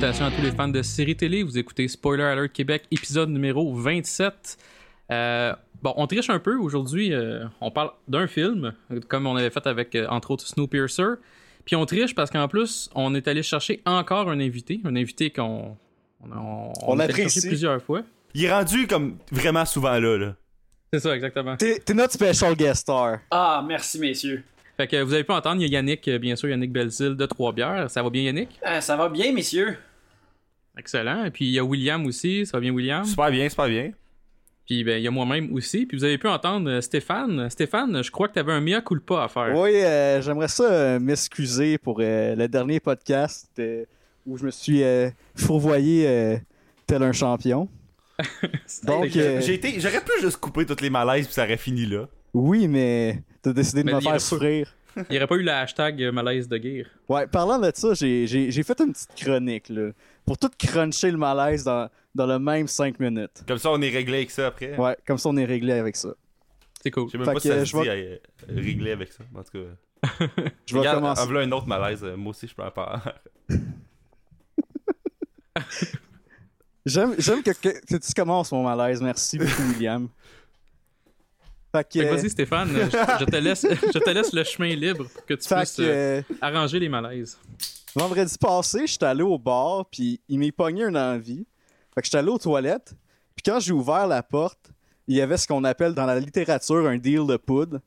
salutations à tous les fans de séries télé. Vous écoutez Spoiler Alert Québec, épisode numéro 27. Euh, bon, on triche un peu aujourd'hui. euh, on parle d'un film, comme on avait fait avec, euh, entre autres, Snowpiercer. Puis on triche parce qu'en plus, on est allé chercher encore un invité. Un invité qu'on on, apprécie. chercher plusieurs fois. Il est rendu comme vraiment souvent là. là. C'est ça, exactement. T'es notre special guest star. Ah, merci, messieurs. Fait que vous avez pu entendre, il y a Yannick, bien sûr, Yannick Belzile de Trois-Bières. Ça va bien, Yannick? Euh, ça va bien, messieurs? Excellent. Et puis il y a William aussi. Ça va bien, William? Super bien, super bien. Puis ben, il y a moi-même aussi. Puis vous avez pu entendre euh, Stéphane. Stéphane, je crois que tu avais un mea culpa à faire. Oui, euh, j'aimerais ça euh, m'excuser pour euh, le dernier podcast euh, où je me suis euh, fourvoyé euh, tel un champion. Donc, euh, été, j'aurais pu juste couper toutes les malaises puis ça aurait fini là. oui, mais t'as décidé de Mais me faire pas- souffrir. Il n'y aurait pas eu le hashtag malaise de guerre. Ouais, parlant de ça, j'ai fait une petite chronique là, pour tout cruncher le malaise dans, dans le même 5 minutes. Comme ça, on est réglé avec ça après. Ouais, comme ça on est réglé avec ça. C'est cool. Je sais même Fait pas si ça euh, se dit vais- euh, régler avec ça. En tout cas. Je vais commencer. en un autre malaise, euh, moi aussi je peux en parler. J'aime j'aime que, que, que tu commences mon malaise. Merci beaucoup, William. Fait que, Fait que euh, vas-y Stéphane, je, je te laisse, je te laisse le chemin libre pour que tu fait puisses que, euh, arranger les malaises. Vendredi passé, j'étais allé au bar, puis il m'est pogné une envie. Fait que j'étais allé aux toilettes, puis quand j'ai ouvert la porte, il y avait ce qu'on appelle dans la littérature un deal de poudre.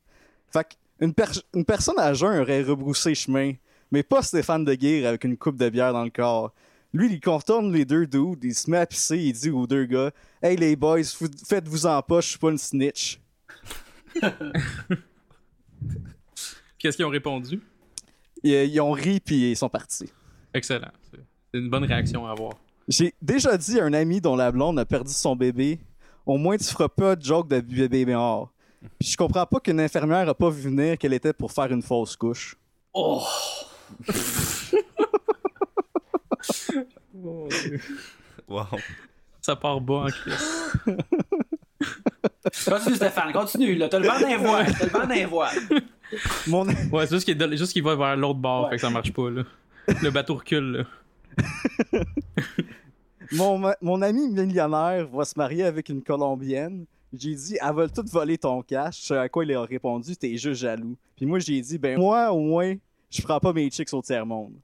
Fait qu'une une personne à jeun aurait rebroussé chemin, mais pas Stéphane de Guire avec une coupe de bière dans le corps. Lui, il contourne les deux dudes, il se met à pisser, il dit aux deux gars Hey les boys, faites-vous en pas, je suis pas une snitch. Qu'est-ce qu'ils ont répondu? Euh, ils ont ri, puis ils sont partis. Excellent. C'est une bonne réaction à avoir. J'ai déjà dit à un ami dont la blonde a perdu son bébé, au moins tu feras pas de joke de bébé mort. Puis je comprends pas qu'une infirmière a pas vu venir qu'elle était pour faire une fausse couche. Oh! Wow. Ça part bas en crise. Continue, Stéphane, continue, là. T'as le vent d'un voile. T'as le vent d'un voile. Mon, Ouais, c'est juste qu'il est- juste qu'il va vers l'autre bord, Ouais. fait que ça marche pas, là. Le bateau recule, là. mon, ma- mon ami millionnaire va se marier avec une Colombienne. J'ai dit, elle va tout voler ton cash. Ce à quoi il a répondu, t'es juste jaloux. Puis moi, j'ai dit, ben moi, au moins, je prends pas mes chicks au tiers-monde.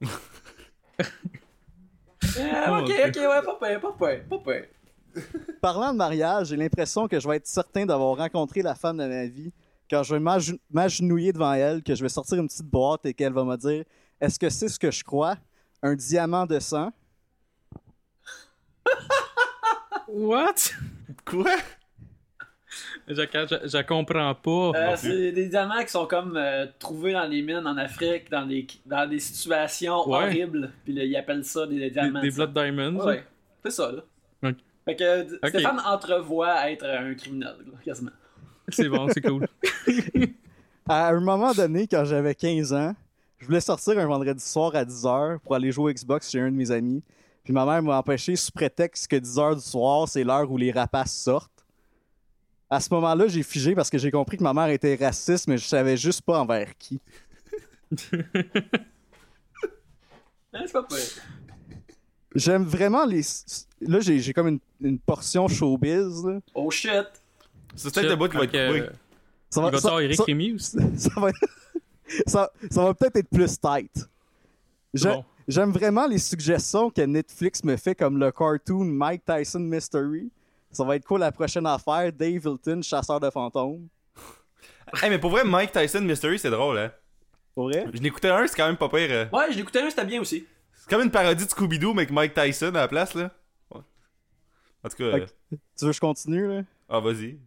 Ah, ok, ok, ouais, pas peur, pas peur, pas peur. Parlant de mariage, j'ai l'impression que je vais être certain d'avoir rencontré la femme de ma vie quand je vais m'agen- m'agenouiller devant elle, que je vais sortir une petite boîte et qu'elle va me dire Est-ce que c'est ce que je crois? Un diamant de sang What? Quoi? Je, je, je comprends pas. Euh, c'est des diamants qui sont comme euh, trouvés dans les mines en Afrique, dans des, dans des situations Ouais. horribles. Puis là, ils appellent ça des, Des, diamants. des. Blood Diamonds. Ouais, c'est ça, là. Ok. Fait que euh, Ok. Stéphane entrevoit être un criminel, là, quasiment. C'est bon, c'est cool. À un moment donné, quand j'avais 15 ans, je voulais sortir un vendredi soir à 10h pour aller jouer au Xbox chez un de mes amis. Puis ma mère m'a empêché sous prétexte que 10h du soir, c'est l'heure où les rapaces sortent. À ce moment-là, j'ai figé parce que j'ai compris que ma mère était raciste, mais je savais juste pas envers qui. Hein, c'est pas peur. J'aime vraiment les. Là, j'ai j'ai comme une, une portion showbiz. Là. Oh shit! C'est peut-être le bout qui va être que, coupé. euh, Ça Il va ça- sortir Eric ça- Rémy aussi. ça va, ça, ça va peut-être être plus tight. Bon. J'aime vraiment les suggestions que Netflix me fait, comme le cartoon Mike Tyson Mystery. Ça va être quoi la prochaine affaire? Dave Hilton, chasseur de fantômes. Hey, mais pour vrai, Mike Tyson Mystery, c'est drôle, hein. Pour vrai? Je n'écoutais un, c'est quand même pas pire. euh. Ouais, je l'écoutais un, c'était bien aussi. C'est comme une parodie de Scooby-Doo, mais avec Mike Tyson à la place, là. Ouais. En tout cas, euh. Tu veux que je continue, là? ah, vas-y.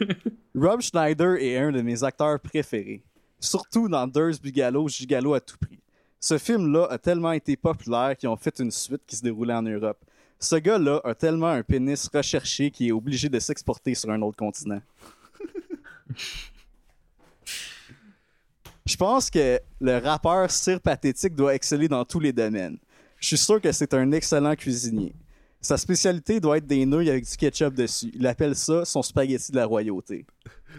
Rob Schneider est un de mes acteurs préférés. Surtout dans Durs Bigalo, Gigalo à tout prix. Ce film-là a tellement été populaire qu'ils ont fait une suite qui se déroulait en Europe. Ce gars-là a tellement un pénis recherché qu'il est obligé de s'exporter sur un autre continent. Je pense que le rappeur Cire Pathétique doit exceller dans tous les domaines. Je suis sûr que c'est un excellent cuisinier. Sa spécialité doit être des nouilles avec du ketchup dessus. Il appelle ça son spaghetti de la royauté.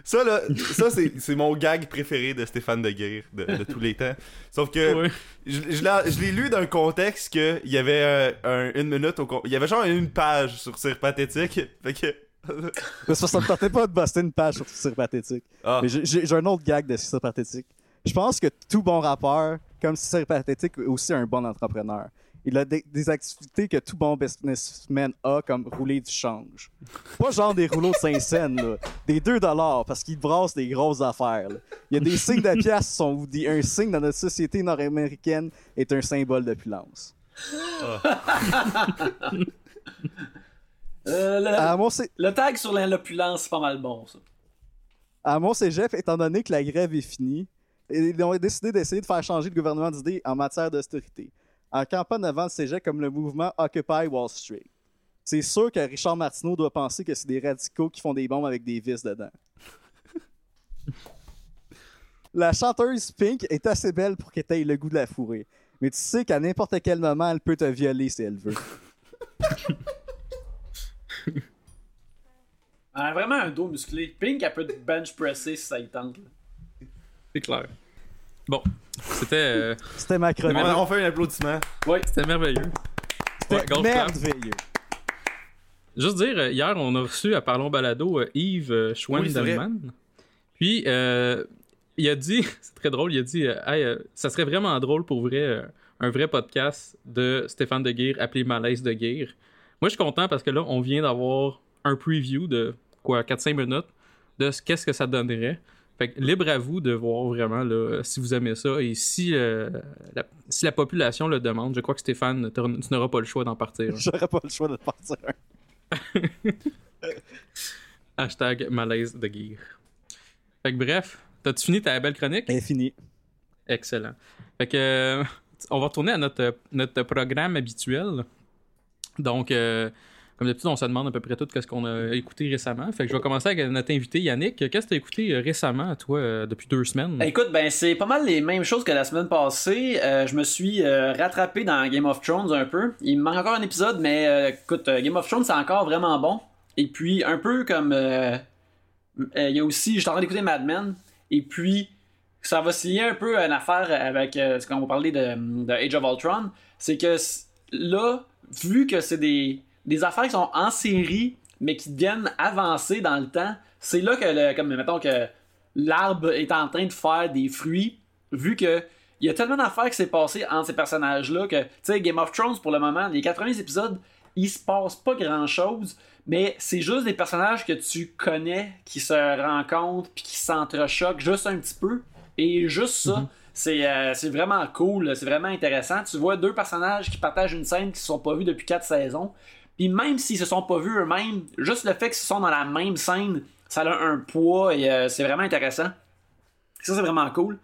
Ça, là, ça, c'est, c'est mon gag préféré de Stéphane de Guerre de, de tous les temps. Sauf que Ouais. je, je l'ai, je l'ai lu d'un contexte que il y avait euh, un- une minute au Il y avait genre une page sur Cire Pathétique. Fait que. Mais c'est parce que ça me tentait pas de buster une page sur Cire Pathétique. Ah. Mais j'ai- j'ai j'ai un autre gag de Cire Pathétique. Je pense que tout bon rappeur, comme Cire Pathétique, est aussi un bon entrepreneur. Il a des, des activités que tout bon businessman a, comme rouler du change. Pas genre des rouleaux de 5 cents, là. Des 2 dollars, parce qu'il brasse des grosses affaires. là. Il y a des signes de pièces sont dit un signe dans notre société nord-américaine est un symbole d'opulence. Euh, le, le tag sur l'opulence, c'est pas mal bon, ça. à mon cégep, étant donné que la grève est finie, ils ont décidé d'essayer de faire changer le gouvernement d'idée en matière d'austérité. En campagne avant le cégep comme le mouvement Occupy Wall Street. C'est sûr que Richard Martineau doit penser que c'est des radicaux qui font des bombes avec des vis dedans. la chanteuse Pink est assez belle pour qu'elle ait le goût de la fourrer. Mais tu sais qu'à n'importe quel moment, elle peut te violer si elle veut. Elle a vraiment un dos musclé. Pink, elle peut te bench presser si ça y tente. C'est clair. Bon, c'était euh, C'était ma chronique. On, on fait un applaudissement. c'était merveilleux. Ouais, C'était merveilleux. Juste dire, euh, hier, on a reçu à Parlons Balado euh, Yves euh, Oui. Schwendelman. Puis, euh, il a dit, c'est très drôle, il a dit, euh, Hey, euh, ça serait vraiment drôle pour vrai, euh, un vrai podcast de Stéphane de Guire appelé Malaise de Guire. Moi, je suis content parce que là, on vient d'avoir un preview de quoi, 4-5 minutes de ce qu'est-ce que ça donnerait. Fait que libre à vous de voir vraiment là, si vous aimez ça et si, euh, la, si la population le demande. Je crois que Stéphane, tu n'auras pas le choix d'en partir. J'aurais pas le choix de partir. Hashtag malaise de gear. Fait que bref, t'as-tu fini ta belle chronique? Elle est finie. Excellent. Fait que euh, on va retourner à notre, notre programme habituel. Donc, euh, comme d'habitude, on se demande à peu près tout ce qu'on a écouté récemment. Fait que je vais commencer avec notre invité Yannick. Qu'est-ce que tu as écouté euh, récemment, toi, euh, depuis deux semaines? Écoute, ben c'est pas mal les mêmes choses que la semaine passée. Euh, je me suis euh, rattrapé dans Game of Thrones un peu. Il me manque encore un épisode, mais euh, écoute, Game of Thrones c'est encore vraiment bon. Et puis un peu comme il y a aussi, j'étais en train d'écouter Mad Men. Et puis ça va se lier un peu à une affaire avec euh, ce qu'on va parler de, de Age of Ultron. C'est que là, vu que c'est des, des affaires qui sont en série, mais qui deviennent avancées dans le temps, c'est là que, le, comme mettons que l'arbre est en train de faire des fruits, vu que il y a tellement d'affaires qui s'est passé entre ces personnages-là que, tu sais, Game of Thrones, pour le moment, les 80 épisodes, il se passe pas grand-chose, mais c'est juste des personnages que tu connais, qui se rencontrent, puis qui s'entrechoquent juste un petit peu, et juste ça, c'est euh, c'est vraiment cool, c'est vraiment intéressant. Tu vois deux personnages qui partagent une scène qui se sont pas vus depuis quatre saisons, puis même s'ils se sont pas vus eux-mêmes, juste le fait qu'ils sont dans la même scène, ça a un poids et euh, c'est vraiment intéressant. Ça, c'est vraiment cool.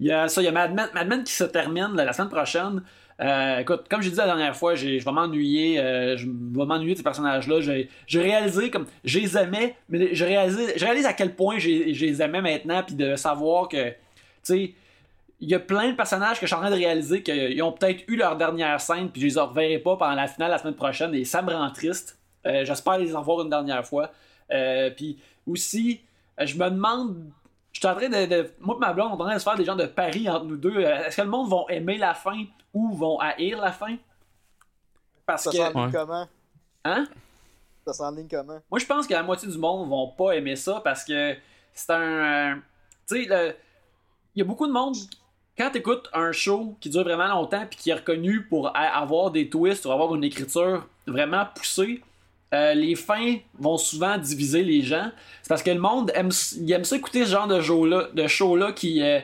Il y a ça, il y a Mad Men, qui se termine la semaine prochaine. Euh, écoute, comme j'ai dit la dernière fois, je vais m'ennuyer, euh, je vais m'ennuyer de ces personnages-là. J'ai réalisé comme je les aimais, mais je réalise, à quel point je les aimais maintenant, puis de savoir que, tu sais, il y a plein de personnages que je suis en train de réaliser qu'ils ont peut-être eu leur dernière scène, puis je les reverrai pas pendant la finale la semaine prochaine, et ça me rend triste. Euh, J'espère les en voir une dernière fois. Euh, puis aussi, euh, je me demande. Je suis en train de, de- Moi et ma blonde, on est en train de se faire des gens de paris entre nous deux. Est-ce que le monde va aimer la fin ou vont haïr la fin? Parce Ça que. s'enligne Ouais. comment? Hein? Ça s'enligne comment? Moi, je pense que la moitié du monde vont pas aimer ça parce que c'est un. euh, tu sais, le- il y a beaucoup de monde. Quand tu écoutes un show qui dure vraiment longtemps puis qui est reconnu pour avoir des twists, pour avoir une écriture vraiment poussée, euh, les fins vont souvent diviser les gens. C'est parce que le monde aime, il aime ça écouter ce genre de show-là, de show-là qui, euh,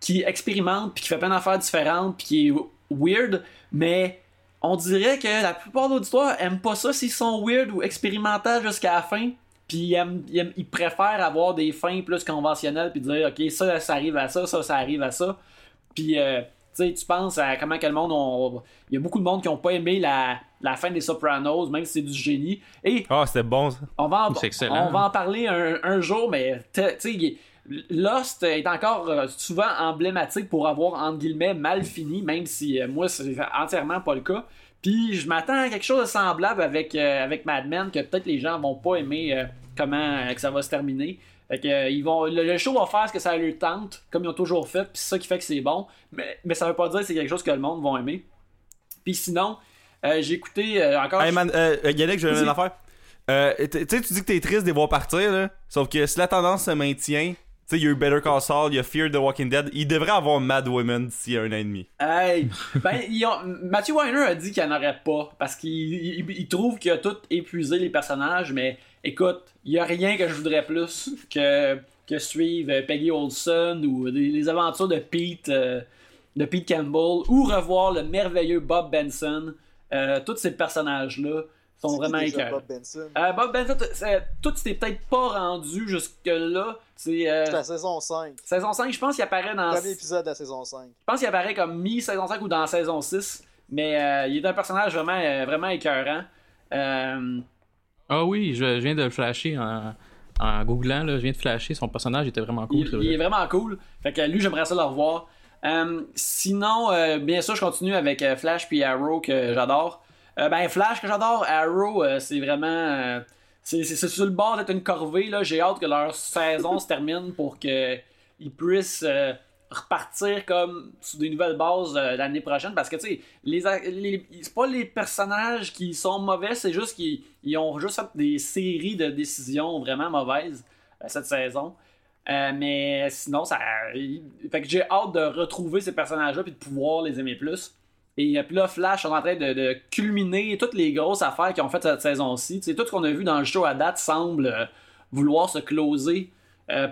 qui expérimente puis qui fait plein d'affaires différentes puis qui est weird, mais on dirait que la plupart de l'auditoire aiment pas ça s'ils sont weird ou expérimentaux jusqu'à la fin. Puis ils, ils préfèrent avoir des fins plus conventionnelles puis dire ok ça ça arrive à ça, ça ça arrive à ça. Puis euh, tu sais tu penses à comment que le monde il y a beaucoup de monde qui ont pas aimé la, la fin des Sopranos même si c'est du génie. Et Ah, c'était bon ça. on va en, C'est excellent. on va en parler un, un jour, mais tu sais, Lost est encore euh, souvent emblématique pour avoir, entre guillemets, mal fini, même si euh, moi, c'est entièrement pas le cas. Puis je m'attends à quelque chose de semblable avec, euh, avec Mad Men, que peut-être les gens vont pas aimer euh, comment euh, que ça va se terminer. Fait que, euh, ils vont, le, le show va faire ce que ça leur tente, comme ils ont toujours fait, puis c'est ça qui fait que c'est bon. Mais, mais ça veut pas dire que c'est quelque chose que le monde va aimer. Puis sinon, euh, j'ai écouté euh, encore. Hey man, euh, Yannick, je vais Vas-y. une affaire. Tu sais, tu dis que t'es triste de les voir partir, là. Sauf que si la tendance se maintient, tu sais, il y a eu Better Call Saul, il y a Fear the Walking Dead, il devrait avoir Mad Women d'ici un an et demi. Hey, ben, ils ont- Matthew Weiner a dit qu'il n'y en aurait pas parce qu'il il, il trouve qu'il a tout épuisé les personnages, mais écoute, il n'y a rien que je voudrais plus que, que suivre Peggy Olson ou les, les aventures de Pete, euh, de Pete Campbell ou revoir le merveilleux Bob Benson. Euh, tous ces personnages-là sont vraiment écœurants. Bob Benson? Euh, Bob Benson, tout s'était peut-être pas rendu jusque-là. C'est euh, la saison 5. saison 5, je pense qu'il apparaît dans Premier épisode de la saison 5. je pense qu'il apparaît comme mi-saison 5 ou dans la saison 6. Mais euh, il est un personnage vraiment, euh, vraiment écœurant. Ah oui, je, je viens de le flasher en, en googlant, là, je viens de flasher, son personnage était vraiment cool. il, est vrai. vraiment cool. Fait que lui, j'aimerais ça le revoir. Euh, sinon, euh, bien sûr, je continue avec euh, Flash puis Arrow que j'adore. Ben, Flash que j'adore, Arrow, c'est vraiment. c'est sur le bord d'être une corvée. là. J'ai hâte que leur saison se termine pour qu'ils puissent repartir comme sur des nouvelles bases euh, l'année prochaine. Parce que, tu sais, c'est pas les personnages qui sont mauvais, c'est juste qu'ils ils ont juste fait des séries de décisions vraiment mauvaises euh, cette saison. Euh, mais sinon, ça. Fait que j'ai hâte de retrouver ces personnages-là puis de pouvoir les aimer plus. Et puis là, Flash est en train de, culminer toutes les grosses affaires qu'ils ont faites cette saison-ci. Tu sais, tout ce qu'on a vu dans le show à date semble vouloir se closer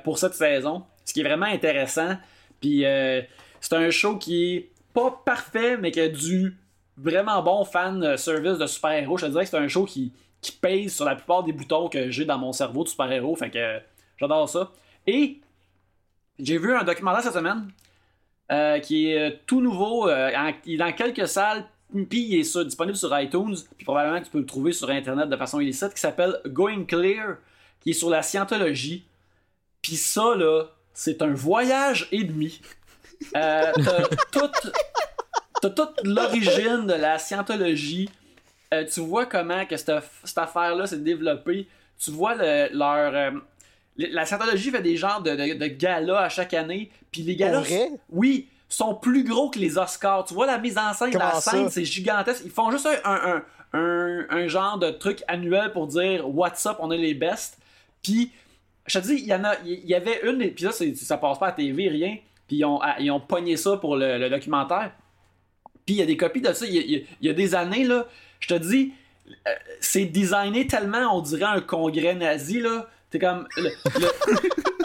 pour cette saison. Ce qui est vraiment intéressant. Puis euh, c'est un show qui est pas parfait, mais qui a du vraiment bon fan euh, service de super-héros. Je te dirais que c'est un show qui, qui pèse sur la plupart des boutons que j'ai dans mon cerveau de super-héros. Fait que j'adore ça. Et j'ai vu un documentaire cette semaine euh, qui est tout nouveau. il est dans quelques salles. Puis il est sur- disponible sur iTunes. Puis probablement tu peux le trouver sur Internet de façon illicite. Qui s'appelle Going Clear. Qui est sur la scientologie. Puis ça, là, c'est un voyage et demi. Euh, t'as toute, l'origine de la scientologie. Euh, tu vois comment que cette, cette affaire-là s'est développée. Tu vois le- leur. euh, la scientologie fait des genres de, de, de galas à chaque année. Puis les galas. Vrai? Oui, sont plus gros que les Oscars. Tu vois la mise en scène, la Comment ça? scène, c'est gigantesque. Ils font juste un, un, un, un genre de truc annuel pour dire What's up, on est les best. Puis, je te dis, il y en a, il y avait une, puis ça, c'est- ça passe pas à TV, rien. Puis ils ont, ils ont pogné ça pour le, le documentaire. Puis il y a des copies de ça. Il y a, y des années, là, je te dis, euh, c'est designé tellement, on dirait un congrès nazi, là. T'es comme. Le, le,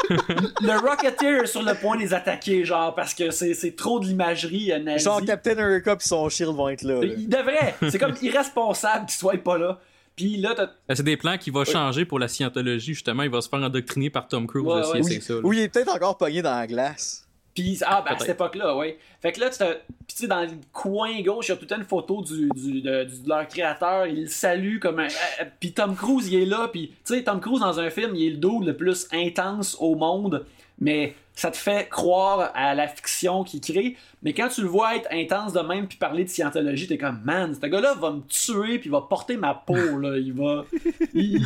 le Rocketeer est sur le point de les attaquer, genre, parce que c'est c'est trop de l'imagerie euh, nazie. Genre Captain America pis son shield vont être là. là. Il devrait. C'est comme irresponsable qu'il soit pas là. Puis là, t'as. Euh, C'est des plans qui vont changer pour la scientologie, justement. Il va se faire endoctriner par Tom Cruise Ouais, aussi, ouais. c'est ça. là. Oui, il est peut-être encore pogné dans la glace. Puis, ah, ben, à cette époque-là, ouais. Fait que là, tu t'as- Puis, tu sais, dans le coin gauche, il y a tout le temps une photo du, du, de, du- de leur créateur. Il le salue comme un. euh, euh, Puis, Tom Cruise, il est là. Puis, tu sais, Tom Cruise, dans un film, il est le dude le plus intense au monde. Mais ça te fait croire à la fiction qu'il crée. Mais quand tu le vois être intense de même, puis parler de scientologie, t'es comme, man, ce gars-là va me tuer, puis il va porter ma peau, là. Il va. il-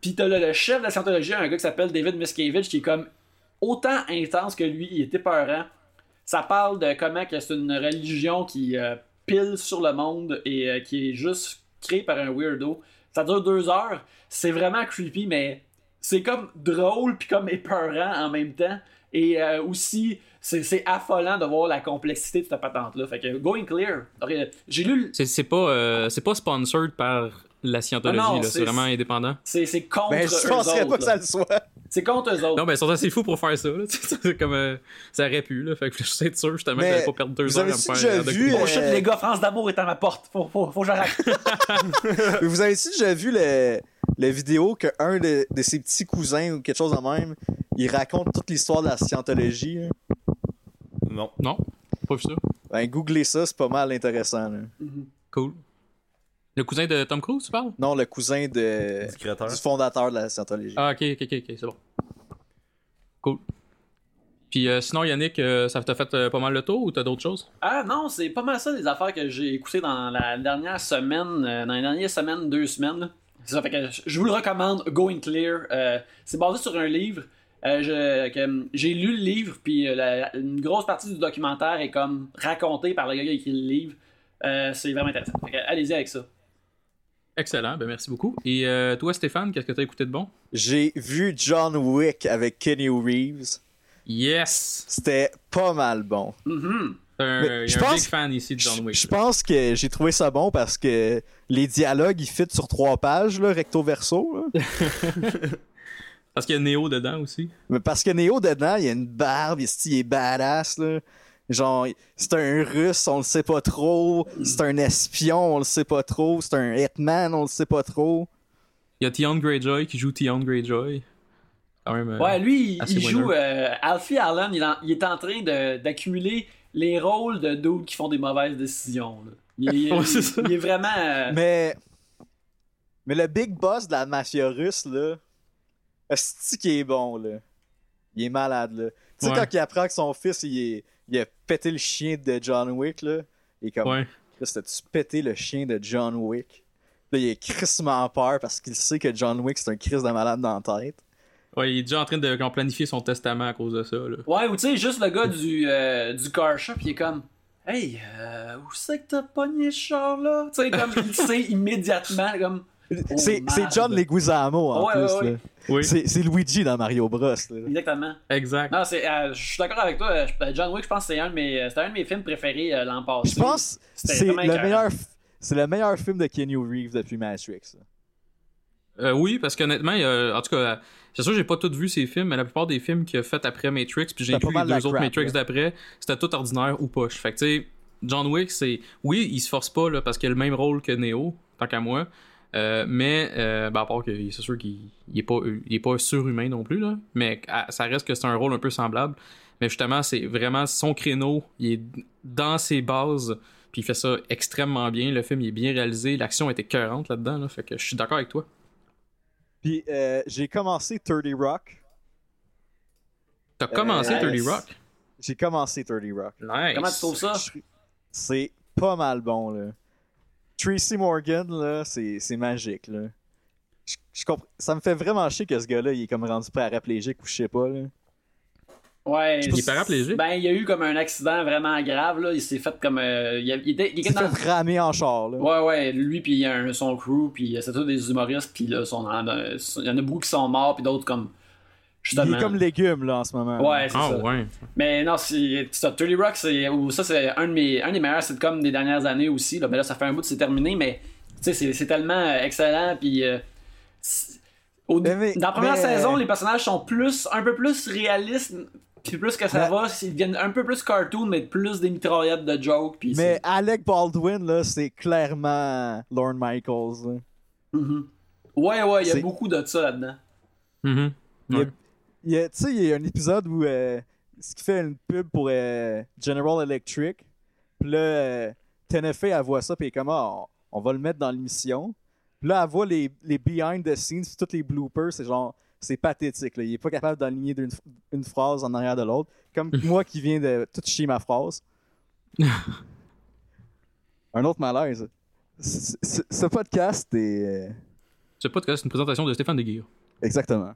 Puis, t'as le, le chef de la scientologie, un gars qui s'appelle David Miscavige, qui est comme autant intense que lui, il est épeurant. Ça parle de comment que c'est une religion qui euh, pile sur le monde et euh, qui est juste créée par un weirdo. Ça dure deux heures. C'est vraiment creepy, mais c'est comme drôle puis comme épeurant en même temps. Et euh, aussi, c'est affolant de voir la complexité de cette patente-là. Fait que Going Clear, j'ai lu, C'est pas, euh, pas sponsored par la scientologie, Ah c'est- vraiment indépendant. c'est c'est contre Ben, je eux penserais autres, pas que ça le soit. C'est contre eux autres. Non, ben, ils sont assez fous pour faire ça. C'est comme, euh, ça aurait pu, là. Fait que je suis être sûr, justement, Mais que j'allais pas perdre deux vous heures à me avez-tu faire déjà un vu, shit, euh, les gars, France d'amour est à ma porte. Faut, faut, faut que j'arrête. Mais vous avez-tu déjà vu le, le vidéo que un de, de ses petits cousins ou quelque chose de même, il raconte toute l'histoire de la scientologie? hein? Non. Non, pas vu ça. Ben, googlez ça, c'est pas mal intéressant. là. Cool. Le cousin de Tom Cruise, tu parles? Non, le cousin de, Du créateur. du fondateur de la scientologie. Ah, ok, ok, ok, ok, c'est bon. Cool. Puis euh, sinon, Yannick, euh, ça t'a fait euh, pas mal le tour ou t'as d'autres choses? Ah non, c'est pas mal ça les affaires que j'ai écoutées dans la dernière semaine, euh, dans les dernières semaines, deux semaines. ça, fait que je- je vous le recommande, Going Clear. Euh, c'est basé sur un livre. Euh, je- que, j'ai lu le livre, puis euh, la- une grosse partie du documentaire est comme racontée par le gars qui a écrit le livre. Euh, c'est vraiment intéressant. Fait que, allez-y avec ça. Excellent, ben merci beaucoup. Et euh, toi, Stéphane, qu'est-ce que t'as écouté de bon? J'ai vu John Wick avec Kenny Reeves. Yes! C'était pas mal bon. T'es un, y je pense- big fan ici de John Wick. je pense que j'ai trouvé ça bon parce que les dialogues, ils fit sur trois pages, là, recto verso. là. Parce qu'il y a Neo dedans aussi. Mais parce que Neo, dedans, il a une barbe, il est- il est badass. Là. Genre, c'est un russe, on le sait pas trop. C'est un espion, on le sait pas trop. C'est un hitman, on le sait pas trop. Il y a Tion Greyjoy qui joue Tion Greyjoy. Quand même. euh, Ouais, lui, il, winner. joue. euh, Alfie Allen, il, est en- il est en train de- d'accumuler les rôles de dudes qui font des mauvaises décisions. là. Il, il- Ouais, c'est ça. il est vraiment. euh, Mais. Mais le big boss de la mafia russe, là. C'est qui est bon, là. Il est malade, là. Tu sais, Ouais. quand il apprend que son fils, il, est- il a pété le chien de John Wick, là. Il est comme. Ouais. Chris, t'as-tu pété le chien de John Wick? Là, il est crissement peur parce qu'il sait que John Wick, c'est un Chris de malade dans la tête. Ouais, il est déjà en train de planifier son testament à cause de ça. Là. Ouais, ou tu sais, juste le gars du, euh, du car shop, il est comme. Hey, euh, où c'est que t'as pogné ce char-là? Tu sais, comme il sait immédiatement, comme. Oh, c'est c'est John Leguizamo, en Ouais, plus. ouais, ouais. là. Oui, C'est Luigi dans Mario Bros. là. Exactement. exact. Non, c'est. euh, je suis d'accord avec toi. euh, John Wick, je pense que c'est un, de mes- euh, c'était un de mes films préférés euh, l'an passé. Je pense c'est le meilleur. C'est le meilleur film de Kenny Reeves depuis Matrix. Euh, oui, parce qu'honnêtement, en tout cas, c'est sûr, j'ai pas tout vu ces films, mais la plupart des films qu'il a fait après Matrix, puis j'ai vu les deux autres crap, Matrix d'après, c'était tout ordinaire ou poche. Fait que tu sais, John Wick, c'est. Oui, il se force pas, là, parce qu'il a le même rôle que Neo, tant qu'à moi. Euh, mais, euh, ben, à part que c'est sûr qu'il il est, pas, il est pas surhumain non plus, là. Mais ça reste que c'est un rôle un peu semblable. Mais justement, c'est vraiment son créneau. Il est dans ses bases. Puis il fait ça extrêmement bien. Le film il est bien réalisé. L'action était écœurante là-dedans. Là, fait que je suis d'accord avec toi. Puis euh, j'ai commencé 30 Rock. T'as commencé Euh, 30 yes. Rock? J'ai commencé 30 Rock. Nice. Comment tu trouves ça? C'est pas mal bon, là. Tracy Morgan, là, c'est c'est magique, là. Je, je compre- Ça me fait vraiment chier que ce gars-là, il est comme rendu paraplégique ou je sais pas, là. Ouais. Il est paraplégique? Ben, il y a eu comme un accident vraiment grave, là. Il s'est fait comme. euh, il, a- il était, il était dans- fait ramer en char, là. Ouais, ouais, lui, puis un- son crew, puis euh, c'est tous des humoristes, puis là, dans- il y en a beaucoup qui sont morts, puis d'autres comme. Il est comme légume, là, en ce moment. Ouais, c'est Ah ça. ouais. Mais non, c'est ça. 30 Rock, c'est, ou ça, c'est un, de mes, un des meilleurs sitcoms des dernières années aussi. Là, ben là ça fait un bout que c'est terminé, mais tu sais, c'est, tellement euh, excellent, puis. euh, c'est- au- Mais- mais- dans la première mais- saison, les personnages sont plus, un peu plus réalistes. Puis plus que ça Mais- va, ils deviennent un peu plus cartoon, mais plus des mitraillettes de jokes. Puis Mais Alec Baldwin, là, c'est clairement Lorne Michaels. là. Mhm. Ouais, ouais, il y a beaucoup de ça là-dedans. Mhm. Il y a- Ouais. Il y a- Tu sais, il y a un épisode où euh, ce qui fait une pub pour euh, General Electric. Puis là, euh, Tenefé, elle voit ça, puis elle est comme, Ah, on, on va le mettre dans l'émission. Puis là, elle voit les, les behind the scenes, puis tous les bloopers, c'est genre, c'est pathétique. Là. Il est pas capable d'aligner d'une une phrase en arrière de l'autre. Comme moi qui viens de tout chier ma phrase. un autre malaise. C- c- Ce podcast est. euh, pas de c'est une présentation de Stéphane Deguire. Exactement.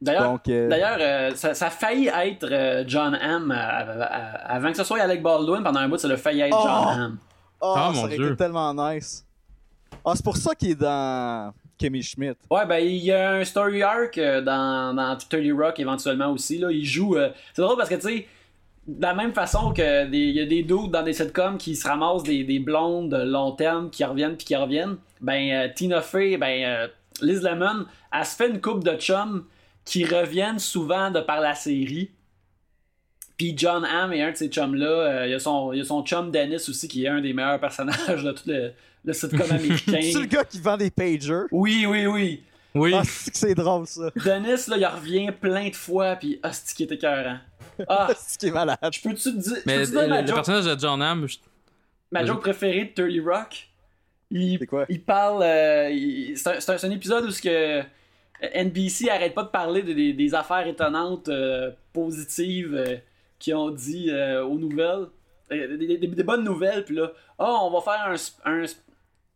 D'ailleurs, Donc, euh, D'ailleurs, euh, ça, ça a failli être euh, John Hamm avant que ce soit Alec Baldwin. Pendant un bout, ça a failli être Oh! John Hamm. Oh, Ah, ça mon aurait Dieu. été tellement nice. Ah, c'est pour ça qu'il est dans Kimmy Schmidt. Ouais, ben il y a un story arc euh, dans, dans 30 Rock éventuellement aussi. Là. Il joue. euh, C'est drôle parce que tu sais, de la même façon que des- il y a des dudes dans des sitcoms qui se ramassent des, des blondes de long terme qui reviennent puis qui reviennent, ben euh, Tina Fey, ben euh, Liz Lemon, elle se fait une coupe de chums qui reviennent souvent de par la série. Puis John Hamm est un de ces chums-là. Euh, il, y a son, il y a son chum Dennis aussi qui est un des meilleurs personnages de tout le, le sitcom américain. C'est le gars qui vend des pagers. Oui, oui, oui. Oui. Ah, c'est c'est drôle ça. Dennis, là, il revient plein de fois, puis hostie qui est écœurant? Ah, c'est qui est malade? je peux-tu te dire, Mais dire le, ma, le joke, personnage de John Hamm, je- ma joke préférée de 30 Rock? Il, C'est quoi? il parle, euh, il- c'est un, c'est un- c'est un épisode où ce que NBC arrête pas de parler de- des, affaires étonnantes, euh, positives, euh, qui ont dit euh, aux nouvelles. Des, bonnes nouvelles, puis là, oh, on va faire un, un,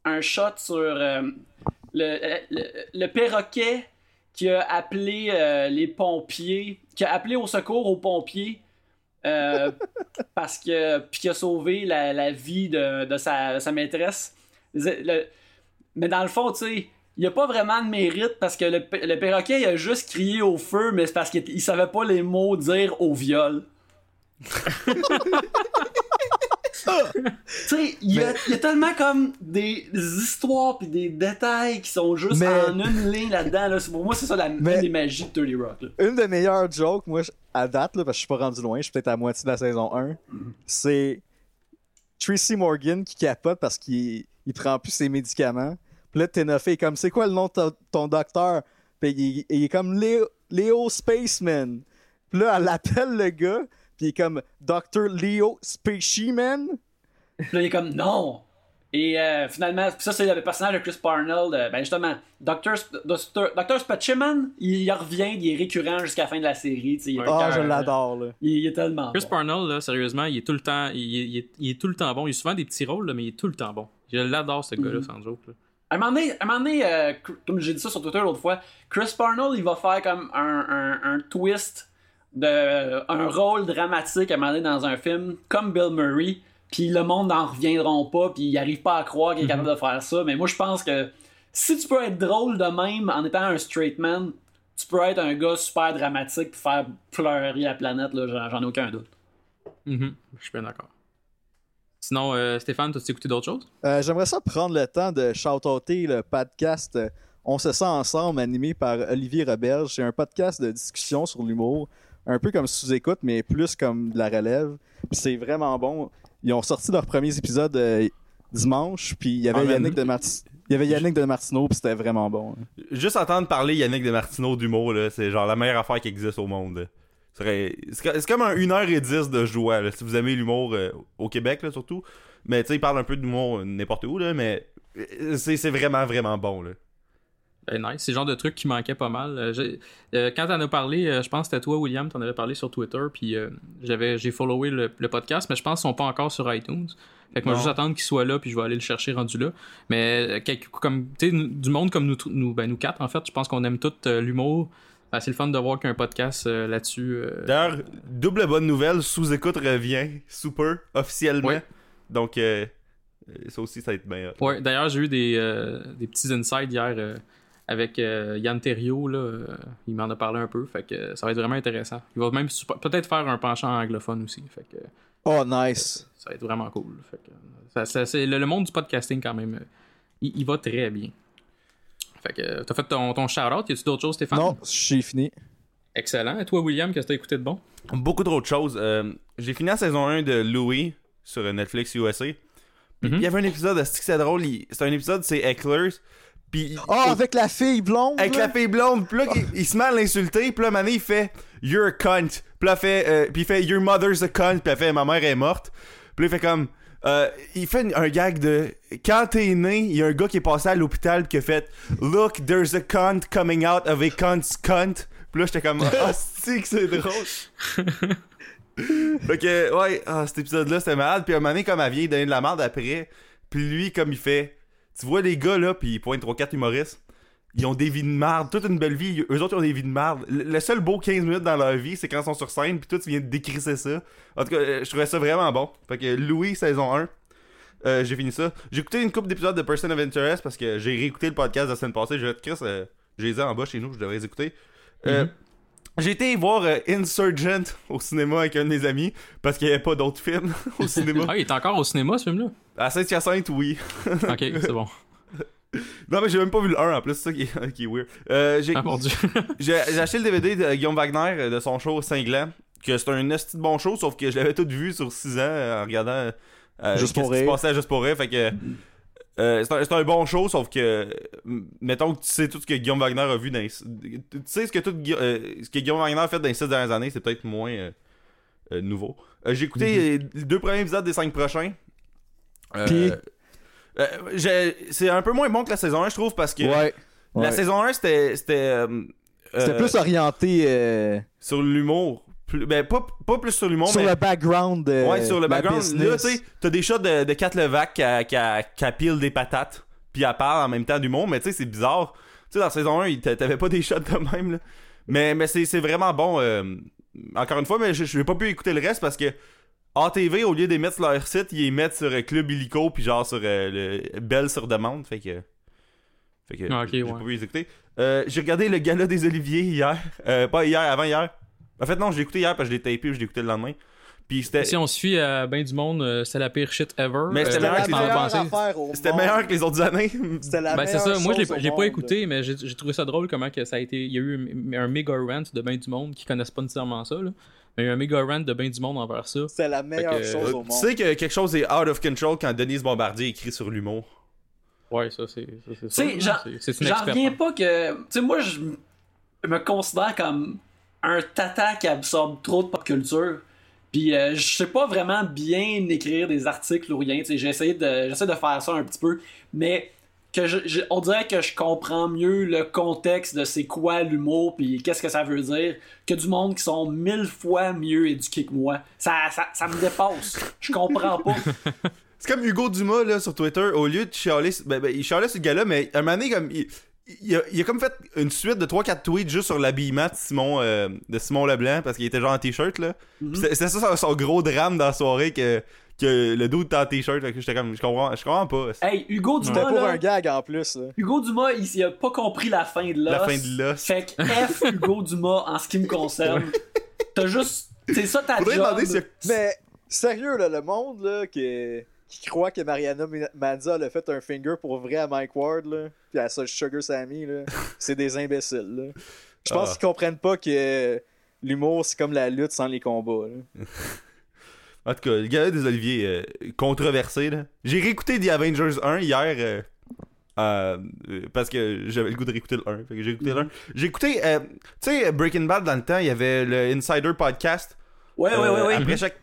un shot sur le, perroquet qui a appelé les pompiers, qui a appelé au secours aux pompiers. parce que puis qui a sauvé la, vie de, sa, maîtresse. Mais dans le fond, tu sais, il n'y a pas vraiment de mérite parce que le, le perroquet il a juste crié au feu, mais c'est parce qu'il il savait pas les mots dire au viol. tu sais, il y, y a tellement comme des histoires puis des détails qui sont juste Mais- en une ligne là-dedans. Là. Pour moi, c'est ça la Mais- une des magies de 30 Rock. là. Une des meilleures jokes, moi, à date, là, parce que je suis pas rendu loin, je suis peut-être à moitié de la saison 1, c'est Tracy Morgan qui capote parce qu'il il prend plus ses médicaments. Puis là, Tenophé est comme, c'est quoi le nom de ton, ton docteur? Puis il, il est comme Léo, Léo Spaceman. Puis là, elle appelle le gars, puis il est comme Dr. Leo Spaceman? Puis là, il est comme non. Et euh, finalement, ça, c'est le personnage de Chris Parnell. de- ben justement, Dr. Dr. Il, il revient, il est récurrent jusqu'à la fin de la série. tu sais, Il, est- Ah, cœur, je là. l'adore, là. il- il est tellement. Chris bon. Parnell, là, sérieusement, il est tout le temps, il, il- il est, il est tout le temps bon. Il a souvent des petits rôles, là, mais il est tout le temps bon. Je l'adore, ce gars-là, Mhm. sans joke. À un moment donné, euh, comme j'ai dit ça sur Twitter l'autre fois, Chris Parnell, il va faire comme un, un, twist de un rôle dramatique à un moment donné dans un film, comme Bill Murray, puis le monde n'en reviendront pas, puis ils arrivent pas à croire qu'il est capable de faire ça. Mais moi, je pense que si tu peux être drôle de même en étant un straight man, tu peux être un gars super dramatique puis faire pleurer la planète, j'en- ai aucun doute. Mhm, Je suis bien d'accord. Sinon, euh, Stéphane, t'as-tu écouté d'autres choses? Euh, J'aimerais ça prendre le temps de shout-outer le podcast euh, On se sent ensemble, animé par Olivier Roberge. C'est un podcast de discussion sur l'humour, un peu comme sous-écoute, mais plus comme de la relève. Puis c'est vraiment bon. Ils ont sorti leurs premiers épisodes euh, dimanche, puis il y avait Ah. Yannick de Marti- il y avait Yannick de Martineau, puis c'était vraiment bon. Juste entendre parler Yannick de Martineau d'humour, là, c'est genre la meilleure affaire qui existe au monde. Serait- C'est co- c'est comme un 1h10 de joie, là, si vous aimez l'humour euh, au Québec, là, surtout. Mais tu sais, il parle un peu d'humour euh, n'importe où, là, mais euh, c'est vraiment, vraiment bon. Là. Ben, nice. C'est le genre de truc qui manquait pas mal. Euh, euh, quand t'en as parlé, euh, je pense que c'était toi, William, t'en avais parlé sur Twitter, puis j'avais, j'ai followé le, le podcast, mais je pense qu'ils sont pas encore sur iTunes. Fait que moi, Non. juste attendre qu'il soit là, puis je vais aller le chercher rendu là. Mais quelque- comme, tu sais, du monde comme nous, nous, ben, nous quatre, en fait, je pense qu'on aime tout l'humour. Ben, c'est le fun de voir qu'il y a un podcast euh, là-dessus. euh, D'ailleurs, double bonne nouvelle, sous-écoute revient, super, officiellement. Ouais. Donc, euh, ça aussi, ça va être bien. Ouais, d'ailleurs, j'ai eu des, euh, des petits insights hier euh, avec euh, Yann. Là, euh, il m'en a parlé un peu. Fait que ça va être vraiment intéressant. Il va même peut-être faire un penchant anglophone aussi. Fait que Oh, nice. ça va être vraiment cool. Fait que, ça- ça- c'est- le, le monde du podcasting, quand même, il, il va très bien. Fait que euh, t'as fait ton, ton shout-out. Y a-tu d'autres choses, Stéphane? Non, j'ai fini. Excellent. Et toi, William, qu'est-ce que t'as écouté de bon? Beaucoup d'autres choses. Euh, J'ai fini la saison 1 de Louis sur Netflix USA. Puis Mhm. il y avait un épisode, c'est que c'est drôle? C'est un épisode, c'est Ecklers. Puis Oh, avec la fille blonde. avec là? la fille blonde, puis là, il, il se met à l'insulter, puis là, Mané, il fait You're a cunt. Puis là, il fait, euh, puis il fait Your mother's a cunt, puis elle fait Ma mère est morte. Puis là, il fait comme. Euh, il fait un gag de quand t'es né, il y a un gars qui est passé à l'hôpital qui a fait Look, there's a cunt coming out of a cunt's cunt. Puis là, j'étais comme Ah, c'est que c'est drôle. fait que, ouais, ah, cet épisode-là, c'était malade. Puis à un moment donné, comme elle vient donner de la merde après, puis lui, comme il fait Tu vois les gars là, puis il pointe 3-4 humoristes ils ont des vies de merde, toute une belle vie. Eux autres, ils ont des vies de merde. Le le seul beau 15 minutes dans leur vie, c'est quand ils sont sur scène, puis toi, tu viens de décrisser ça. En tout cas, euh, je trouvais ça vraiment bon. Fait que Louis, saison 1, euh, j'ai fini ça. J'ai écouté une couple d'épisodes de Person of Interest parce que j'ai réécouté le podcast de la semaine passée. J'ai dit, Chris, euh, j'ai les ai en bas chez nous, je devrais les écouter. Euh, Mhm. J'ai été voir Insurgent au cinéma avec un de mes amis parce qu'il n'y avait pas d'autres films au cinéma. Ah, il est encore au cinéma, ce film-là? À Saint-Hyacinthe, oui. Ok, c'est bon. Non, mais j'ai même pas vu le 1 en plus, c'est ça qui est, qui est weird. Euh, j'ai Ah, mon dieu. J'ai j'ai acheté le DVD de Guillaume Wagner euh, de son show Cinglant. Que c'est un esti de bon show, sauf que je l'avais tout vu sur 6 ans euh, en regardant. euh, Juste pour qui se passait Juste pour rire. Fait que. euh, c'est un, c'est un bon show, sauf que. Mettons que tu sais tout ce que Guillaume Wagner a vu dans les- Tu sais ce que, tout, euh, ce que Guillaume Wagner a fait dans les 6 dernières années, c'est peut-être moins euh, euh, nouveau. Euh, J'ai écouté euh, les deux premiers épisodes des 5 prochains. Euh, Puis? Euh, j'ai- c'est un peu moins bon que la saison 1, je trouve, parce que Ouais. La Ouais. saison 1, c'était. C'était euh, euh, plus orienté sur l'humour. Ben, pas, pas plus sur l'humour, sur mais. le background Ouais, sur le la background. Là, tu sais, t'as des shots de, de Kat Levac qui, a- qui, a- qui a pile des patates, puis elle parle en même temps d'humour, mais tu sais, c'est bizarre. Tu sais, dans saison 1, il- t'a- t'avais pas des shots de même, là. Mais, mais c'est vraiment bon. encore une fois, mais je n'ai pas pu écouter le reste parce que ATV, au lieu de les mettre sur leur site, ils les mettent sur euh, Club Illico, puis genre sur euh, le Belle sur demande. Fait que. Fait que. Ah, j'ai ouais. pas pu les écouter. Euh, j'ai regardé le gala des Oliviers hier. Euh, pas hier, avant hier. En fait, non, je l'ai écouté hier parce que je l'ai tapé, puis je l'ai écouté le lendemain. Puis c'était. Si on fie à ben du monde, euh, c'est la pire shit ever. Mais c'était Euh, C'était meilleur C'était meilleur que les autres années. C'était la Ben c'est ça, moi je l'ai pas- écouté, mais j'ai j'ai trouvé ça drôle comment que ça a été. Il y a eu un, un méga rant de ben du monde qui connaissent pas nécessairement ça, là. Mais il y a eu un méga rant de ben du monde envers ça. C'était la meilleure que, chose Euh, au tu monde. sais que quelque chose est out of control quand Denise Bombardier écrit sur l'humour. Ouais, ça c'est. ça, c'est Tu j'en- C'est- C'est reviens pas que. Tu sais, moi, je me considère comme un tata qui absorbe trop de pop culture. Puis euh, je sais pas vraiment bien écrire des articles ou rien. Tu sais, j'ai essayé de, j'essaie de faire ça un petit peu. Mais que je, je- on dirait que je comprends mieux le contexte de c'est quoi l'humour puis qu'est-ce que ça veut dire que du monde qui sont mille fois mieux éduqués que moi. Ça, ça, ça me dépasse. Je comprends pas. C'est comme Hugo Dumas là, sur Twitter, au lieu de chialer, ben, ben, il chialait ce gars-là, mais un moment donné, comme, il, il a, il a comme fait une suite de 3-4 tweets juste sur l'habillement de Simon, euh, de Simon Leblanc, parce qu'il était genre en t-shirt. là. Mhm. Puis C'était ça son, son gros drame dans la soirée que, que le dude était en t-shirt. Fait que j'étais comme, je comprends, je comprends pas. Hey, Hugo C'était Dumas, pour là, un gag en plus. là. Hugo Dumas, il, il a pas compris la fin de l'os. La fin de l'os. Fait que F Hugo Dumas en ce qui me concerne. T'as juste. C'est ça ta Faudrait job. demander si Mais sérieux, là, le monde là, qui, qui croit que Mariana Manza elle a fait un finger pour vrai à Mike Ward, là, puis à ça Sugar Sammy, là, c'est des imbéciles. Là. Je pense Ah. qu'ils comprennent pas que l'humour, c'est comme la lutte sans les combats. là. En tout cas, le gars des Oliviers, euh, controversé, là. J'ai réécouté The Avengers 1 hier, euh, euh, parce que j'avais le goût de réécouter le 1. Fait que j'ai écouté le 1. J'ai écouté, euh, tu sais, Breaking Bad dans le temps, il y avait le Insider Podcast. Ouais, ouais, ouais, ouais. Après chaque.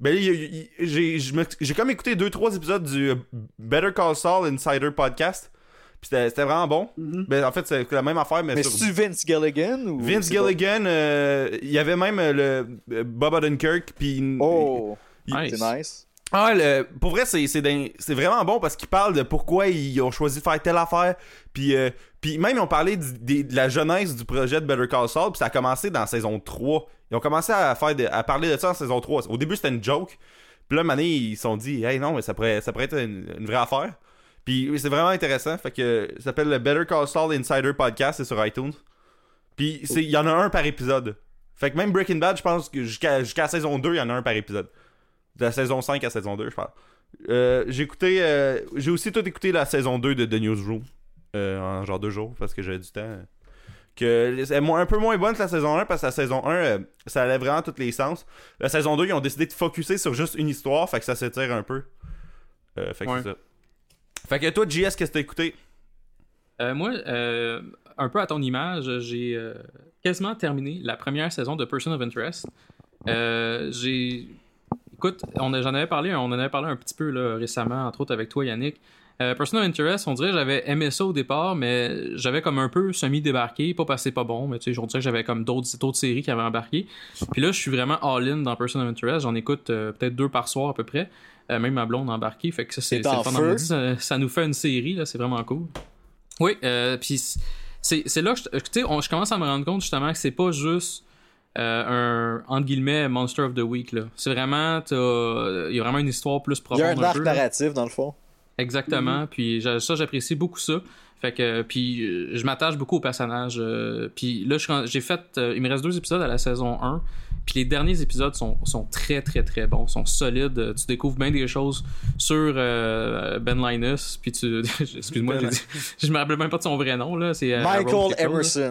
Ben là, il y a- il- j'ai comme écouté 2-3 épisodes du Better Call Saul Insider Podcast. Puis c'était vraiment bon. Mhm. Ben en fait, c'est la même affaire, mais, Mais sur. c'est-tu Vince Gilligan ou. Vince c'est pas- Gilligan, euh, il y avait même euh, le euh, Bob Odenkirk, puis. Oh, il- Nice. c'est nice. ah, le, pour vrai, c'est, c'est, d'un- c'est vraiment bon parce qu'ils parlent de pourquoi ils ont choisi de faire telle affaire. Puis, euh, puis même, ils ont parlé de la jeunesse du projet de Better Call Saul. Puis ça a commencé dans saison 3. Ils ont commencé à, faire de- à parler de ça en saison 3. Au début, c'était une joke. Puis là, Mané, ils se sont dit, hey, non, mais ça pourrait, ça pourrait être une, une vraie affaire. Puis c'est vraiment intéressant. Fait que ça s'appelle le Better Call Saul Insider Podcast. C'est sur iTunes. Puis il y en a un par épisode. Fait que même Breaking Bad, je pense que jusqu'à, la saison 2, il y en a un par épisode. De la saison 5 à saison 2, je parle. Euh, j'ai écouté. euh, j'ai aussi tout écouté la saison 2 de The Newsroom. euh, en genre deux jours parce que j'avais du temps. Que c'est un peu moins bonne que la saison 1 parce que la saison 1, euh, ça allait vraiment tous les sens. La saison 2, ils ont décidé de focuser sur juste une histoire, fait que ça s'étire un peu. Fait que Ouais. c'est ça. Fait que toi, JS, qu'est-ce que t'as écouté? Euh, moi, euh, un peu à ton image, j'ai euh, quasiment terminé la première saison de Person of Interest. J'ai. Écoute, j'en avais parlé, on en avait parlé un petit peu là, récemment, entre autres avec toi, Yannick. Euh, Person of Interest, on dirait que j'avais aimé ça au départ, mais j'avais comme un peu semi-débarqué, pas passé pas bon, mais tu sais, on dirait que j'avais comme d'autres d'autres séries qui avaient embarqué. Puis là, je suis vraiment all-in dans Person of Interest, j'en écoute euh, peut-être deux par soir à peu près. Euh, même ma blonde a embarqué, fait que ça, c'est ça, ça nous fait une série, là, c'est vraiment cool. Oui, euh, puis c'est c'est là que je, on- je commence à me rendre compte justement que c'est pas juste euh, un entre guillemets Monster of the Week là. C'est vraiment il y a vraiment une histoire plus Il y profonde a un arc peu, là. narratif dans le fond. Exactement. Puis j'a- ça, j'apprécie beaucoup ça. Fait que puis euh, je m'attache beaucoup au personnage. euh, puis là, j'ai fait, euh, il me reste deux épisodes à la saison 1. Puis les derniers épisodes sont, sont très très très bons, sont solides. Euh, Tu découvres bien des choses sur euh, Ben Linus. Puis tu, excuse-moi, dit- je me rappelle même pas de son vrai nom là. C'est euh, Michael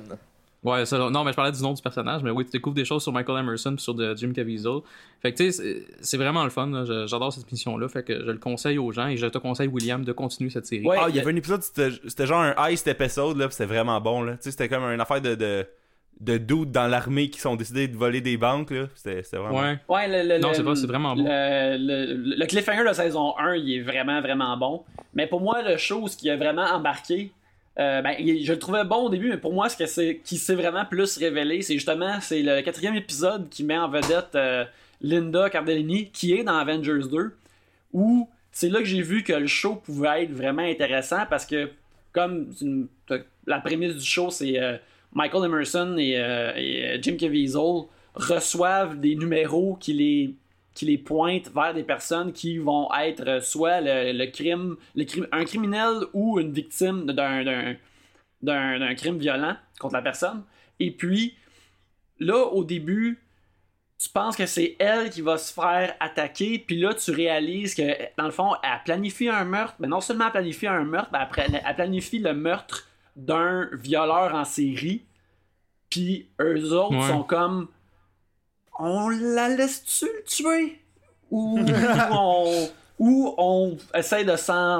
là. Ouais, ça, non, mais je parlais du nom du personnage, mais oui, tu découvres des choses sur Michael Emerson puis sur de Jim Caviezel. Fait que tu sais, c'est- vraiment le fun. J'adore cette mission-là. Fait que je le conseille aux gens et je te conseille, William, de continuer cette série. Ouais, Ah, il y avait un épisode, c'était genre un iced episode, là, c'était vraiment bon, là. Tu sais, c'était comme une affaire de, de, de doutes dans l'armée qui sont décidés de voler des banques, là. C'était vraiment. Ouais. Ouais, le, le- Non, le- c'est pas, c'est vraiment bon. Le, le- le cliffhanger de saison 1, il est vraiment, vraiment bon. Mais pour moi, le show, ce qui a vraiment embarqué, euh, ben, je le trouvais bon au début, mais pour moi, ce que c'est, qui s'est vraiment plus révélé, c'est justement c'est le quatrième épisode qui met en vedette euh, Linda Cardellini, qui est dans Avengers 2, où c'est là que j'ai vu que le show pouvait être vraiment intéressant parce que, comme la prémisse du show, c'est euh, Michael Emerson et, et, Jim Caviezel reçoivent des numéros qui les qui les pointent vers des personnes qui vont être euh, soit le, le crime, le un criminel ou une victime d'un, d'un, d'un, d'un crime violent contre la personne. Et puis, là, au début, tu penses que c'est elle qui va se faire attaquer, puis là, tu réalises que, dans le fond, elle planifie un meurtre, mais non seulement elle planifie un meurtre, mais elle, elle planifie le meurtre d'un violeur en série, puis eux autres Ouais. sont comme on la laisse-tu le tuer? Ou, on, ou on essaie de s'en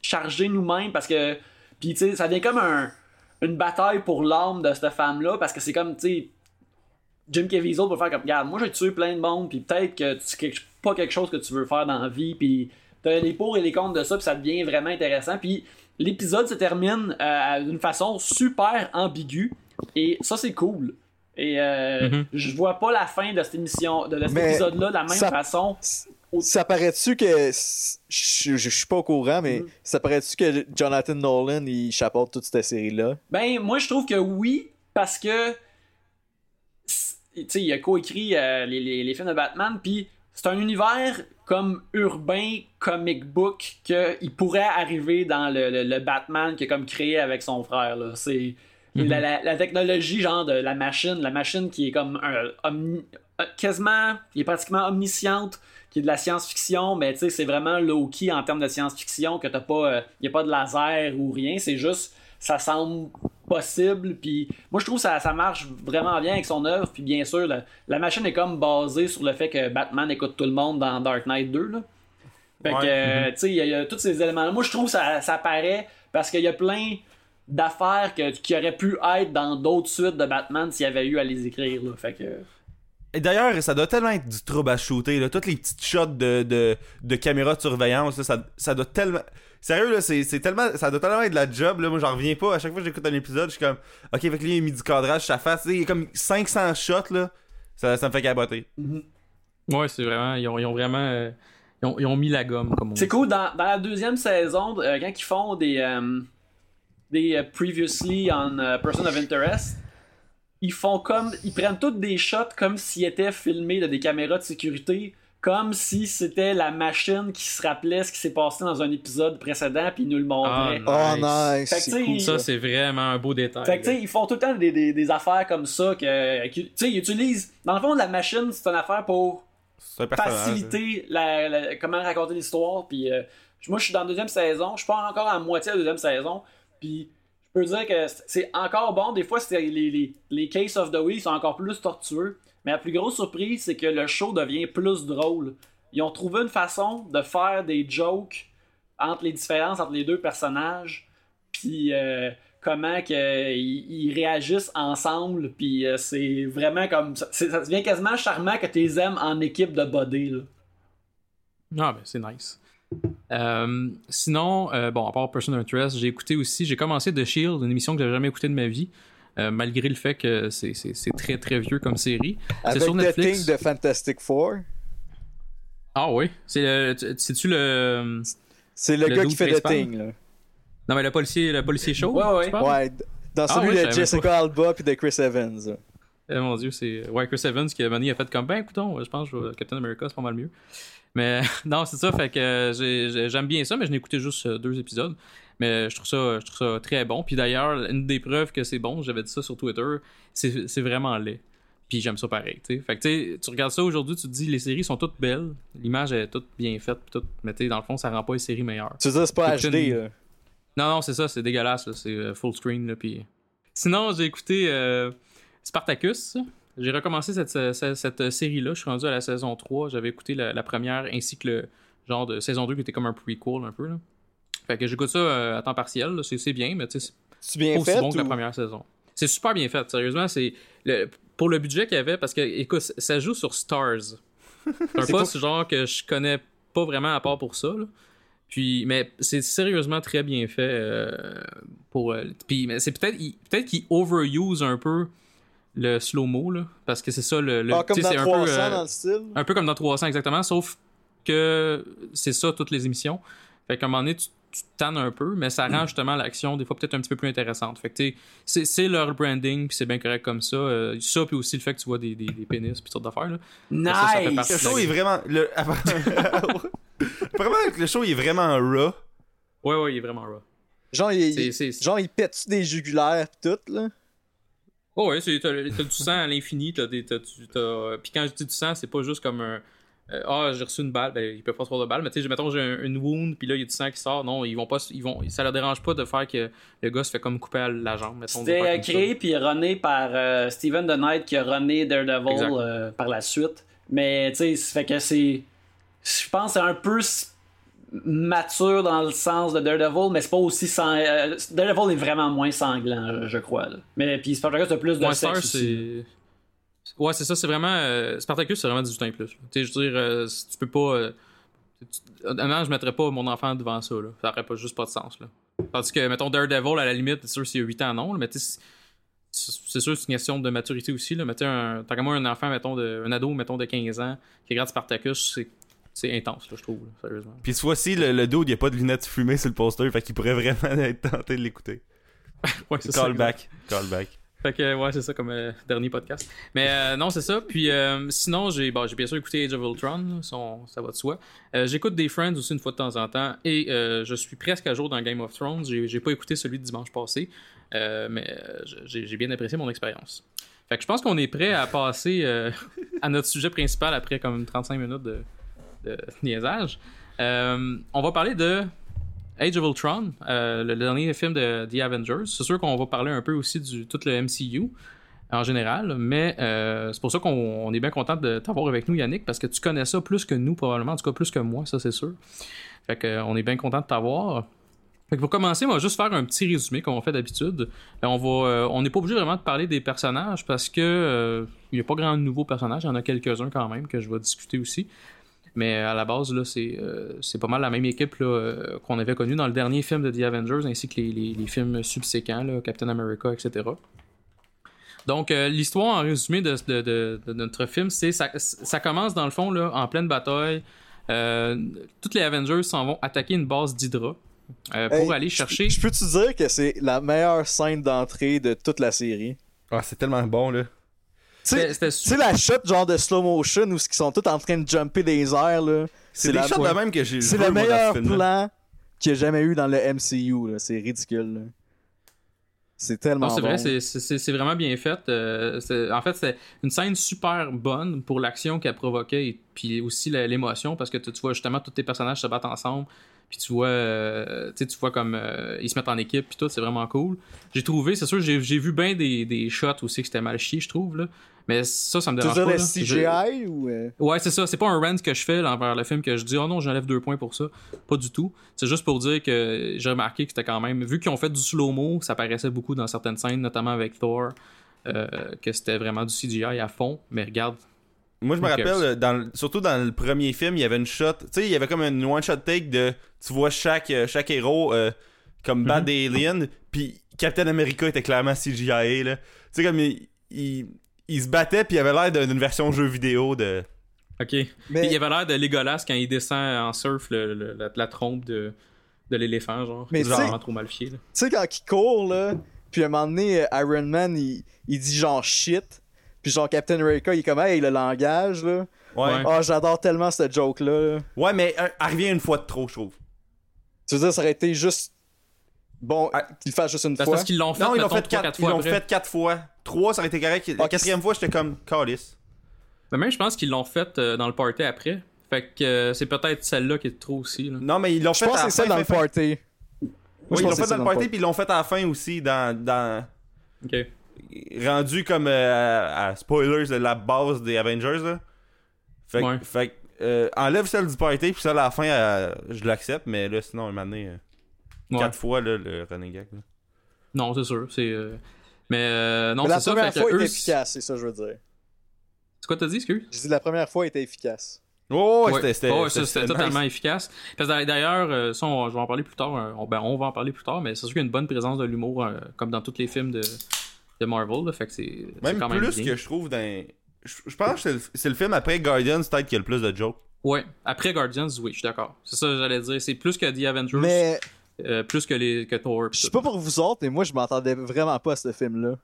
charger nous-mêmes parce que. Puis, tu sais, ça devient comme un, une bataille pour l'âme de cette femme-là parce que c'est comme, tu sais. Jim Caviezel peut faire comme, regarde, moi j'ai tué plein de monde, puis peut-être que c'est pas quelque chose que tu veux faire dans la vie, puis t'as les pour et les contre de ça, puis ça devient vraiment intéressant. Puis l'épisode se termine euh, d'une façon super ambiguë, et ça c'est cool. Et euh, Mhm. je vois pas la fin de cette émission, de, de cet Mais épisode-là de la même ça- façon. Ça paraît-tu que. Je je- je suis pas au courant, mais Mhm. ça paraît-tu que Jonathan Nolan il chapeaute toute cette série-là? Ben, moi, je trouve que oui, parce que. Tu sais, il a coécrit euh, les, les, les films de Batman, puis c'est un univers comme urbain, comic book, qu'il pourrait arriver dans le, le- le Batman qu'il a comme créé avec son frère. là. Mhm. La, la- la technologie, genre de la machine, la machine qui est comme un, omni- euh, quasiment, qui est pratiquement omnisciente, qui est de la science-fiction, mais tu sais, c'est vraiment low-key en termes de science-fiction, que t'as pas, il y a pas de laser ou rien, c'est juste, ça semble possible, puis moi je trouve que ça, ça marche vraiment bien avec son œuvre, puis bien sûr, la, la machine est comme basée sur le fait que Batman écoute tout le monde dans Dark Knight 2, là. Fait que, Ouais. euh, tu sais, il y, a- il y a tous ces éléments-là. Moi, je trouve que ça, ça paraît parce qu'il y a plein d'affaires que- qui auraient pu être dans d'autres suites de Batman s'il y avait eu à les écrire. Là. Fait que... Et d'ailleurs, ça doit tellement être du trouble à shooter, là. Toutes les petites shots de, de, de caméra de surveillance, là, ça, ça doit tellement. Sérieux, là, c'est c'est tellement. Ça doit tellement être de la job, là. Moi, j'en reviens pas. À chaque fois que j'écoute un épisode, je suis comme. Ok, fait que lui, il a mis du cadrage, sa face. Il y a comme 500 shots, là. Ça, ça me fait caboter. Ouais, c'est vraiment. Ils ont, ils ont vraiment. euh, ils, ont, ils ont mis la gomme, comme on C'est dit. cool, dans, dans la deuxième saison, euh, quand ils font des, euh, des euh, Previously on euh, Person of Interest, ils font comme. Ils prennent toutes des shots comme s'ils étaient filmés de des caméras de sécurité, comme si c'était la machine qui se rappelait ce qui s'est passé dans un épisode précédent, puis ils nous le montraient. Ah, Oh, Nice. sais, cool, Ça, c'est vraiment un beau détail. Fait que, ils font tout le temps des, des, des affaires comme ça. que que- Tu sais, ils utilisent. Dans le fond, la machine, c'est une affaire pour personnage. faciliter la, la- comment raconter l'histoire. Puis euh, moi, je suis dans la deuxième saison. Je suis pas encore à la moitié de la deuxième saison. Puis je peux dire que c'est- encore bon. Des fois, les, les, les Case of the Week sont encore plus tortueux. Mais la plus grosse surprise, c'est que le show devient plus drôle. Ils ont trouvé une façon de faire des jokes entre les différences entre les deux personnages. Puis euh, comment que ils, ils réagissent ensemble. Puis euh, c'est vraiment comme. Ça, ça devient quasiment charmant que tu les aimes en équipe de body. Ah, ben, c'est nice. Euh, sinon, euh, bon, à part Person of Interest, j'ai écouté aussi, j'ai commencé The Shield, une émission que j'avais jamais écouté de ma vie, euh, malgré le fait que c'est, c'est, c'est très très vieux comme série. C'est sur The Netflix. Thing de Fantastic Four. Ah oui, c'est le, tu- c'est-tu le, C'est le, Le gars qui fait The principal? Thing, là. non mais le policier, le policier chaud. Ouais, ouais. Ouais, dans Ah celui de Jessica Alba puis de Chris Evans. Eh, mon dieu, c'est ouais Chris Evans qui a venu a fait comme ben écoutons, je pense que Captain America c'est pas mal mieux. Mais non, c'est ça, fait que euh, j'ai- j'ai- j'aime bien ça, mais je n'ai écouté juste euh, deux épisodes. Mais je trouve ça, je trouve ça très bon. Puis d'ailleurs, une des preuves que c'est bon, j'avais dit ça sur Twitter, c'est vraiment laid. Puis j'aime ça pareil. Fait que tu regardes ça aujourd'hui, tu te dis les séries sont toutes belles, l'image est toute bien faite, tout, mais tu sais, dans le fond, ça rend pas les séries meilleures. Tu dire, c'est pas HD, une- là? Non, non, c'est ça, c'est dégueulasse, c'est euh, full screen. Là, puis... Sinon, j'ai écouté euh, Spartacus. J'ai recommencé cette, cette, cette série-là. Je suis rendu à la saison 3. J'avais écouté la, la première ainsi que le genre de saison 2 qui était comme un prequel un peu. Là. Fait que j'écoute ça euh, à temps partiel. C'est, bien, mais tu sais, C'est bien aussi fait bon que la première saison. C'est super bien fait, sérieusement. C'est le- pour le budget qu'il y avait, parce que, écoute, ça joue sur Stars. Un poste genre que je connais pas vraiment à part pour ça. là. Puis, mais c'est sérieusement très bien fait euh, pour. euh, puis, mais c'est peut-être peut-être qu'ils overuse un peu le slow-mo, là. Parce que c'est ça le. le Ah, comme dans c'est un 300 peu, euh, dans le style. un peu comme dans 300 exactement, sauf que c'est ça toutes les émissions. Fait qu'à un moment donné, tu, tannes un peu, mais ça rend justement l'action des fois peut-être un petit peu plus intéressante. Fait que tu sais, c'est- c'est leur branding, puis c'est bien correct comme ça. Euh, ça, puis aussi le fait que tu vois des, des, des pénis, puis toutes sortes d'affaires. là. ça, ça fait Nice! partie Le show est vraiment. Le... Vraiment, le show il est vraiment raw. Ouais, ouais, il est vraiment raw. Genre, il, C'est- il- c'est- genre, il pète des jugulaires pis tout, là? Oh ouais, t'as du sang à l'infini. T'as des, t'as, tu- t'as- Puis quand je dis du sang, c'est pas juste comme un. euh, Ah, j'ai reçu une balle. Ben, il peut pas se faire de balle. Mais tu sais, mettons, j'ai un- une wound, puis là, il y a du sang qui sort. Non, ils vont pas. Ils vont, ça leur dérange pas de faire que le gars se fait comme couper à la jambe. Mettons, C'était créé puis runné par euh, Steven The Knight qui a runné Daredevil euh, par la suite. Mais tu sais, ça fait que c'est. Je pense que c'est un peu mature dans le sens de Daredevil, mais c'est pas aussi sang... euh, Daredevil est vraiment moins sanglant, je, crois. là. Mais puis Spartacus a plus de Ouais, sexe aussi. Ouais, c'est ça, c'est vraiment. euh, Spartacus, c'est vraiment 18 ans et plus. Tu je veux dire, euh, si tu peux pas. euh, tu- Honnêtement, je mettrais pas mon enfant devant ça. Là. Ça aurait pas, juste pas de sens. Là. Tandis que, mettons, Daredevil, à la limite, c'est sûr, s'il a 8 ans, non. là, mais tu sais, c'est sûr, c'est une question de maturité aussi. Là. Mais tu un- tant qu'à moi, un enfant, mettons, de, un ado, mettons, de 15 ans, qui regarde Spartacus, c'est. C'est intense, là, je trouve, là, sérieusement. Puis ce fois-ci, le, le dude, il y a pas de lunettes fumées sur le poster, fait qu'il pourrait vraiment être tenté de l'écouter. Ouais, c'est ça. Callback. Callback. Fait que ouais, c'est ça comme euh, dernier podcast. Mais euh, non, c'est ça. Puis euh, sinon, j'ai bon, j'ai bien sûr écouté Age of Ultron, là, son- ça va de soi. J'écoute des Friends aussi une fois de temps en temps. Et je suis presque à jour dans Game of Thrones. J'ai pas écouté celui de dimanche passé. mais j'ai j'ai bien apprécié mon expérience. Fait que je pense qu'on est prêt à passer à notre sujet principal après comme 35 minutes de, de niaisage. Euh, on va parler de Age of Ultron, euh, le dernier film de The Avengers. C'est sûr qu'on va parler un peu aussi du tout le MCU en général, mais euh, c'est pour ça qu'on on est bien content de t'avoir avec nous, Yannick, parce que tu connais ça plus que nous, probablement, en tout cas plus que moi, ça c'est sûr. Fait que, euh, on est bien content de t'avoir. Fait que pour commencer, on va juste faire un petit résumé comme on fait d'habitude. On n'est pas obligé vraiment de parler des personnages parce que il n'y a pas grand nouveaux personnages, il y en a quelques-uns quand même que je vais discuter aussi. Mais à la base, là, c'est, euh, c'est pas mal la même équipe là, euh, qu'on avait connue dans le dernier film de The Avengers, ainsi que les, les- les films subséquents, là, Captain America, etc. Donc, euh, l'histoire en résumé de, de- de- de notre film, c'est ça, ça commence dans le fond là, en pleine bataille. Euh, toutes les Avengers s'en vont attaquer une base d'Hydra euh, pour Hey, aller chercher. Je peux-tu dire que c'est la meilleure scène d'entrée de toute la série? Ah, c'est tellement bon, là. Tu sais, la shot genre de slow motion où ils sont tous en train de jumper des airs, là. C'est la- shots de même que j'ai C'est vu, le moi, dans ce meilleur plan qu'il y a jamais eu dans le MCU, là. C'est ridicule, là. C'est tellement Non, c'est bon. vrai, c'est- vraiment bien fait. Euh, en fait, c'est une scène super bonne pour l'action qu'elle provoquait et puis aussi l'émotion parce que tu tu vois justement tous tes personnages se battent ensemble. Puis tu vois, euh, tu sais, tu vois comme euh, ils se mettent en équipe puis tout, c'est vraiment cool. J'ai trouvé, c'est sûr, j'ai vu bien des, des shots aussi que c'était mal chié, je trouve là. Mais ça, ça me Tu dérange veux pas. là. CGI ou. euh, Ouais, c'est ça. C'est pas un rant que je fais là, envers le film que je dis oh non, j'enlève deux points pour ça. Pas du tout. C'est juste pour dire que j'ai remarqué que c'était quand même. Vu qu'ils ont fait du slow-mo, ça paraissait beaucoup dans certaines scènes, notamment avec Thor, euh, que c'était vraiment du CGI à fond. Mais regarde. Moi, je me rappelle, euh, dans, le- surtout dans le premier film, il y avait une shot. Tu sais, il y avait comme une one-shot take de. Tu vois chaque, euh, chaque héros euh, comme battre des aliens. Puis Captain America était clairement CGI, là. Tu sais, comme il, il, il se battait, puis il avait l'air d'une version jeu vidéo de. Ok. Mais Il avait l'air de Legolas quand il descend en surf le- le- la, la trompe de, de l'éléphant, genre. Mais vraiment trop mal fié. Là. tu sais, quand il court, là, puis à un moment donné, Iron Man, il, il dit genre shit. Puis genre Captain America, il est comme, hey, le langage, là. Ouais. Ah, j'adore tellement cette joke-là. là. Ouais, mais euh, elle revient une fois de trop, je trouve. Tu veux dire, ça aurait été juste. Bon, Ah. qu'il le fasse juste une C'est fois? parce qu'ils l'ont fait, Non, ils l'ont fait, trois, quatre, quatre ils fois l'ont fait quatre fois. Trois, ça aurait été correct. La Ah, quatrième fois, j'étais comme Calice. Mais même, je pense qu'ils l'ont fait euh, dans le party après. Fait que euh, c'est peut-être celle-là qui est trop aussi. Là. Non, mais ils l'ont Je fait pense à c'est dans le party. Oui, ils pense l'ont que fait c'est ça dans le party, puis ils l'ont fait à la fin aussi, dans, dans Ok. Rendu comme euh, à, à spoilers de la base des Avengers. Là. Fait, que- Ouais. fait que, euh, enlève celle du party, puis ça à la fin, euh, je l'accepte, mais là, sinon, un moment donné, euh, Ouais. quatre fois le, le running gag. là. Non, c'est sûr. C'est. euh, Mais euh, non, la c'est ça. première fois était efficace, c'est ça je veux dire. C'est quoi t'as dit, excuse? Je dis la première fois était efficace. Oh, ouais, Ouais. c'était- totalement nice. efficace. Parce que d'ailleurs, euh, ça, on, je vais en parler plus tard. euh, on, ben, on va en parler plus tard, mais c'est sûr qu'il y a une bonne présence de l'humour, euh, comme dans tous les films de, de Marvel. Là, fait que c'est Même quand même plus bien. que je trouve dans. Je, je pense que c'est le, film après Guardians peut-être qui a le plus de jokes. Ouais, après Guardians, oui, je suis d'accord. C'est ça que j'allais dire. C'est plus que The Avengers, Mais euh, plus que, les, que Thor. je sais pas pour vous autres, mais moi je m'entendais vraiment pas à ce film-là.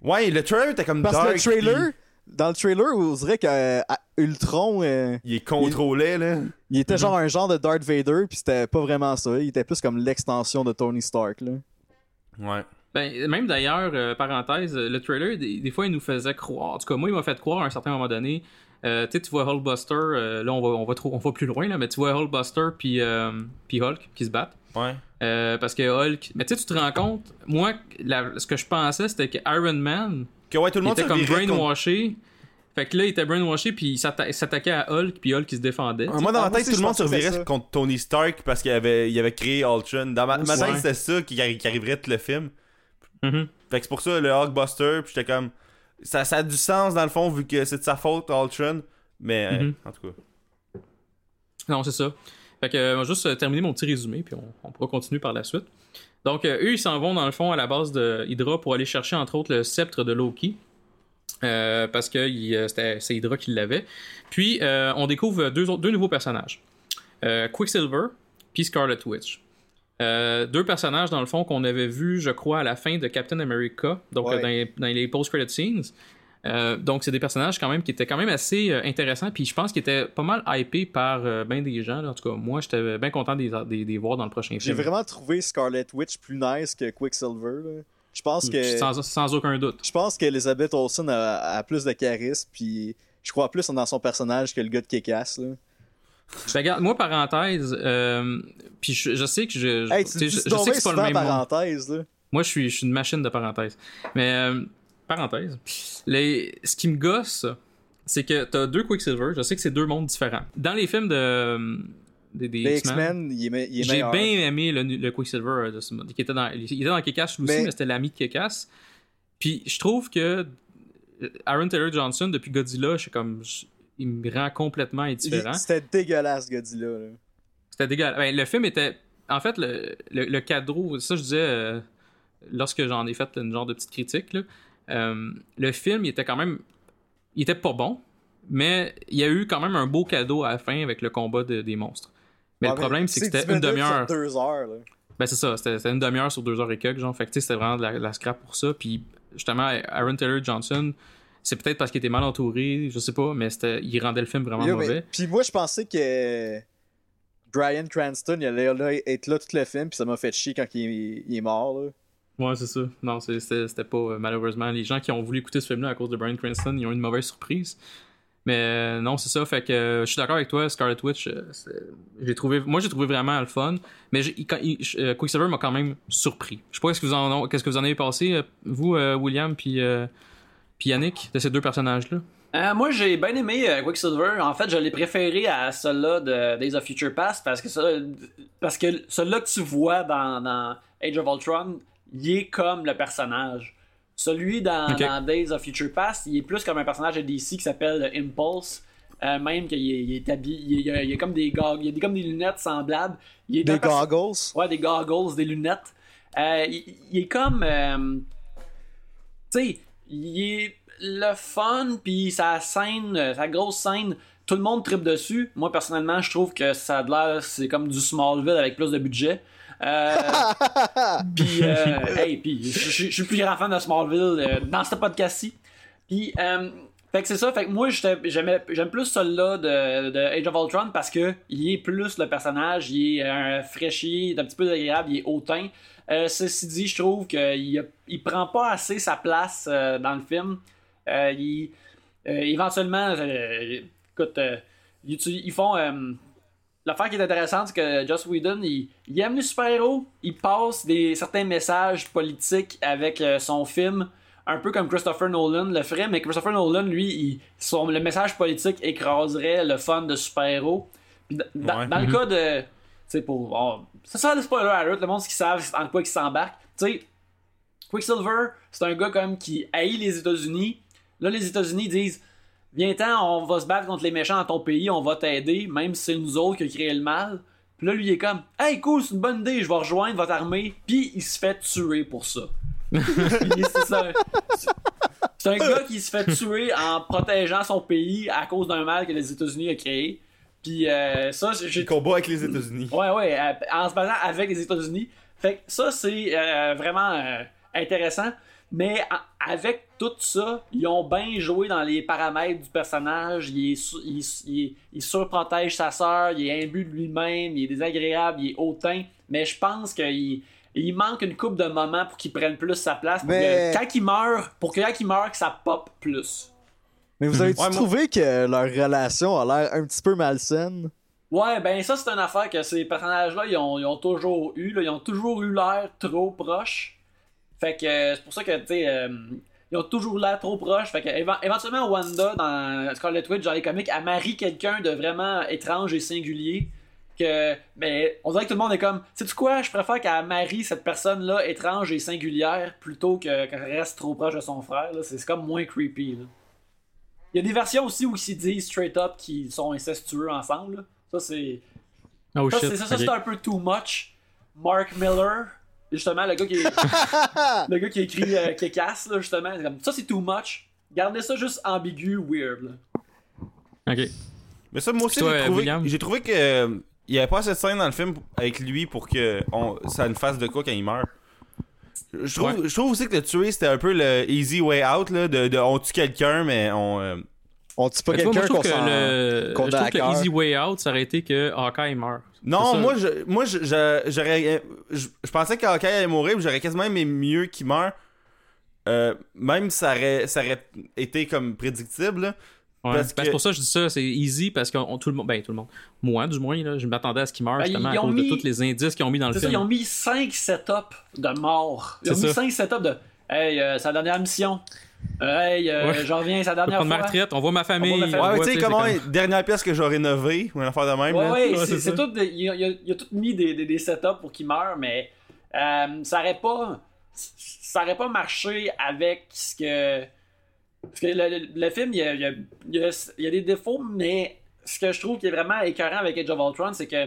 Ouais, le trailer était comme Parce que dark, le trailer, puis dans le trailer, on dirait que euh, Ultron, euh, Il est contrôlé, là. il était genre un genre de Darth Vader, puis c'était pas vraiment ça. Il était plus comme l'extension de Tony Stark. Là. Ouais. Ben, même d'ailleurs, euh, parenthèse, le trailer, des, des fois, il nous faisait croire. En tout cas, moi, il m'a fait croire à un certain moment donné. euh, tu sais, tu vois Hulkbuster, euh, là, on va, on, va trop, on va plus loin, là, mais tu vois Hulkbuster puis, euh, puis Hulk qui se battent. Ouais. Euh, parce que Hulk. Mais tu sais, tu te rends compte, moi, la- ce que je pensais, c'était que Iron Man, Que ouais, tout le monde était comme brainwashé. Fait que là, il était brainwashé, puis il s'atta- il s'attaquait à Hulk, puis Hulk, il se défendait. Ah, Moi, dans Ah, ma tête, tout le monde se pensais que virait c'était ça. contre Tony Stark parce qu'il avait, il avait créé Ultron. Dans ma, ma Ouais. tête, c'était ça qui arriverait tout le film. Mhm. Fait que c'est pour ça, le Hulkbuster, puis j'étais comme. Ça, ça a du sens dans le fond, vu que c'est de sa faute, Ultron. Mais, euh, Mhm. en tout cas. Non, c'est ça. Fait que, euh, on va juste euh, terminer mon petit résumé, puis on, on pourra continuer par la suite. Donc, euh, eux, ils s'en vont dans le fond à la base de Hydra pour aller chercher, entre autres, le sceptre de Loki. Euh, parce que c'est Hydra qui l'avait. Puis, on découvre deux, autres- deux nouveaux personnages Quicksilver, puis Scarlet Witch. Euh, deux personnages, dans le fond, qu'on avait vus, je crois, à la fin de Captain America, donc Ouais. euh, dans les, dans les post-credit scenes. Euh, donc, c'est des personnages quand même qui étaient quand même assez euh, intéressants, puis je pense qu'ils étaient pas mal hypés par ben des gens. là. En tout cas, moi, j'étais bien content de les- voir dans le prochain J'ai film. vraiment trouvé Scarlet Witch plus nice que Quicksilver. Là. Je pense que Sans, sans aucun doute. je pense qu'Elizabeth Olsen a, a plus de charisme, puis je crois plus dans son personnage que le gars de Kick-Ass. Là. Ben, regarde, moi, parenthèse, euh, puis je, je sais que je, je- Hey, tu tu je- je sais que c'est pas le même monde. parenthèse. Là. Moi, je suis, je suis une machine de parenthèse. Mais, euh, parenthèse. Les, ce qui me gosse, c'est que t'as deux Quicksilver. Je sais que c'est deux mondes différents. Dans les films de, euh, des, des Les X-Men, il est, il est j'ai bien aimé le, le Quicksilver de ce mode. Qui était dans, il était dans Kick-Ass aussi, Mais- mais, c'était l'ami de Kick-Ass. Puis je trouve que Aaron Taylor Johnson, depuis Godzilla, je suis comme. je- il me rend complètement indifférent. C'était dégueulasse, ce Godzilla. Là. C'était dégueulasse. Ben, le film était. En fait, le, le, le cadre, ça je disais euh, lorsque j'en ai fait une genre de petite critique. Là, euh, le film, il était quand même. Il était pas bon, mais il y a eu quand même un beau cadeau à la fin avec le combat de- des monstres. Mais Ouais, le problème, c'est que c'était 10 une demi-heure. deux heures. Là. Ben, c'est ça, c'était une demi-heure sur deux heures et quelques, genre. Fait que, c'était vraiment de la, de la scrap pour ça. Puis, justement, Aaron Taylor Johnson, c'est peut-être parce qu'il était mal entouré, je sais pas, mais il rendait le film vraiment mais- mauvais. Puis moi, je pensais que Brian Cranston, il allait là, être là tout le film, puis ça m'a fait chier quand il est, il est mort. Là. Ouais, c'est ça. Non, c'était pas, euh, malheureusement, les gens qui ont voulu écouter ce film-là à cause de Brian Cranston, ils ont eu une mauvaise surprise. Mais euh, non, c'est ça. Fait que euh, je suis d'accord avec toi, Scarlet Witch. j'ai trouvé, moi, j'ai trouvé vraiment le fun. Mais quand, il- Quicksilver m'a quand même surpris. Je sais pas qu'est-ce que vous en, qu'est-ce que vous en avez pensé, vous, William, puis puis Yannick, de ces deux personnages-là? Euh, moi, j'ai bien aimé euh, Quicksilver. En fait, je l'ai préféré à celui-là de Days of Future Past parce que ça, parce que celui-là que tu vois dans, dans Age of Ultron, il est comme le personnage. Celui dans, Days of Future Past, il est plus comme un personnage de DC qui s'appelle Impulse. Euh, même qu'il est, il est habillé, il, a, il a comme des gog- il a des, comme des lunettes semblables. Il est Des goggles? Ouais, des goggles, des lunettes. Euh, il, il est comme. euh, tu sais, il est le fun, puis sa scène, sa grosse scène, tout le monde tripe dessus. Moi, personnellement, je trouve que ça a de l'air, c'est comme du Smallville avec plus de budget. Euh, puis, euh, hey, puis, je suis le plus grand fan de Smallville euh, dans ce podcast-ci. Puis, fait que c'est ça. Fait que moi, j'aime plus celui-là de, de Age of Ultron parce que il est plus le personnage, il est un fraîchier, il est un petit peu agréable, il est hautain. Euh, ceci dit, je trouve qu'il il prend pas assez sa place euh, dans le film. Euh, il- éventuellement, écoute, ils, font. L'affaire qui est intéressante, c'est que Joss Whedon, il, il aime les super-héros, il passe des, certains messages politiques avec son film, un peu comme Christopher Nolan le ferait, mais Christopher Nolan, lui, il- son, le message politique écraserait le fun de super-héros. Dans- le Mhm. cas de. Tu sais, pour. oh, c'est ça le spoiler alert, le monde qui savent en quoi ils s'embarquent. Tu sais, Quicksilver, c'est un gars comme qui haït les États-Unis. Là, les États-Unis disent viens-t'en, on va se battre contre les méchants dans ton pays, on va t'aider, même si c'est nous autres qui a créé le mal. Puis là, lui, il est comme, hey, cool, c'est une bonne idée, je vais rejoindre votre armée. Puis il se fait tuer pour ça. Puis c'est ça. C'est un gars qui se fait tuer en protégeant son pays à cause d'un mal que les États-Unis ont créé. Puis euh, ça, j'ai combat avec les États-Unis. Ouais, ouais, euh, en se battant avec les États-Unis. Fait que ça, c'est euh, vraiment euh, intéressant. Mais avec tout ça, ils ont bien joué dans les paramètres du personnage. Il, est su- il, il- il surprotège sa sœur, il est imbu de lui-même, il est désagréable, il est hautain. Mais je pense qu'il il manque une coupe de moments pour qu'il prenne plus sa place. Pour Mais- que quand il meurt, pour que quand il meurt, que ça pop plus. Mais vous avez-tu Ouais, moi- trouvé que leur relation a l'air un petit peu malsaine? Ouais, ben ça, c'est une affaire que ces personnages-là, ils ont, ils ont toujours eu. là. ils ont toujours eu l'air trop proches. Fait que euh, c'est pour ça que, tu sais, euh, ils ont toujours l'air trop proches. Fait que éven- éventuellement, Wanda, dans Scarlet Witch, dans les comics, elle marie quelqu'un de vraiment étrange et singulier. Que, mais on dirait que tout le monde est comme, sais-tu quoi, je préfère qu'elle marie cette personne-là étrange et singulière plutôt que- qu'elle reste trop proche de son frère. c'est comme moins creepy. Là. Il y a des versions aussi où ils se disent straight up qu'ils sont incestueux ensemble. là. Ça, c'est. Oh Ça, shit. c'est un peu too much. Mark Miller, justement, le gars qui, le gars qui a écrit euh, Kick-Ass, là, justement, ça c'est too much. Gardez ça juste ambigu, weird. là. Ok. Mais ça, moi aussi, j'ai trouvé, que euh, il y avait pas assez de scène dans le film avec lui pour que on, ça ne fasse de quoi quand il meurt. Je trouve, Ouais. je trouve aussi que le tuer c'était un peu le easy way out là, de, de on tue quelqu'un mais on euh, On tue pas quelqu'un qu'on que s'en... le, qu'on je trouve que le easy way out, ça aurait été que Hawkeye meurt. Non moi je moi je, j'aurais je, je pensais qu'Hawkeye allait mourir puis j'aurais quasiment aimé mieux qu'il meure Euh, même ça aurait ça aurait été comme prédictible là. Ouais. parce Ben, que- C'est pour ça que je dis ça, c'est easy parce que on- tout le monde, ben tout le monde, moi du moins, là, je m'attendais à ce qu'il meure Ben, justement ils à ont cause mis- de tous les indices qu'ils ont mis dans le C'est ça, film. ils ont mis 5 setups de mort. Ils ont C'est mis ça. 5 setups de Hey, euh, sa dernière mission. Euh, hey, euh, Ouais. j'en reviens, sa dernière prendre ma fois. retraite, on voit ma famille. On voit ma famille. Ouais, tu sais comment comme- dernière pièce que j'aurais rénovée ou une affaire de même Ouais, ouais, Ouais, c'est ça. tout. des- Il a, il a- il a tout mis des, des, des setups pour qu'il meure, mais euh, ça aurait pas. Ça aurait pas marché avec ce que. Parce que le, le- film, il y a, il y a- il y a- des défauts, mais ce que je trouve qui est vraiment écœurant avec Age of Ultron, c'est que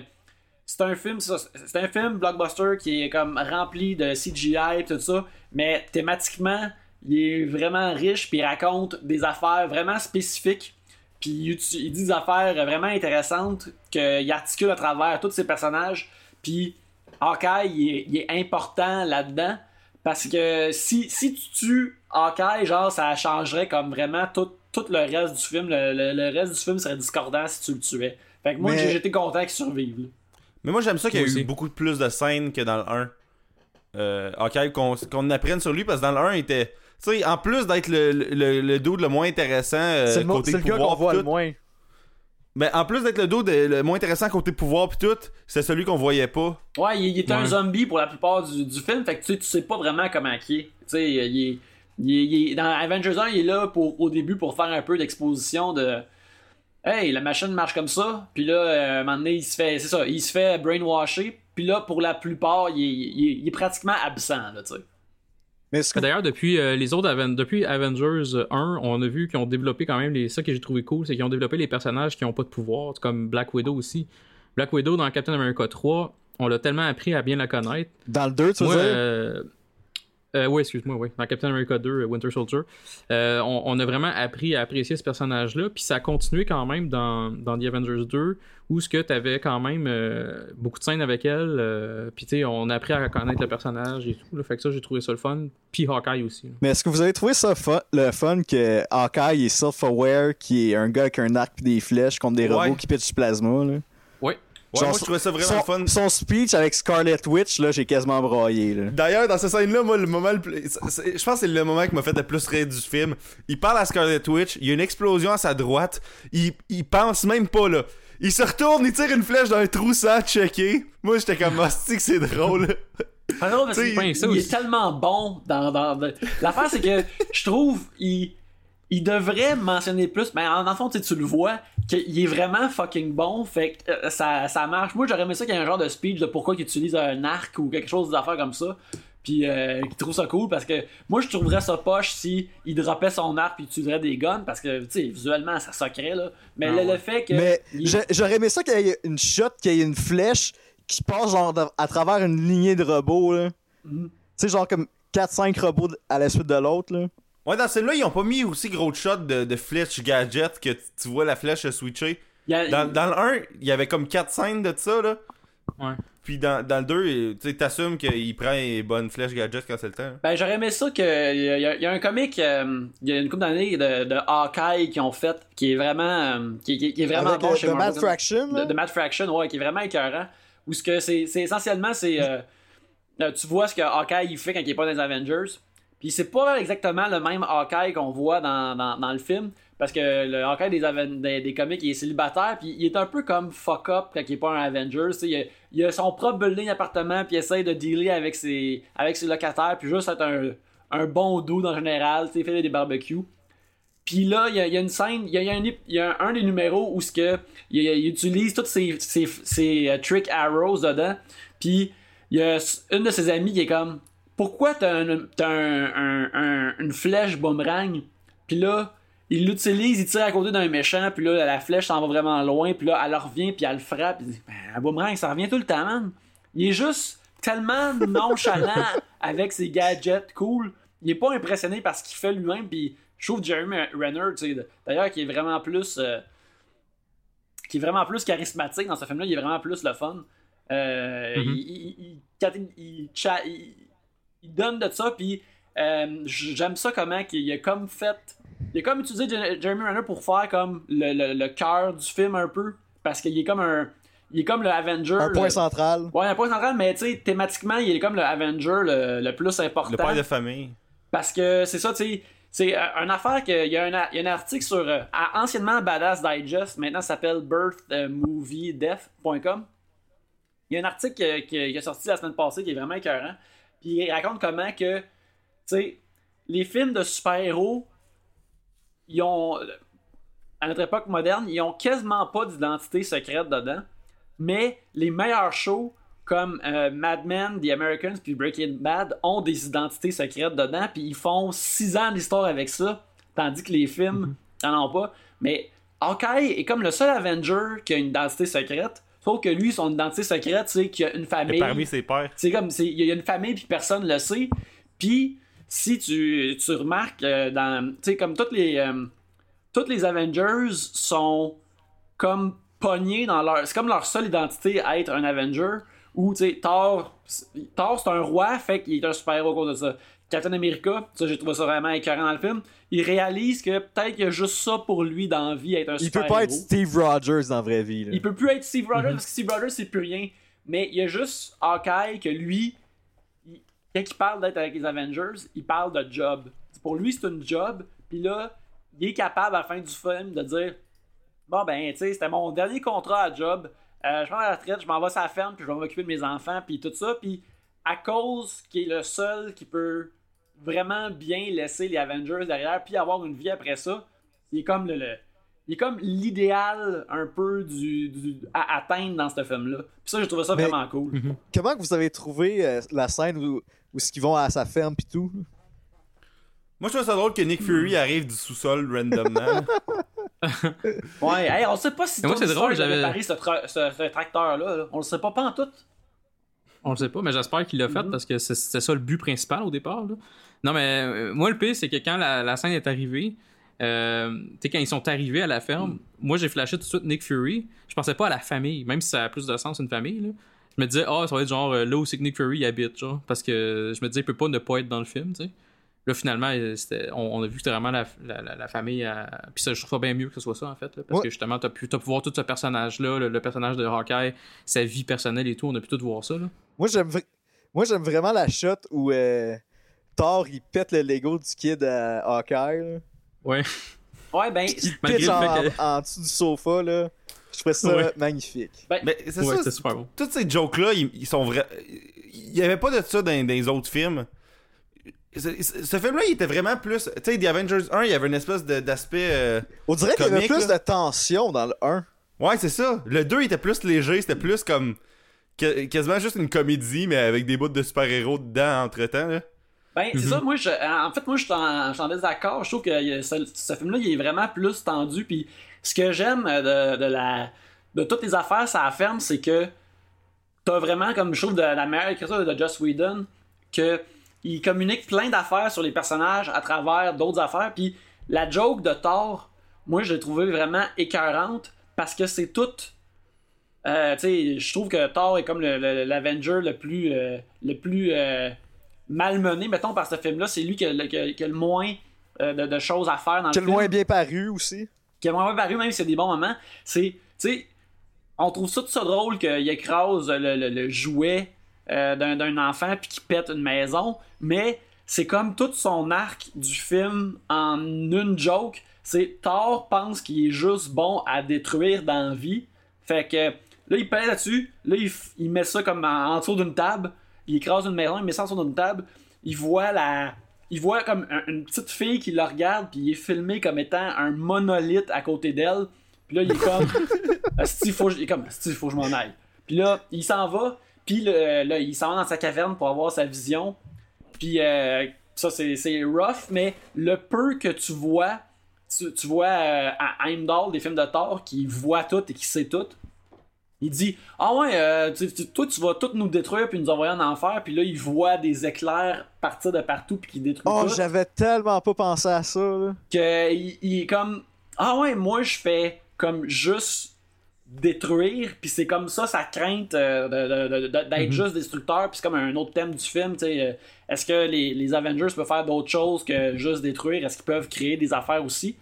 c'est un film, c'est un film blockbuster qui est comme rempli de CGI et tout ça, mais thématiquement, il est vraiment riche puis il raconte des affaires vraiment spécifiques. Puis il, dit des affaires vraiment intéressantes qu'il articule à travers tous ses personnages. Puis Hawkeye, il est, il est important là-dedans. Parce que si, si tu tues Hawkeye, genre, ça changerait comme vraiment tout, tout le reste du film. Le, le- le reste du film serait discordant si tu le tuais. Fait que moi, Mais- j'étais content qu'il survive. là. Mais moi j'aime ça qu'il y a eu beaucoup plus de scènes que dans le 1. Euh, ok, qu'on qu'on apprenne sur lui parce que dans le 1 il était. Tu sais, en plus d'être le, le, le dude le moins intéressant euh, C'est le, côté c'est le gars pouvoir qu'on voit le moins. Mais en plus d'être le dude le moins intéressant côté pouvoir pis tout, c'est celui qu'on voyait pas. Ouais, il, il est un zombie pour la plupart du, du film, fait que tu sais, tu sais pas vraiment comment il est. Tu sais, il est, il dans Avengers 1, il est là pour, au début pour faire un peu d'exposition de Hey, la machine marche comme ça, puis là, euh, un moment donné, il se fait, c'est ça, il se fait brainwasher, puis là, pour la plupart, il est, il est- il est pratiquement absent, là, tu sais. Mais ce que- D'ailleurs, depuis euh, les autres Aven- depuis Avengers 1, on a vu qu'ils ont développé quand même les. Ça que j'ai trouvé cool, c'est qu'ils ont développé les personnages qui ont pas de pouvoir, comme Black Widow aussi. Black Widow dans Captain America 3, on l'a tellement appris à bien la connaître. dans le 2, tu veux Moi, dire? euh, euh, oui, excuse-moi, oui. Dans Captain America 2, euh, Winter Soldier, euh, on, on a vraiment appris à apprécier ce personnage-là. Puis ça a continué quand même dans, dans The Avengers 2, où ce que t'avais quand même euh, beaucoup de scènes avec elle. puis tu sais, on a appris à connaître le personnage et tout. Là, fait que ça, j'ai trouvé ça le fun. Puis Hawkeye aussi. là. Mais est-ce que vous avez trouvé ça le fun que Hawkeye est self-aware, qui est un gars avec un arc et des flèches contre des Ouais. robots qui pitchent du plasma? Là? Ouais. Ouais, Genre, moi je trouvais ça vraiment son, fun. son speech avec Scarlet Witch, là, j'ai quasiment braillé. D'ailleurs, dans cette scène-là, moi, le moment le plus. Je pense que c'est le moment qui m'a fait le plus rire du film. Il parle à Scarlet Witch, il y a une explosion à sa droite, il, il pense même pas, là. Il se retourne, il tire une flèche dans un trou sans checker. Moi, j'étais comme, hostie que c'est drôle. Ah non, parce il est tellement bon dans. dans, dans- L'affaire, c'est que je trouve il, il devrait mentionner plus. Mais en, en fond, tu le vois, qu'il est vraiment fucking bon. Fait que euh, ça, ça marche. Moi, j'aurais aimé ça qu'il y ait un genre de speech de pourquoi il utilise un arc ou quelque chose d'affaires comme ça. puis euh, qui trouve ça cool parce que moi je trouverais ça poche si il droppait son arc puis tuerait des guns parce que tu sais visuellement ça socrait là mais Ah le, fait que Mais il- j'aurais aimé ça qu'il y ait une shot, qu'il y ait une flèche qui passe genre à travers une lignée de robots, là. Mhm. Tu sais, genre comme 4-5 robots à la suite de l'autre, là. Ouais, dans celle-là, ils ont pas mis aussi gros de shots de, de flèches gadget que tu- vois la flèche se switcher. a- Dans, dans le 1, il y avait comme 4 scènes de ça, là. Ouais. Puis dans, dans le 2, tu sais, t'assumes qu'il prend les bonnes flèches gadget quand c'est le temps. là. Ben, j'aurais aimé ça que. Il y, a- il y a un comic, euh, il y a une couple d'années de, de Hawkeye qui ont fait, qui est vraiment. euh, qui, qui- qui est vraiment Avec bon euh, chez The Mad. Fraction, De, de Mad Fraction, ouais, qui est vraiment écœurant. Où ce que c'est, c'est essentiellement, c'est. euh, tu vois ce que Hawkeye il fait quand il est pas dans les Avengers. Puis c'est pas exactement le même Hawkeye qu'on voit dans, dans, le film. Parce que le Hawkeye des, des, comics, il est célibataire. Puis il est un peu comme fuck up quand il est pas un sais, Il a, il a son propre building appartement. Puis il essaie de dealer avec ses, avec ses locataires. Puis juste être un, un bon dude en général. Il fait des barbecues. Puis là, il y, a- une scène, il y y a un, des numéros où que, il, il utilise tous ses, ses, ses, euh, trick arrows dedans. Puis il y a une de ses amies qui est comme Pourquoi t'as, un, t'as un, un- un- une flèche boomerang Puis là, il l'utilise, il tire à côté d'un méchant. Puis là, la flèche s'en va vraiment loin. Puis là, elle revient, puis elle le frappe. Il dit Ben, un boomerang, ça revient tout le temps, man. Il est juste tellement nonchalant avec ses gadgets cool. Il est pas impressionné par ce qu'il fait lui-même. Puis je trouve Jeremy Renner, d'ailleurs, qui est vraiment plus. euh, qui est vraiment plus charismatique dans ce film-là. Il est vraiment plus le fun. Euh, Mhm. il, il- il- quand il- il cha- il- il donne de ça, puis euh, j'aime ça comment qu'il a comme fait. Il a comme utilisé Je- Jeremy Renner pour faire comme le, le, le cœur du film un peu. Parce qu'il est comme un. Il est comme le Avenger. Un point le- central. Ouais, un point central, mais tu sais, thématiquement, il est comme le Avenger le, le plus important. Le père de famille. Parce que c'est ça, tu sais. C'est euh, une affaire qu'il y, a un a- il y a un article sur. euh, anciennement Badass Digest, maintenant ça s'appelle birthmoviedeath.com. Il y a un article euh, qui, qui est sorti la semaine passée qui est vraiment écœurant. Puis il raconte comment que. Tu sais, les films de super-héros, ils ont. À notre époque moderne, ils ont quasiment pas d'identité secrète dedans. Mais les meilleurs shows comme euh, Mad Men, The Americans puis Breaking Bad ont des identités secrètes dedans puis ils font 6 ans d'histoire avec ça tandis que les films n'en ont pas mais Hawkeye est comme le seul Avenger qui a une identité secrète sauf que lui son identité secrète c'est qu'il a une Et famille. parmi ses pères. c'est comme c'est il y a une famille puis personne le sait. Puis si tu, tu remarques euh, dans tu sais comme toutes les euh, toutes les Avengers sont comme pognés dans leur c'est comme leur seule identité à être un Avenger. Ou tu sais Thor Thor c'est un roi fait qu'il est un super héros à cause de ça Captain America ça j'ai trouvé ça vraiment écœurant dans le film il réalise que peut-être qu'il y a juste ça pour lui dans la vie être un Il super peut pas être. Steve Rogers dans la vraie vie, là. Il peut plus être Steve Rogers parce que Steve Rogers c'est plus rien. Mais il y a juste Hawkeye que lui, il- quand il parle d'être avec les Avengers, il parle de job. Pour lui, c'est une job. Puis là, il est capable à la fin du film de dire Bon, ben, tu sais, c'était mon dernier contrat à job. Euh, je prends la retraite, je m'en vais sur la ferme, puis je vais m'occuper de mes enfants, puis tout ça. Puis à cause qu'il est le seul qui peut vraiment bien laisser les Avengers derrière, puis avoir une vie après ça, il est comme le, le- il est comme l'idéal un peu du, du- à atteindre dans ce film-là. Puis ça, j'ai trouvé ça Mais- vraiment cool. Comment que vous avez trouvé euh, la scène où, où ce qu'ils vont à sa ferme pis tout? Moi, je trouve ça drôle que Nick Fury arrive du sous-sol randomment. Ouais, hey, on sait pas si moi, c'est drôle, j'avais- réparé ce, tra- ce- ce tracteur-là. là. On le sait pas, pas en tout. On le sait pas, mais j'espère qu'il l'a fait Mhm. parce que c'est- c'était ça le but principal au départ. là. Non, mais euh, moi, le pire, c'est que quand la, la scène est arrivée, euh, tu sais, quand ils sont arrivés à la ferme, Mhm. moi, j'ai flashé tout de suite Nick Fury. Je pensais pas à la famille, même si ça a plus de sens une famille. Là. Je me disais, ah, ça va être genre euh, là où c'est que Nick Fury il habite, genre, parce que je me disais, il peut pas ne pas être dans le film, tu sais. Là, finalement, euh, on, on a vu que c'était vraiment la, la, la- la famille. à- Puis ça, je trouve ça bien mieux que ce soit ça, en fait. là, parce Ouais. que justement, t'as pu, t'as pu voir tout ce personnage-là, le, le personnage de Hawkeye, sa vie personnelle et tout. On a pu tout voir ça. Là. Moi, j'aime vra- Moi, j'aime vraiment la shot où euh, Thor, il pète le Lego du kid à Hawkeye, là. Ouais. Ouais, ben, Malgré pitch en, que- en dessous du sofa, là. Je trouvais ça Ouais. magnifique. Mais c'est Ouais, ça, c'était super bon. tous ces jokes-là, ils, ils sont vrais. Il y avait pas de ça dans, dans les autres films. Ce, film-là, il était vraiment plus. Tu sais, The Avengers 1, il y avait une espèce d'aspect. euh, On dirait qu'il y avait plus là. de tension dans le 1. Ouais, c'est ça. Le 2, il était plus léger, c'était plus comme. quasiment juste une comédie, mais avec des bouts de super-héros dedans entre-temps, là. Ben, c'est Mhm. ça, moi, je, en fait, moi, je suis en, désaccord. Je trouve que ce film-là, il est vraiment plus tendu. Puis, ce que j'aime euh, de, de la de toutes les affaires, ça ferme, c'est que t'as vraiment, comme je trouve, de la meilleure écriture de Joss Whedon, que il communique plein d'affaires sur les personnages à travers d'autres affaires. Puis, la joke de Thor, moi, je l'ai trouvé vraiment écœurante parce que c'est tout. Euh, tu sais, je trouve que Thor est comme le- le- l'Avenger le, plus, euh, le plus euh, malmené, mettons, par ce film-là. C'est lui qui a, le- qui a- qui a le moins euh, de, de choses à faire dans Qui le a le film. moins bien paru aussi. Qui a le moins bien paru, même si c'est des bons moments. C'est, tu sais, on trouve ça tout ça drôle qu'il écrase le, le- le jouet euh, d'un, enfant puis qu'il pète une maison, mais c'est comme tout son arc du film en une joke. C'est Thor pense qu'il est juste bon à détruire dans la vie. Fait que là, il pète là-dessus. Là, il, met ça comme en, en dessous d'une table. Il écrase une maison, il met ça en dessous d'une table. Il voit la. Il voit comme un- une petite fille qui le regarde, puis il est filmé comme étant un monolithe à côté d'elle. Puis là, il est comme. Il est comme, faut que je m'en aille. Puis là, il s'en va, puis là, il s'en va dans sa caverne pour avoir sa vision. Puis euh, ça, c'est c'est rough, mais le peu que tu vois, tu, tu vois euh, à Heimdall, des films de Thor, qui voit tout et qui sait tout. Il dit Ah ouais, euh, tu- tu- toi tu vas tout nous détruire puis nous envoyer en enfer. Puis là, il voit des éclairs partir de partout puis qui détruisent Oh, tout. j'avais tellement pas pensé à ça, là. Que il, il est comme Ah ouais, moi je fais comme juste détruire. Puis c'est comme ça sa crainte euh, d'être Mhm. juste destructeur. Puis c'est comme un autre thème du film. tu sais, euh, Est-ce que les, les Avengers peuvent faire d'autres choses que juste détruire? Est-ce qu'ils peuvent créer des affaires aussi?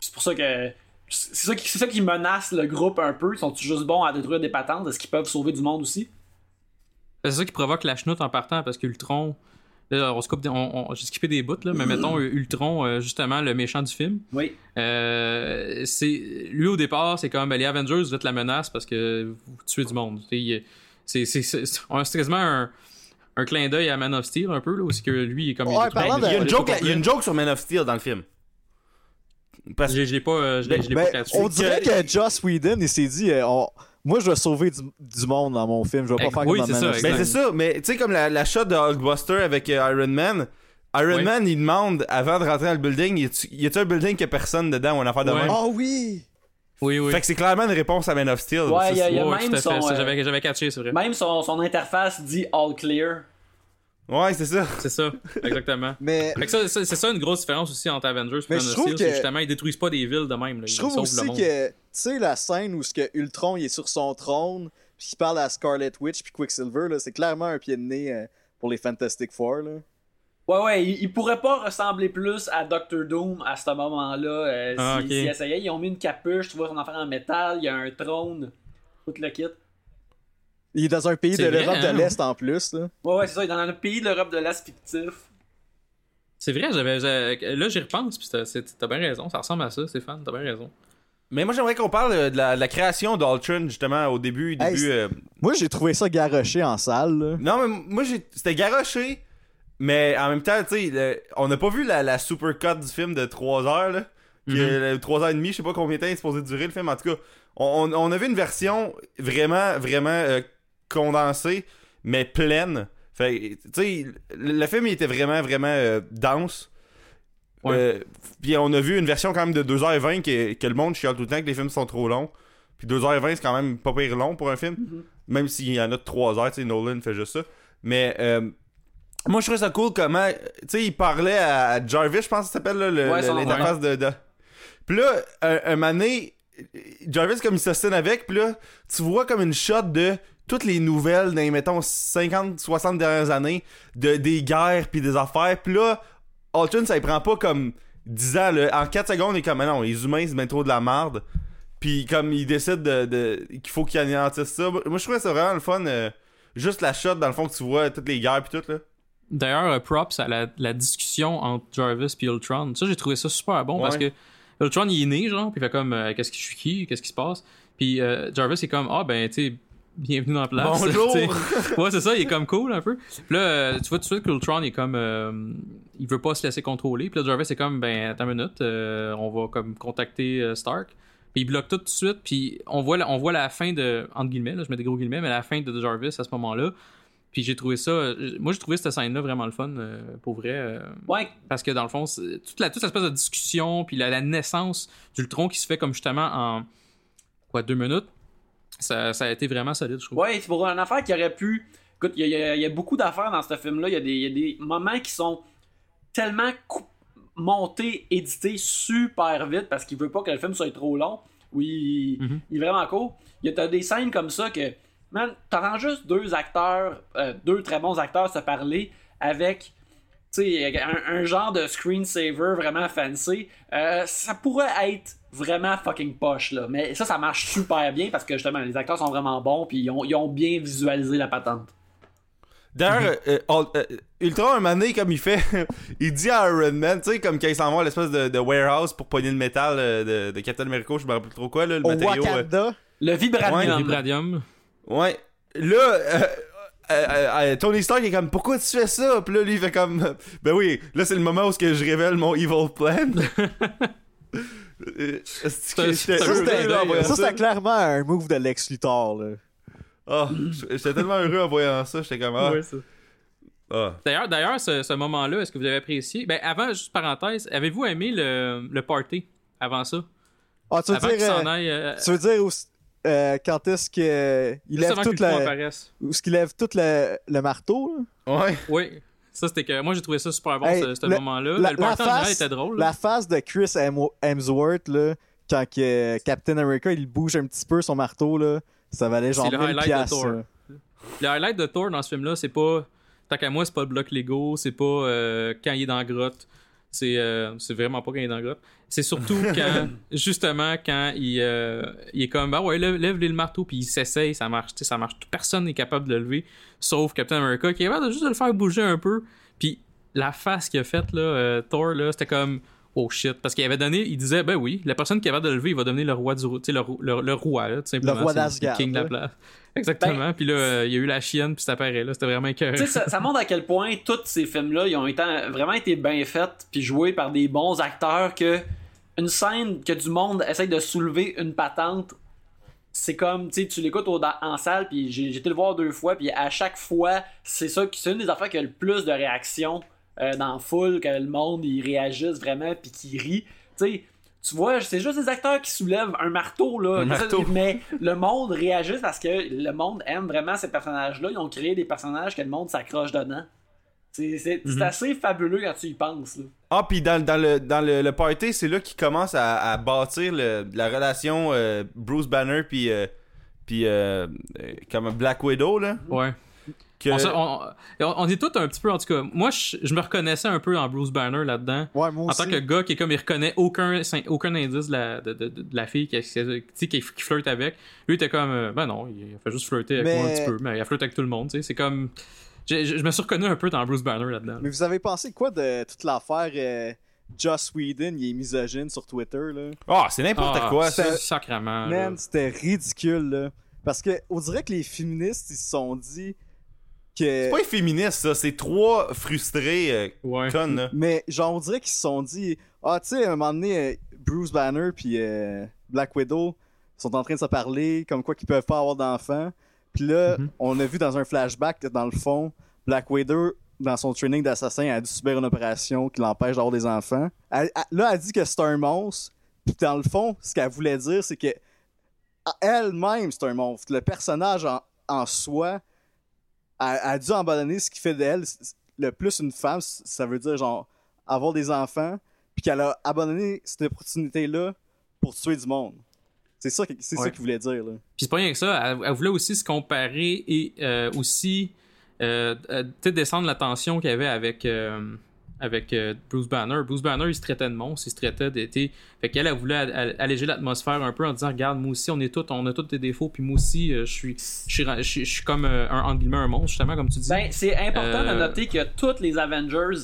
C'est pour ça que. C'est ça, qui, c'est ça qui menace le groupe un peu. Ils sont juste bons à détruire des patentes? Est-ce qu'ils peuvent sauver du monde aussi? C'est ça qui provoque la chenoute en partant parce qu'Ultron. Là, on se coupe des- on- on- J'ai skippé des bouts, là, mais mettons Ultron, euh, justement, le méchant du film. Oui. Euh, c'est lui au départ c'est comme ben, les Avengers vous êtes la menace parce que vous tuez du monde Tu sais, il- c'est c'est c'est c'est c'est quasiment un, un clin d'œil à Man of Steel un peu là c'est que lui il est comme Ouais, il est parlant tout- de- Il y a une joke, tout là- il y a une joke sur Man of Steel dans le film. Parce que je je l'ai pas euh, je l'ai je l'ai Ben, pas on dirait que Joss Whedon, il s'est dit euh, on- Moi, je vais sauver du, du monde dans mon film. Je vais pas Ben, faire oui, comme c'est ça, of Ben c'est ça, mais tu sais comme la, la shot de Hulkbuster avec euh, Iron Man, Iron. Man il demande avant de rentrer dans le building, y a-tu un building qui a personne dedans ou une affaire de Ouais. même? Oh oui! oui oui Fait que c'est clairement une réponse à Man of Steel. Ouais, Ça, y a- c'est- y a Ouais, même son, euh, j'avais j'avais catché c'est vrai Même son, son interface dit All Clear. Ouais, c'est ça. c'est ça exactement Mais fait que ça, c'est ça une grosse différence aussi entre Avengers et Mais Man je of trouve Steel que- c'est justement ils détruisent pas des villes de même là, je ils trouve sauvent aussi le monde que, sais, la scène où ce que Ultron il est sur son trône, puis qu'il parle à Scarlet Witch puis Quicksilver, là, c'est clairement un pied de nez euh, pour les Fantastic Four. Là. Ouais, ouais, il, il pourrait pas ressembler plus à Doctor Doom à ce moment-là euh, Ah, s'il essayait. Ils ont mis une capuche, tu vois son affaire en métal, il y a un trône, tout le kit. Il est dans un pays de l'Europe hein? de l'Est en plus. Là. Ouais, ouais, c'est ça, il est dans un pays de l'Europe de l'Est fictif. c'est vrai j'avais j'avais- là j'y repense puis t'as t'as bien raison ça ressemble à ça Stéphane t'as bien raison Mais moi j'aimerais qu'on parle euh, de la, de la création d'Ultron justement au début. Hey, début c'est- euh, Moi, j'ai trouvé ça garoché en salle. là. Non, mais moi j'ai- c'était garoché, mais en même temps, tu sais, le- on n'a pas vu la, la super cut du film de 3 heures là. Qui Mhm. est, 3 heures et demie, je sais pas combien de temps il est supposé durer le film. En tout cas, on, on, on a vu une version vraiment, vraiment euh, condensée, mais pleine. Fait tu sais, le, le film il était vraiment, vraiment euh, dense. Ouais. Euh, puis on a vu une version quand même de 2h20 que, que le monde chiale tout le temps que les films sont trop longs. Puis 2h20 c'est quand même pas pire long pour un film. Mhm. Même s'il y en a de 3 heures, tu sais, Nolan fait juste ça. Mais euh, moi je trouvais ça cool comment. Tu sais, il parlait à Jarvis, je pense que ça s'appelle là, le- Ouais, l'interface de, de. Puis là, un, un donné, Jarvis comme il s'ostine avec, puis là, tu vois comme une shot de toutes les nouvelles dans les, mettons, 50, 60 dernières années, de, des guerres puis des affaires. Puis là, Ultron, ça il prend pas comme 10 ans. là. En 4 secondes, il est comme, Ah non, les humains, c'est bien trop de la merde. Puis comme il décide de, de- qu'il faut qu'il anéantisse ça. Moi, je trouvais ça vraiment le fun. euh, juste la shot, dans le fond, que tu vois toutes les guerres puis tout, là. D'ailleurs, euh, props à la, la discussion entre Jarvis et Ultron. Ça, j'ai trouvé ça super bon parce que. Ultron, il est né, genre, puis il fait comme euh, Qu'est-ce que je suis qui Qu'est-ce qui se passe? Puis euh, Jarvis est comme Ah, ben, tu bienvenue dans la place. Bonjour. Ouais, c'est ça, il est comme cool un peu. Puis là, euh, tu vois tout de suite que Ultron, il est comme. euh, il veut pas se laisser contrôler. Puis là, Jarvis est comme Ben, attends une minute, euh, on va comme contacter euh, Stark. Puis il bloque tout de suite, puis on voit, la- on voit la fin de. Entre guillemets, là, je mets des gros guillemets, mais la fin de Jarvis à ce moment-là. Puis j'ai trouvé ça. Moi, j'ai trouvé cette scène-là vraiment le fun, pour vrai. Ouais, parce que dans le fond, c'est- toute la toute l'espèce de discussion, puis la, la naissance d'Ultron qui se fait comme justement en. Quoi, deux minutes? Ça, ça a été vraiment solide, je trouve. Ouais, c'est pour une affaire qui aurait pu. Écoute, il y, a- y y beaucoup d'affaires dans ce film-là. Il y, a des- il y a des moments qui sont tellement montés, édités super vite parce qu'il veut pas que le film soit trop long. Oui, il, Mhm. il est vraiment cool. Il y a des scènes comme ça que, man, t'entends juste deux acteurs, euh, deux très bons acteurs se parler avec. Tu sais, Un, un genre de screensaver vraiment fancy, Euh, ça pourrait être vraiment fucking poche là, mais ça, ça marche super bien parce que justement les acteurs sont vraiment bons puis ils ont, ils ont bien visualisé la patente. D'ailleurs, euh, euh, euh, Ultron, un moment donné, comme il fait, il dit à Iron Man, tu sais, comme quand il s'en va à l'espèce de, de warehouse pour pogner le métal euh, de, de Captain America, je me rappelle plus trop quoi, là, le Au matériau. euh, Wakanda, Le vibranium. Ouais, Le Vibranium. Ouais. Là, euh, euh, euh, Tony Stark est comme, pourquoi tu fais ça? Puis là, lui, il fait comme, ben oui, là, c'est le moment où ce que je révèle mon evil plan. Ça c'était clairement un move de Lex Luthor. Là. Ah, j'étais tellement heureux en voyant ça, j'étais comme, ah, ça. ah. D'ailleurs, d'ailleurs, ce, ce moment-là, est-ce que vous avez apprécié? Ben, avant, juste parenthèse, avez-vous aimé le, le party avant ça? Ah, tu veux Avant dire, euh, aille. euh, tu veux dire où- euh, quand est-ce qu'il lève juste avant tout que Ultron le, apparaisse. où est-ce qu'il lève tout le, le marteau? là? Ouais. Oui. Ça, c'était que. Moi, j'ai trouvé ça super bon, Hey, ce, ce le- moment-là. la- le la face- était drôle. là. La face de Chris Hem- Hemsworth, là, quand que Captain America il bouge un petit peu son marteau, là, ça valait genre C'est le 1000 highlight de piastres, Thor. là. Le highlight de Thor dans ce film-là, c'est pas. Tant qu'à moi, c'est pas le bloc Lego, c'est pas euh, quand il est dans la grotte. C'est euh, c'est vraiment pas quand il est dans grotte. C'est surtout quand, justement, quand il, euh, il est comme, bah ouais, lève, lève le marteau, puis il s'essaye, ça marche, tu sais, ça marche. Personne n'est capable de le lever, sauf Captain America, qui est capable de juste de le faire bouger un peu. Puis la face qu'il a faite, là, euh, Thor, là, c'était comme, oh shit. Parce qu'il avait donné, il disait, ben oui, la personne qui est capable de le lever, il va devenir le roi du tu sais, le, roi- le, le roi, là, tout simplement. Le roi d'Asgard, King de la là. place. Exactement. puis là, euh, il y a eu la chienne, puis ça apparaît là. C'était vraiment écœurant. Ça, ça montre à quel point tous ces films-là, ils ont été, vraiment été bien faits puis joués par des bons acteurs que une scène que du monde essaye de soulever une patente, c'est comme, tu sais, tu l'écoutes en salle puis j'ai j'ai été le voir deux fois puis à chaque fois, c'est ça qui c'est une des affaires qui a le plus de réactions euh, dans la foule, que le monde il réagisse vraiment puis qui rit. Tu sais, tu vois, c'est juste des acteurs qui soulèvent un marteau là, Un marteau. mais le monde réagit parce que le monde aime vraiment ces personnages-là. Ils ont créé des personnages que le monde s'accroche dedans. C'est c'est- c'est Mhm. assez fabuleux quand tu y penses. Là. Ah, puis dans, dans, le, dans le, le party, c'est là qu'il commence à, à bâtir le- la relation euh, Bruce Banner puis puis euh, comme Black Widow, là. Ouais. Que... On, se- on, est tous un petit peu, en tout cas, moi, je, je me reconnaissais un peu dans Bruce Banner là-dedans. Ouais, moi En aussi. tant que gars qui est comme il reconnaît aucun, aucun indice de la, de, de- de la fille qui, qui, qui, qui flirte avec. Lui, il était comme, euh, ben non, il fait juste flirter avec Mais- moi un petit peu, mais il flirte avec tout le monde, tu sais. C'est comme. Je, je- je me suis reconnu un peu dans Bruce Banner là-dedans. Mais vous avez pensé quoi de toute l'affaire euh, Joss Whedon, il est misogyne sur Twitter, là? Ah, c'est n'importe Ah, quoi, ça. c'est Sacrement. Man, c'était ridicule, là. Parce que, on dirait que les féministes, ils se sont dit que... C'est pas les féministes, ça. C'est trois frustrés euh, Ouais. connes, là. Mais genre, on dirait qu'ils se sont dit, ah, tu sais, à un moment donné, euh, Bruce Banner puis euh, Black Widow sont en train de se parler, comme quoi qu'ils peuvent pas avoir d'enfants. Puis là, Mhm. on a vu dans un flashback que, dans le fond, Black Widow, dans son training d'assassin, a dû subir une opération qui l'empêche d'avoir des enfants. Elle- elle- là, elle dit que c'est un monstre. Puis dans le fond, ce qu'elle voulait dire, c'est que elle-même, c'est un monstre. Le personnage en, en soi a, a dû abandonner ce qui fait d'elle le plus une femme, ça veut dire genre avoir des enfants, puis qu'elle a abandonné cette opportunité-là pour tuer du monde. C'est ça, ça Ouais. qu'il voulait dire. Là. Puis c'est pas rien que ça, elle, elle voulait aussi se comparer et euh, aussi euh, euh, descendre la tension qu'il y avait avec, euh, avec euh, Bruce Banner. Bruce Banner, il se traitait de monstre, il se traitait d'été. Fait qu'elle, elle voulait alléger l'atmosphère un peu en disant Regarde, moi aussi, on est tous, on a tous des défauts, puis moi aussi, euh, je suis je suis je comme euh, un, entre guillemets, un monstre, justement, comme tu dis. Ben, c'est important de noter que tous les Avengers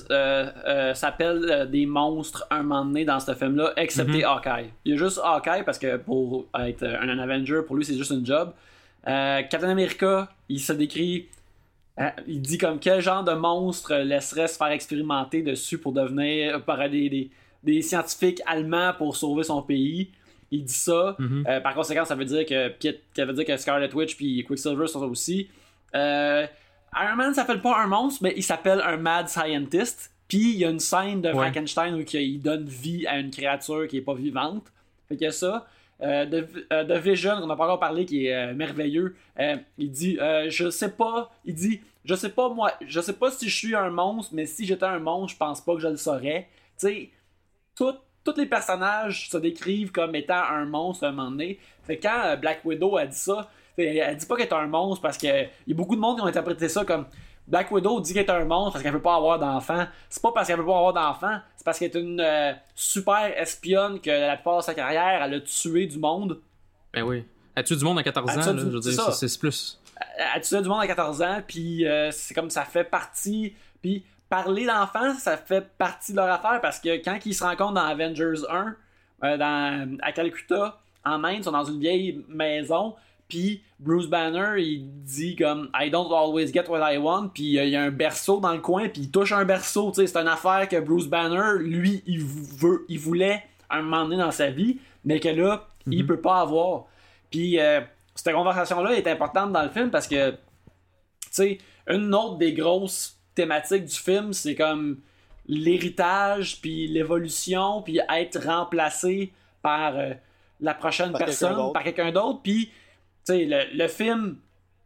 s'appellent des monstres un moment donné dans ce film-là, excepté Mhm. Hawkeye. Il y a juste Hawkeye parce que pour être un, un Avenger, pour lui, c'est juste une job. Captain America, il se décrit. Euh, il dit comme quel genre de monstre laisserait se faire expérimenter dessus pour devenir par des, des, des scientifiques allemands pour sauver son pays? il dit ça. Mhm. Euh, par conséquent, ça veut dire que ça veut dire que Scarlet Witch puis Quicksilver sont aussi. Euh, Iron Man s'appelle pas un monstre, mais il s'appelle un mad scientist. Puis il y a une scène de Ouais. Frankenstein où il donne vie à une créature qui est pas vivante. Fait a ça. Euh, de, euh, de Vision, on n'a pas encore parlé, qui est euh, merveilleux. Il dit, je sais pas, il dit, je sais pas moi, je sais pas si je suis un monstre, mais si j'étais un monstre, je pense pas que je le saurais. Tu tous les personnages se décrivent comme étant un monstre à un moment donné. Fait quand Black Widow a dit ça, elle dit pas qu'elle est un monstre parce que il y a beaucoup de monde qui ont interprété ça comme Black Widow dit qu'elle est un monstre parce qu'elle veut pas avoir d'enfants. C'est pas parce qu'elle veut pas avoir d'enfants, c'est parce qu'elle est une euh, super espionne que la plupart de sa carrière, elle a tué du monde. Ben oui. Elle tue du monde à 14 Elle ans, là, je veux dire, c'est plus. elle tuait du monde à 14 ans, puis euh, c'est comme ça fait partie. Puis parler d'enfants, ça fait partie de leur affaire parce que quand ils se rencontrent dans Avengers 1, euh, dans, à Calcutta, en Inde, ils sont dans une vieille maison, puis Bruce Banner, il dit comme I don't always get what I want, puis euh, il y a un berceau dans le coin, puis il touche un berceau, tu sais, c'est une affaire que Bruce Banner, lui, il veut, il voulait un moment donné dans sa vie, mais que là, il peut pas avoir. Puis euh, cette conversation-là est importante dans le film parce que, tu sais, une autre des grosses thématiques du film, c'est comme l'héritage, puis l'évolution, puis être remplacé par euh, la prochaine Par personne, par quelqu'un d'autre. Puis, le, le film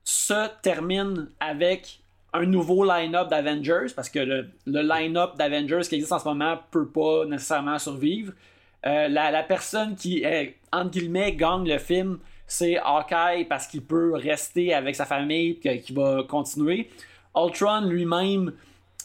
se termine avec un nouveau line-up d'Avengers, parce que le, le line-up d'Avengers qui existe en ce moment peut pas nécessairement survivre. Euh, la, la personne qui, entre guillemets, gagne le film, c'est Hawkeye parce qu'il peut rester avec sa famille, que- qui va continuer. Ultron lui-même,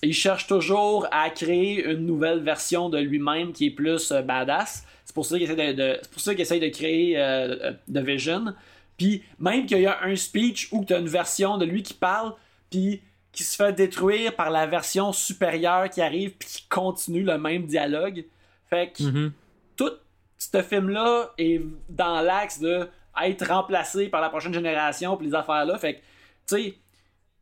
il cherche toujours à créer une nouvelle version de lui-même qui est plus euh, badass. C'est pour ça qu'il essaie de, c'est pour ça qu'il essaie de créer euh, The Vision. Puis même qu'il y a un speech où tu as une version de lui qui parle, puis qui se fait détruire par la version supérieure qui arrive, puis qui continue le même dialogue. Fait que Mhm. tout ce film-là est dans l'axe de être remplacé par la prochaine génération puis les affaires là. Fait que, tu sais,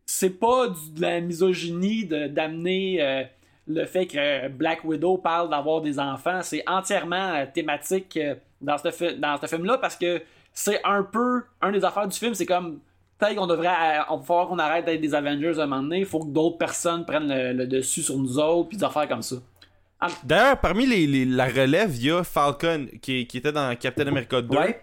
c'est pas du- de la misogynie d'amener euh, le fait que Black Widow parle d'avoir des enfants. C'est entièrement euh, thématique euh, dans ce, dans ce film-là parce que c'est un peu un des affaires du film. C'est comme peut-être qu'on devrait, euh, on va falloir qu'on arrête d'être des Avengers à un moment donné. Il faut que d'autres personnes prennent le, le dessus sur nous autres puis des affaires comme ça. D'ailleurs, parmi les, les- la relève, il y a Falcon qui, qui était dans Captain America 2. Ouais,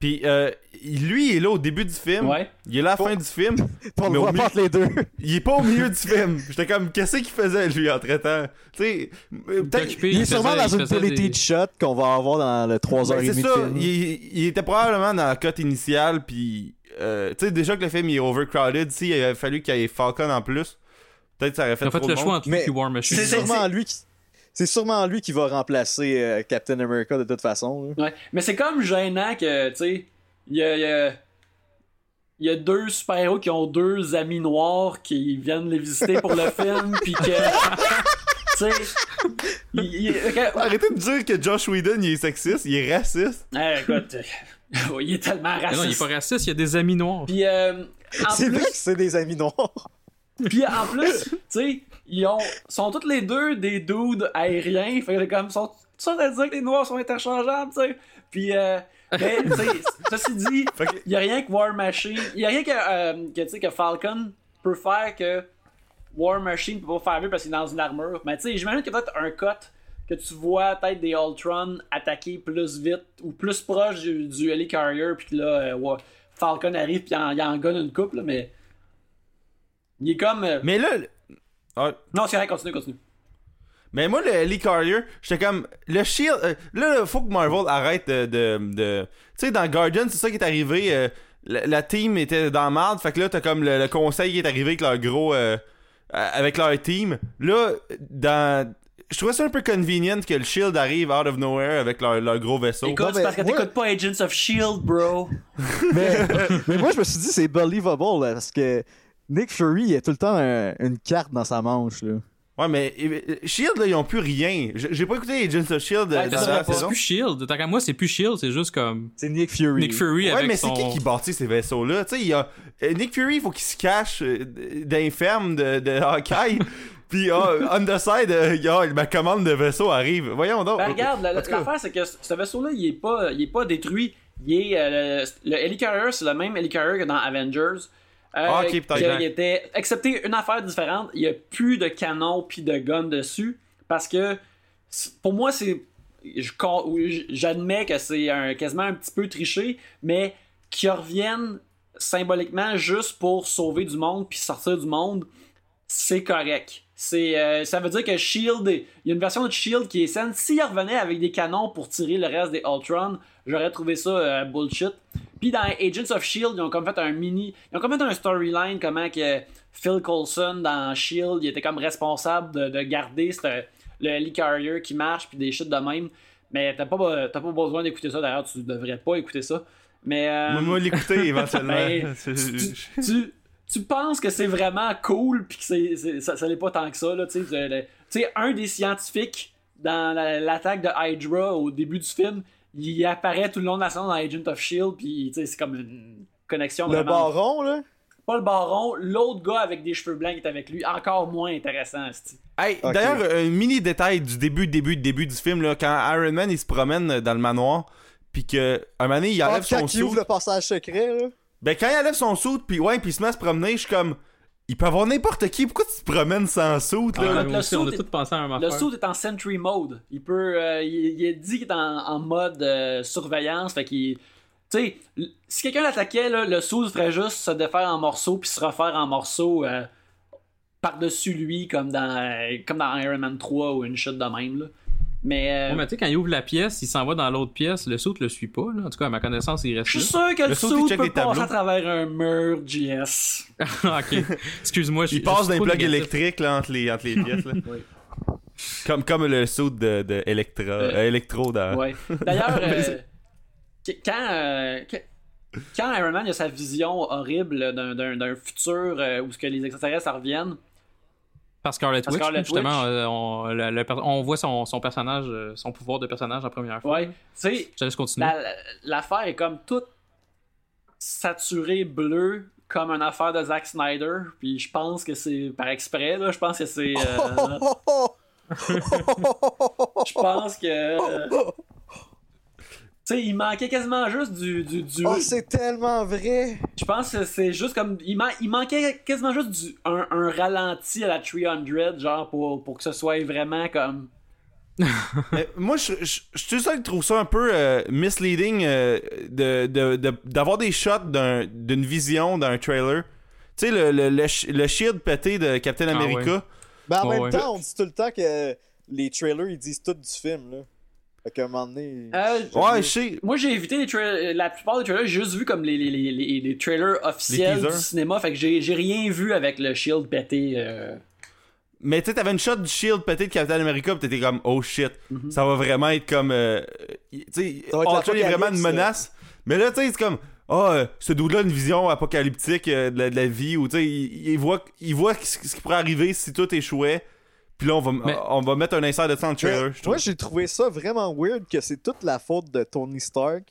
Puis euh, lui, il est là au début du film. ouais. Il est là à la fin du film. On Mais le milieu- les deux. Il est pas au milieu du film. J'étais comme, qu'est-ce qu'il faisait lui entre-temps? Tu sais, euh, peut-être. Il est sûrement dans une quality des- shot qu'on va avoir dans le 3h30 Ben, de c'est ça, film. il, il était probablement dans la cote initiale, puis euh, tu sais, déjà que le film il est overcrowded, si il a fallu qu'il y ait Falcon en plus, peut-être ça aurait fait ont fait trop le de choix monde. entre Mais- lui et War Machine. C'est- sûrement lui qui... C'est sûrement lui qui va remplacer euh, Captain America de toute façon. là. Ouais. Mais c'est comme gênant que, tu sais, il y a, il y a- il y a deux super-héros qui ont deux amis noirs qui viennent les visiter pour le film, puis que. Tu sais. il- il- ok, Arrêtez de dire que Josh Whedon il est sexiste, il est raciste. eh, écoute, euh, il est tellement Mais non, il est raciste. pas raciste, il y a des amis noirs. Puis, euh, en C'est plus, vrai que c'est des amis noirs. Puis en plus, tu sais, ils ont sont tous les deux des dudes aériens, fait que comme sont ça veut dire que les noirs sont interchangeables, tu sais. Puis euh, mais tu sais, ceci dit, il y a rien que War Machine, il y a rien que euh, que tu sais que Falcon peut faire que War Machine peut pas faire mieux parce qu'il est dans une armure. Mais tu sais, j'imagine qu'il y a peut-être un cut que tu vois peut-être des Ultron attaquer plus vite ou plus proche du, du Helicarrier puis que là euh, ouais, Falcon arrive puis il en, il en gonne une couple là, mais il est comme euh, Mais là, ah, non, c'est vrai, continue, continue. mais moi le Lee Carrier, j'étais comme le Shield. euh, là, faut que Marvel arrête de, de, de- tu sais, dans Guardian, c'est ça qui est arrivé. euh, la, la team était dans la merde, fait que là t'as comme le, le conseil qui est arrivé avec leur gros, euh, avec leur team. Là, dans je trouvais ça un peu convenient que le Shield arrive out of nowhere avec leur, leur gros vaisseau. Écoute, Non, c'est mais parce que t'écoutes pas Agents of Shield, bro. mais, mais moi, je me suis dit, c'est believable, là, parce que Nick Fury, il a tout le temps un- une carte dans sa manche. Là. Ouais, mais Shield, là, ils ont plus rien. J'ai pas écouté Agents of Shield euh, Ouais, dans c'est la plus Shield. Tant qu'à moi, c'est plus Shield, c'est juste comme C'est Nick Fury. Nick Fury Ouais, avec mais c'est son. qui qui bâtit ces vaisseaux-là? Tu sais, il y a... euh, Nick Fury, il faut qu'il se cache euh, d'inferme de, de Hawkeye. Puis, ah, on the side, ah, ma commande de vaisseau arrive. Voyons donc. Ben, regarde, l'affaire, c'est que ce vaisseau-là, il est pas, il est pas détruit. Il est, euh, le, le Helicarrier, c'est le même Helicarrier que dans Avengers. Euh, Ah, ok, peut-être. était, excepté une affaire différente, il y a plus de canon puis de gun dessus. Parce que, pour moi, c'est. J'admets que c'est un, quasiment un petit peu triché, mais qu'ils reviennent symboliquement juste pour sauver du monde puis sortir du monde, c'est correct. C'est, euh, ça veut dire que Shield, il y a une version de Shield qui est saine. S'il revenait avec des canons pour tirer le reste des Ultron, j'aurais trouvé ça euh, bullshit. Puis dans Agents of Shield, ils ont comme fait un mini, ils ont comme fait un storyline comment que Phil Coulson dans Shield, il était comme responsable de, de garder cette- le Helicarrier qui marche puis des shit de même. Mais t'as pas, t'as pas besoin d'écouter ça. D'ailleurs, tu devrais pas écouter ça. Mais euh, Moi, moi, l'écouter éventuellement. Ben, tu, tu penses que c'est vraiment cool puis que c'est, c'est- ça, ça l'est pas tant que ça là, tu sais, un des scientifiques dans la- l'attaque de Hydra au début du film, il apparaît tout le long de la saison dans Agent of Shield puis tu sais, c'est comme une connexion Le vraiment baron, là? pas le baron, l'autre gars avec des cheveux blancs qui est avec lui, encore moins intéressant, esti. Hey. D'ailleurs, un mini détail du début, début, début du film, là, quand Iron Man il se promène dans le manoir, puis que un moment donné, il Ah, enlève son quand il ouvre le passage secret, là. Ben quand il enlève son sou, puis ouais, puis il se met à se promener, je suis comme, il peut avoir n'importe qui. Pourquoi tu te promènes sans sou Ah, là nous le aussi, on a suit tous pensé à un Le affaire. suit est en Sentry Mode. Il peut. euh, il, il a dit qu'il est en, en mode euh, surveillance. Fait qu'il. Tu sais, si quelqu'un l'attaquait, là, le suit ferait juste se défaire en morceaux puis se refaire en morceaux euh, par-dessus lui, comme dans, euh, comme dans Iron Man 3 ou une chute de même. Là. Mais. euh, Ouais, mais tu sais, quand il ouvre la pièce, il s'en va dans l'autre pièce, le saut le suit pas. Là. En tout cas, à ma connaissance, il reste je suis là. sûr que le, Le check peut les passer tableaux. à travers un mur, JS. ok. Excuse-moi, je Il passe suis d'un trop plug négatif. électrique là, entre, les, entre les pièces. Là. Oui. comme, comme le saut de, de Electra, euh, Electro dans. Ouais. D'ailleurs, euh, quand, euh, quand Iron Man a sa vision horrible d'un- d'un d'un futur euh, où ce que les extraterrestres reviennent, Par Scarlet Witch, Scarlet justement, Witch. euh, on, le- le per- on voit son, son personnage, euh, son pouvoir de personnage en première fois. ouais, tu sais, Je te laisse continuer. la- la- l'affaire est comme toute saturée bleu comme une affaire de Zack Snyder, puis je pense que c'est par exprès, là, je pense que c'est... euh, je pense que... euh, sais, il manquait quasiment juste du... du, du- Oh, c'est tellement vrai. Je pense que c'est juste comme. Il, man- il manquait quasiment juste du, un, un ralenti à la 300, genre pour, pour que ce soit vraiment comme. Moi, je, je, je suis seul qui trouve ça un peu euh, misleading euh, de, de, de- d'avoir des shots d'un- d'une vision d'un trailer. Tu sais, le, le, le, le shield pété de Captain Ah America. Mais en même ouais. temps, on dit tout le temps que les trailers, ils disent tout du film, là. Fait qu'à un moment donné... Euh, Ouais, je sais. Moi, j'ai évité les trailers. La plupart des trailers, j'ai juste vu comme les, les, les, les, les trailers officiels Les du cinéma. Fait que j'ai j'ai rien vu avec le shield pété. euh. Mais tu sais, t'avais une shot du shield pété de Captain America, pis t'étais comme, oh shit, ça va vraiment être comme. euh, tu sais, Ultron est vraiment une menace. Mais là, tu sais, c'est comme, ah, euh, ce dude-là a une vision apocalyptique euh, de, la, de la vie, où tu sais, il, il voit, il voit ce ce qui pourrait arriver si tout échouait. Puis là, on va, Mais- on va mettre un insert de ça dans le trailer. Mais moi, j'ai trouvé ça vraiment weird que c'est toute la faute de Tony Stark.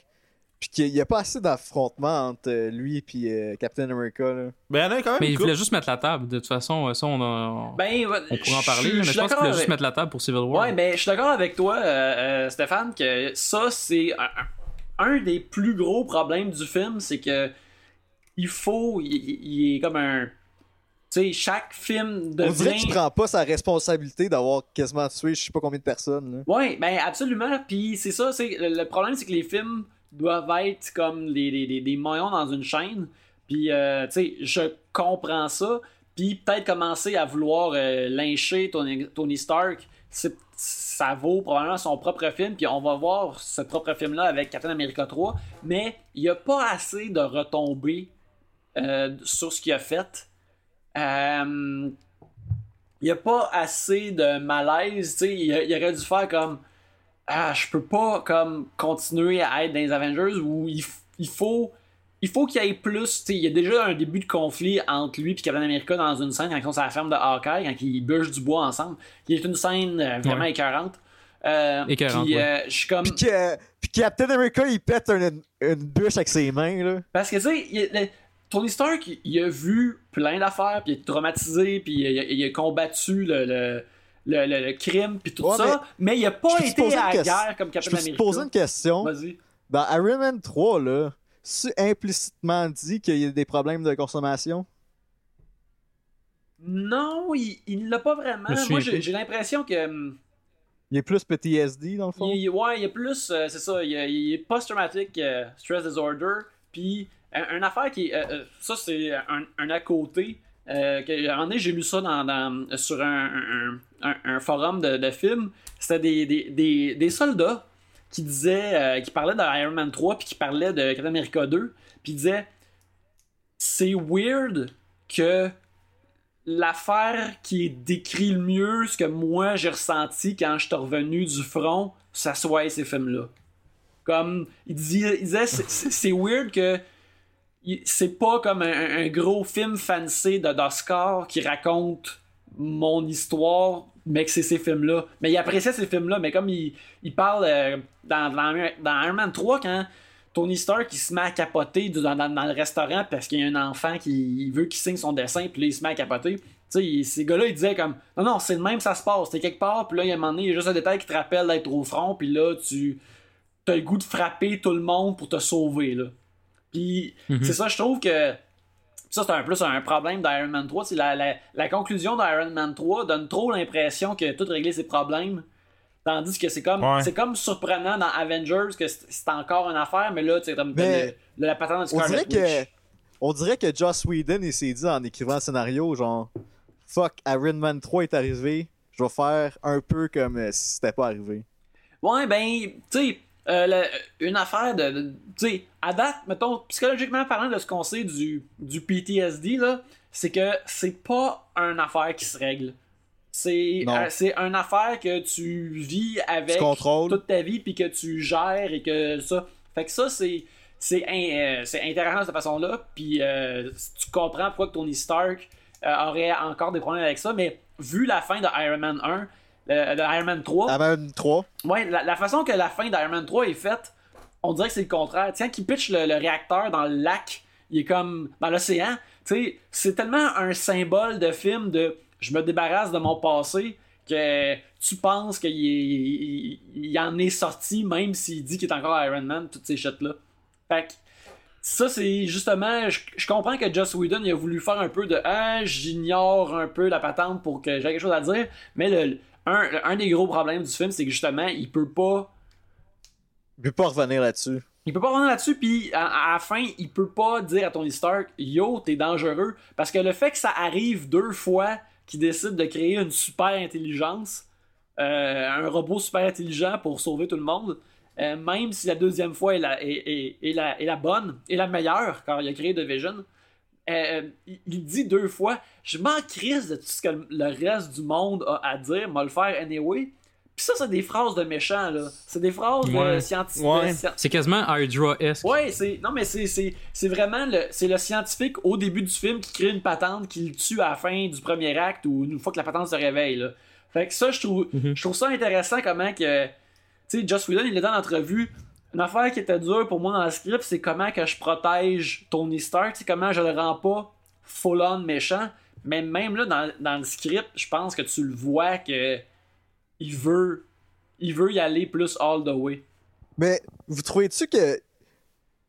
Puis qu'il n'y a pas assez d'affrontement entre euh, lui et euh, Captain America. Là. Ben, il y en a quand même Mais il voulait juste mettre la table. De toute façon, ça, on, a- Ben, on pourrait en parler. mais je pense qu'il d'accord voulait juste avec- mettre la table pour Civil War. Ouais, ben, je suis d'accord avec toi, euh, euh, Stéphane, que ça, c'est un, un- des plus gros problèmes du film, c'est que il faut, il, il est comme un, sais, chaque film On dirait qu'il prend pas sa responsabilité d'avoir quasiment tué je sais pas combien de personnes. Ouais, ben absolument. Puis c'est ça, c'est le, problème, c'est que les films doivent être comme des maillons dans une chaîne. Puis, euh, tu sais, je comprends ça. Puis peut-être commencer à vouloir euh, lyncher Tony, Tony Stark, ça vaut probablement son propre film. Puis on va voir ce propre film-là avec Captain America 3. Mais il n'y a pas assez de retombées euh, sur ce qu'il a fait. Euh, il n'y a pas assez de malaise. tu sais, Il, il aurait dû faire comme Ah, je peux pas comme continuer à être dans les Avengers où il, il faut. Il faut qu'il y ait plus. tu sais, Il y a déjà un début de conflit entre lui et Captain America dans une scène quand ils sont sur la ferme de Hawkeye, quand ils bûchent du bois ensemble. Il est une scène euh, vraiment Ouais. écœurante. Euh, puis, ouais. euh, je suis comme. Puis que, puis Captain America, il pète une, une bûche avec ses mains. Là. Parce que, tu sais, Tony Stark, il a vu plein d'affaires, puis il est traumatisé, puis il a, il a combattu le, le, le, le- le crime, puis tout Ouais, ça, mais, il a pas je été à une la guerre comme Je Captain peux te America. poser une question. Vas-y. Dans Iron Man 3, là, c'est implicitement dit qu'il y a des problèmes de consommation? Non, il il l'a pas vraiment. Je Moi, j'ai l'impression que. hum, Il est plus PTSD, dans le fond? Il, ouais, il y a plus, euh, c'est ça, il, est post-traumatic euh, stress disorder, puis une affaire qui, euh, euh, ça c'est un, un à côté, euh, que, à un moment donné j'ai lu ça dans, sur un, un- forum de, de films, c'était des, des, des, des soldats qui disaient, euh, qui parlaient de Iron Man 3, puis qui parlaient de Captain America 2, puis ils disaient, c'est weird que l'affaire qui décrit le mieux, ce que moi j'ai ressenti quand je revenu du front, ça soit ces films-là. Comme, il, disait, c'est- weird que c'est pas comme un, gros film fancy de d'Oscar qui raconte mon histoire, mais que c'est ces films-là. Mais il appréciait ces films-là, mais comme il, parle euh, dans, Iron Man 3, quand Tony Stark il se met à capoter dans, le restaurant parce qu'il y a un enfant qui veut qu'il signe son dessin, puis là il se met à capoter. Tu sais, ces gars-là, ils disaient comme Non, non, c'est le même, ça se passe. T'es quelque part, puis là, il y a un moment donné, il y a juste un détail qui te rappelle d'être au front, puis là, tu as le goût de frapper tout le monde pour te sauver, là. Puis Mhm. c'est ça, je trouve que ça, c'est un plus un problème d'Iron Man 3. C'est la, la, la conclusion d'Iron Man 3 donne trop l'impression que tout régler ses problèmes. Tandis que c'est comme Ouais. c'est comme surprenant dans Avengers que c'est encore une affaire, mais là, tu sais, comme Mais le- le- la patente de On Scarlet dirait Witch. que. On dirait que Joss Whedon, il s'est dit en écrivant le scénario, genre, fuck, Iron Man 3 est arrivé, je vais faire un peu comme euh, si c'était pas arrivé. Ouais, ben, tu sais, euh, une affaire de. de- tu sais, à date, mettons, psychologiquement parlant de ce qu'on sait du, du PTSD, là, c'est que c'est pas une affaire qui se règle. C'est euh, une affaire que tu vis avec Tu toute ta vie, puis que tu gères et que ça. Fait que ça, c'est. C'est euh, intéressant de cette façon-là, puis euh, tu comprends pourquoi que Tony Stark euh, aurait encore des problèmes avec ça, mais vu la fin de Iron Man 1, euh, de Iron Man 3, Iron Man 3, Ouais, la, la façon que la fin d'Iron Man 3 est faite, on dirait que c'est le contraire. Tiens, qui pitch le, réacteur dans le lac, il est comme dans l'océan. C'est tellement un symbole de film de je me débarrasse de mon passé que tu penses qu'il il, en est sorti même s'il dit qu'il est encore Iron Man, toutes ces shit-là. Fait ça, c'est justement. Je, comprends que Joss Whedon il a voulu faire un peu de Ah, j'ignore un peu la patente pour que j'ai quelque chose à dire. Mais un, un des gros problèmes du film, c'est que justement, il peut pas. Il peut pas revenir là-dessus. Il peut pas revenir là-dessus, puis à, la fin, il peut pas dire à Tony Stark Yo, t'es dangereux. Parce que le fait que ça arrive deux fois qu'il décide de créer une super intelligence, euh, un robot super intelligent pour sauver tout le monde, euh, même si la deuxième fois est la, est, est- la, bonne, est la meilleure, quand il a créé The Vision, euh, il, il dit deux fois Je m'en crise de tout ce que le reste du monde a à dire, m'a le faire anyway. Puis ça, c'est des phrases de méchants, là. C'est des phrases de Ouais. scientifiques. Ouais. C'est quasiment Hydra-esque. Ouais, c'est non mais c'est c'est c'est vraiment le c'est le scientifique au début du film qui crée une patente qui le tue à la fin du premier acte ou une fois que la patente se réveille là. Fait que ça je trouve Mhm. je trouve ça intéressant comment que tu sais Joss Whedon il est dans l'entrevue une affaire qui était dure pour moi dans le script c'est comment que je protège Tony Stark, c'est comment je le rends pas full on méchant, mais même là dans, dans le script, je pense que tu le vois que il veut il veut y aller plus all the way. Mais vous trouvez-tu que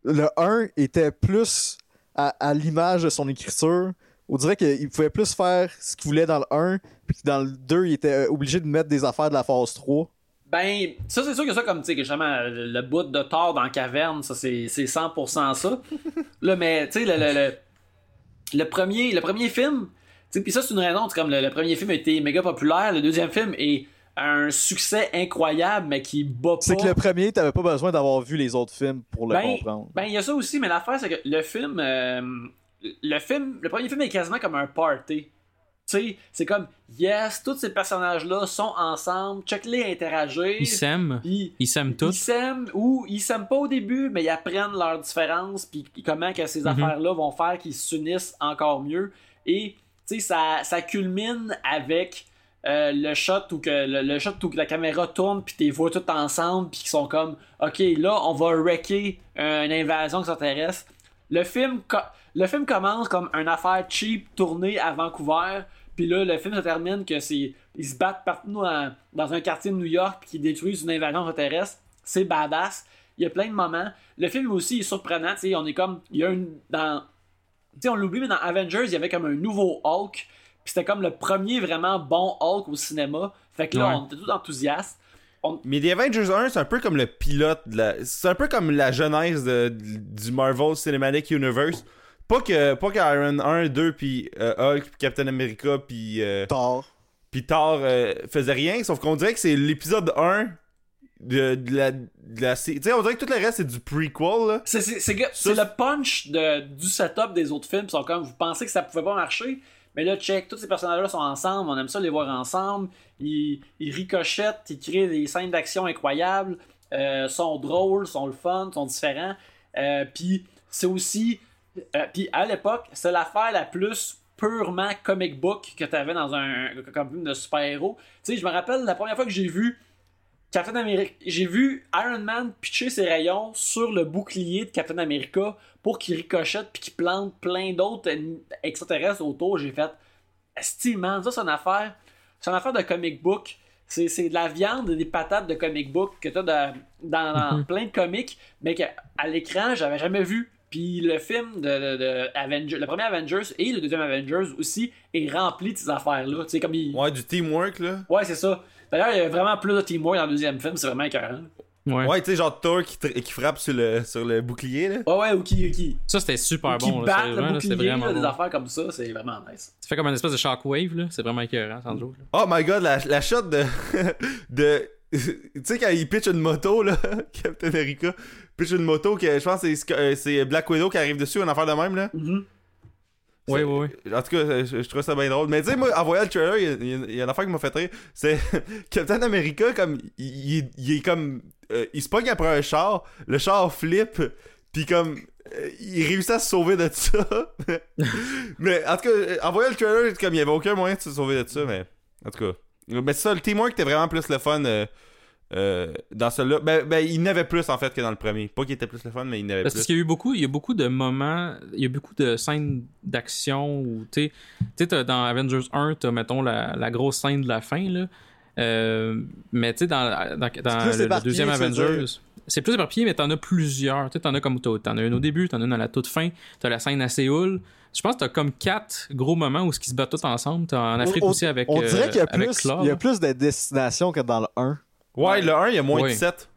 le 1 était plus à, à l'image de son écriture? On dirait qu'il pouvait plus faire ce qu'il voulait dans le 1, puis que dans le 2, il était obligé de mettre des affaires de la phase 3. Ben, ça, c'est sûr que ça, comme, tu sais, que justement, le, bout de Thor dans la caverne, ça, c'est c'est 100% ça. Là, mais, tu sais, le, le, le, le premier, le premier film, tu sais, puis ça, c'est une raison, c'est comme le, le premier film a été méga populaire, le deuxième film est un succès incroyable, mais qui bat pas. C'est que le premier, t'avais pas besoin d'avoir vu les autres films pour le Ben, comprendre. Ben, il y a ça aussi, mais l'affaire, c'est que le film, euh, le film, le premier film est quasiment comme un party. Tu sais, c'est comme, yes, tous ces personnages-là sont ensemble, check-les interagir. Ils s'aiment. Ils s'aiment ils tous. s'aiment ou ils s'aiment pas au début, mais ils apprennent leurs différences, puis comment que ces Mhm. affaires-là vont faire qu'ils s'unissent encore mieux. Et tu sais, ça, ça culmine avec euh, le shot où que le, shot où la caméra tourne, puis t'es vois tout ensemble, puis qu'ils sont comme, ok, là, on va wrecker une invasion extraterrestre. Le film, le film commence comme une affaire cheap tournée à Vancouver, puis là, le film se termine que c'est. Ils se battent partout dans, un quartier de New York, qu'ils détruisent une invasion terrestre. C'est badass. Il y a plein de moments. Le film aussi est surprenant, tu sais, on est comme. Il y a une. Dans. Tu sais, on l'oublie, mais dans Avengers, il y avait comme un nouveau Hulk. Puis c'était comme le premier vraiment bon Hulk au cinéma. Fait que là, Ouais. on était tous enthousiastes. Mais The Avengers 1, c'est un peu comme le pilote de la... C'est un peu comme la genèse de- du Marvel Cinematic Universe. Pas que, pas que Iron 1, 2, puis euh, Hulk, puis Captain America, puis euh, Thor. puis Thor euh, faisait rien, sauf qu'on dirait que c'est l'épisode 1 de, de la... De la tu sais, on dirait que tout le reste, c'est du prequel, là. C'est, le punch de, du setup des autres films. Ils sont comme, vous pensez que ça pouvait pas marcher, mais là, check, tous ces personnages-là sont ensemble, on aime ça les voir ensemble. Ils, ils ricochettent, ils créent des scènes d'action incroyables, euh, sont drôles, sont le fun, sont différents. Euh, Puis c'est aussi. euh, Puis à l'époque, c'est l'affaire la plus purement comic book que tu avais dans un comme film de super-héros. Tu sais, je me rappelle la première fois que j'ai vu Captain America. J'ai vu Iron Man pitcher ses rayons sur le bouclier de Captain America pour qu'il ricochette puis qu'il plante plein d'autres extraterrestres autour. J'ai fait Esti, man, ça c'est une affaire. C'est une affaire de comic book. C'est, c'est de la viande et des patates de comic book que t'as dans, dans plein de comics, mais qu'à l'écran, j'avais jamais vu. Puis le film de, de- de Avenger, le premier Avengers et le deuxième Avengers aussi est rempli de ces affaires-là. Tu sais, comme il... Ouais, du teamwork, là. Ouais, c'est ça. D'ailleurs, il y a vraiment plus de teamwork dans le deuxième film, c'est vraiment écœurant. Ouais. Ouais, tu sais, genre Thor qui, frappe sur le, sur le bouclier, là. Ouais, ouais, ou qui, ou qui, Ça, c'était super ou qui bon. là, le là, c'est bouclier, vraiment là, des bon. affaires comme ça, c'est vraiment nice. Ça fait comme une espèce de shockwave, là. C'est vraiment écœurant, là. Oh my god, la, la shot de. de tu sais, quand il pitch une moto, là, Captain America, pitch une moto, que je pense que c'est euh, c'est Black Widow qui arrive dessus, une affaire de même, là. Mhm. Ouais, ouais, ouais. En tout cas, je, je trouve ça bien drôle. Mais tu sais, moi, en voyant le trailer, il y a- y, y une affaire qui m'a fait rire. C'est Captain America, comme, il, est comme. euh, il se pogne après un char, le char flippe, puis comme. euh, il réussit à se sauver de ça. mais en tout cas, euh, en voyant le trailer, comme il y avait aucun moyen de se sauver de ça, mais. En tout cas. Mais ça, le teamwork était vraiment plus le fun euh, euh, dans celui-là. Ben, ben, il n'avait plus en fait que dans le premier. Pas qu'il était plus le fun, mais il n'avait Parce plus. qu'il y a eu beaucoup, il y a beaucoup de moments, il y a beaucoup de scènes d'action où, tu sais, tu sais, t'as- dans Avengers 1, t'as, mettons, la, la grosse scène de la fin, là. Euh, mais tu sais, dans, dans, le- deuxième Avengers, c'est plus éparpillé, mais t'en as plusieurs. Tu t'en as comme, t'en as une au début, t'en as une à la toute fin, t'as la scène à Séoul. Je pense que t'as comme quatre gros moments où ils se battent tous ensemble. T'as en Afrique On- aussi avec, On euh, dirait qu'il y a avec plus, il y a plus de destinations que dans le 1. Ouais, le 1, il y a moins Ouais. de 7.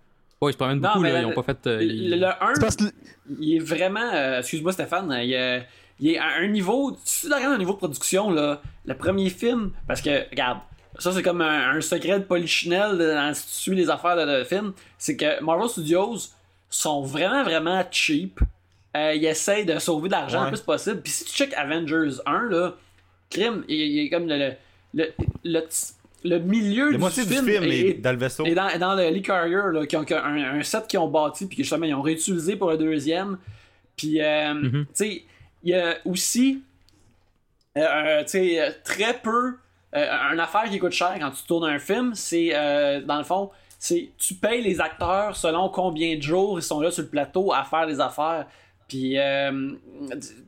Ouais, ils se promènent beaucoup, là. le- Ils ont pas fait. euh, Le, le 1, C'est parce que il est vraiment. euh, Excuse-moi, Stéphane, il, est- il est à un niveau. Si tu regardes un niveau de production, là, le premier film, parce que, regarde, ça c'est comme un, un secret de polichinelle de- dans- si tu suis les affaires de, de film, c'est que Marvel Studios sont vraiment, vraiment cheap. Euh, ils essayent de sauver de l'argent Ouais. le plus possible. Puis si tu check Avengers 1, là, crime, il, il est comme le. le, le, le- le milieu La du moitié film, du film est, est dans le vaisseau. et dans, dans le Lee Carrier, là, qui ont, qui ont un, un set qu'ils ont bâti, puis que justement ils ont réutilisé pour le deuxième. Puis, euh, Mhm. tu sais, il y a aussi, euh, euh, tu sais, très peu, euh, une affaire qui coûte cher quand tu tournes un film, c'est, euh, dans le fond, c'est tu payes les acteurs selon combien de jours ils sont là sur le plateau à faire des affaires. Puis, euh,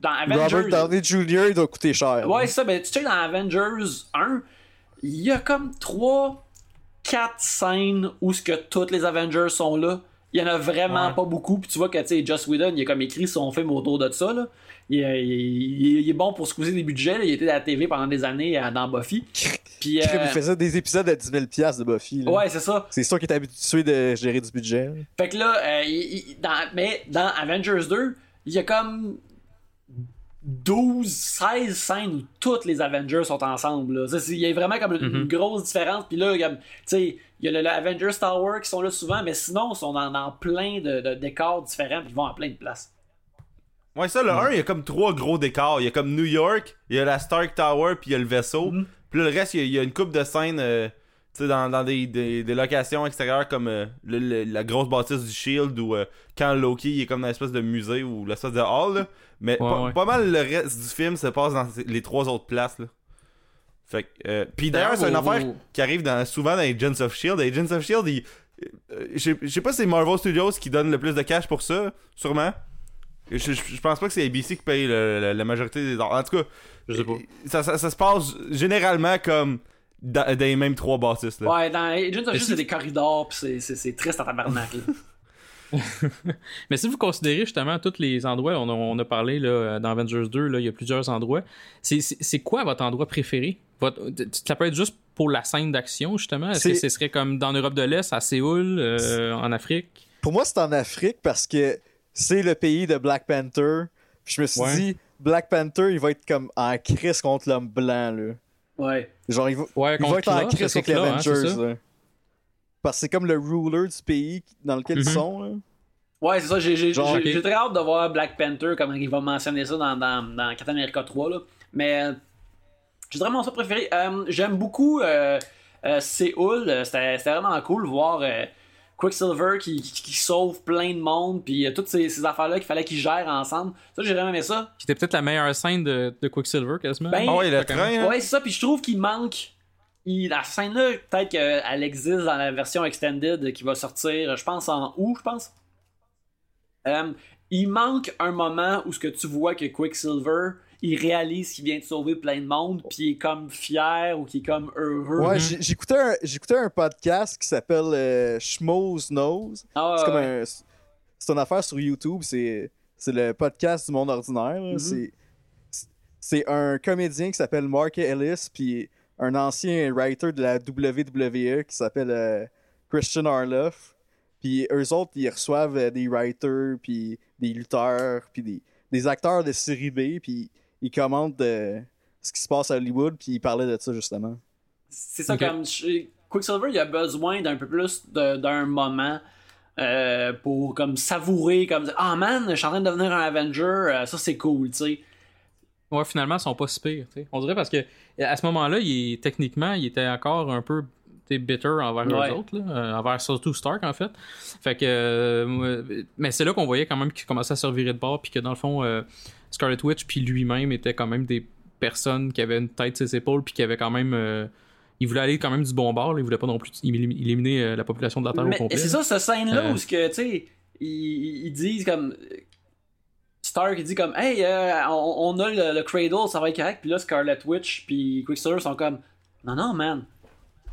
dans Avengers. Robert Downey Jr. il doit coûter cher. Ouais, c'est ça. Ben, tu sais, dans Avengers 1, il y a comme 3, 4 scènes où ce que tous les Avengers sont là. Il y en a vraiment Ouais. pas beaucoup. Puis tu vois que, tu sais, Joss Whedon, il a comme écrit son film autour de ça, là. Il, est- il est- il est bon pour squeezer des budgets. là. Il était à la TV pendant des années euh, dans Buffy. Puis, euh, Il faisait des épisodes à 10 000 piastres de Buffy. là. ouais, c'est ça. C'est sûr qu'il est habitué de gérer du budget. Fait que là, euh, il- il- dans, mais dans Avengers 2, il y a comme 12, 16 scènes où tous les Avengers sont ensemble. Il y a vraiment comme une, une grosse différence. Puis là, comme, tu sais, il y a le, le Avengers Tower qui sont là souvent, mais sinon, ils sont dans, dans plein de, de décors différents, puis ils vont à plein de places. Ouais, ça, le 1, il y a comme trois gros décors. Il y a comme New York, il y a la Stark Tower, puis il y a le vaisseau. Mhm. Puis là, le reste, il y a, il y a une coupe de scènes euh, dans, dans des, des, des locations extérieures comme euh, le- le- la grosse bâtisse du Shield ou euh, quand Loki il est comme dans l'espèce de musée ou l'espèce de hall. là. Mais Ouais, pas, ouais. pas mal le reste du film se passe dans les trois autres places. Là. Fait que, euh, puis d'ailleurs, c'est une affaire qui arrive dans, souvent dans Agents of Shield. Agents of Shield, ils- euh, je sais- pas si c'est Marvel Studios qui donne le plus de cash pour ça, sûrement. Je, pense pas que c'est ABC qui paye le- le- la majorité des. En tout cas, Je sais pas. ça, ça, ça se passe généralement comme dans, dans les mêmes trois bâtisses. Là. Ouais, dans Agents of Shield, c'est des corridors, pis c'est- triste en tabarnak. Mais si vous considérez justement tous les endroits, on a, on a parlé là, dans Avengers 2, là, il y a plusieurs endroits. C'est- quoi votre endroit préféré? Votre, Ça peut être juste pour la scène d'action, justement? Est-ce que ce serait comme dans l'Europe de l'Est, à Séoul, euh, en Afrique? Pour moi, c'est en Afrique parce que c'est le pays de Black Panther. Puis je me suis Ouais. dit, Black Panther, il va être comme en crise contre l'homme blanc, là. Ouais. Genre, il va, Ouais, il va être en crise contre les hein, c'est Avengers, ça? là. Parce que c'est comme le ruler du pays dans lequel ils Mhm. sont, là. Ouais, c'est ça. J'ai j'ai- Genre, j'ai- ok. j'ai très hâte de voir Black Panther, comme il va mentionner ça dans, dans, dans Captain America 3. Là. Mais j'ai vraiment ça préféré. Euh, J'aime beaucoup euh, euh, Séoul. Euh, C'était c'était vraiment cool de voir euh, Quicksilver qui, qui, qui sauve plein de monde. Puis euh, toutes ces, ces affaires-là qu'il fallait qu'ils gèrent ensemble. Ça, j'ai vraiment aimé ça. C'était peut-être la meilleure scène de, de Quicksilver, quasiment. Ben, Ah quand train, même- hein? Ouais, c'est ça. Puis je trouve qu'il manque. Il- la scène-là, peut-être qu'elle existe dans la version extended qui va sortir, je pense, en août, je pense. Euh, il manque un moment où ce que tu vois que Quicksilver, il réalise qu'il vient de sauver plein de monde, puis il est comme fier ou qu'il est comme heureux. Ouais, j'écoutais un, j'écoutais un podcast qui s'appelle euh, Schmoes Knows. Ah, C'est ouais, comme ouais. un. C'est une affaire sur YouTube. C'est c'est le podcast du monde ordinaire. Mhm. C'est c'est un comédien qui s'appelle Mark Ellis, puis un ancien writer de la WWE qui s'appelle euh, Christian Arloff. Puis eux autres, ils reçoivent euh, des writers, puis des lutteurs, puis des, des acteurs de série B, puis ils commentent de ce qui se passe à Hollywood, puis ils parlaient de ça justement. C'est ça, comme. je- Quicksilver, il a besoin d'un peu plus d'un moment. euh, pour comme savourer comme ah man je suis en train de devenir un Avenger euh, ça c'est cool tu sais Ouais, finalement, ils sont pas si pires. On dirait parce que à ce moment-là, il techniquement, il était encore un peu bitter envers Ouais. eux autres, là, euh, envers surtout Stark en fait. Fait que, euh, mais c'est là qu'on voyait quand même qu'il commençait à se revirer de bord, puis que dans le fond, euh, Scarlet Witch puis lui-même étaient quand même des personnes qui avaient une tête sur ses épaules, puis qui avaient quand même, euh, il voulait aller quand même du bon bord, là. il voulait pas non plus élim- éliminer la population de la Terre Mais au complet. c'est ça, cette scène-là où ce que, tu sais, ils, ils disent comme. Stark, il dit comme, hey, euh, on, on a le, le Cradle, ça va être correct. Puis là, Scarlet Witch, puis Quicksilver sont comme, non, non, man.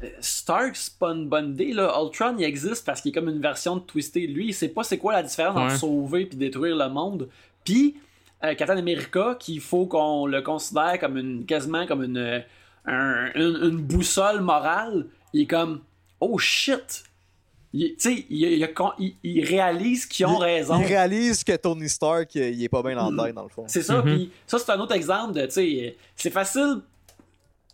Euh, Stark, c'est pas une bonne idée, là. Ultron, il existe parce qu'il est comme une version de Twisted. Lui, il sait pas c'est quoi la différence entre sauver puis détruire le monde. Puis, euh, Captain America, qu'il faut qu'on le considère comme une, quasiment comme une, euh, un- une, une boussole morale, il est comme, oh shit. Il- Tu sais, il, il, il- il réalise qu'ils ont il, raison. il réalise que Tony Stark, il est pas bien dans la tête, dans le fond. C'est ça, Mhm. puis ça c'est un autre exemple de, tu sais, c'est facile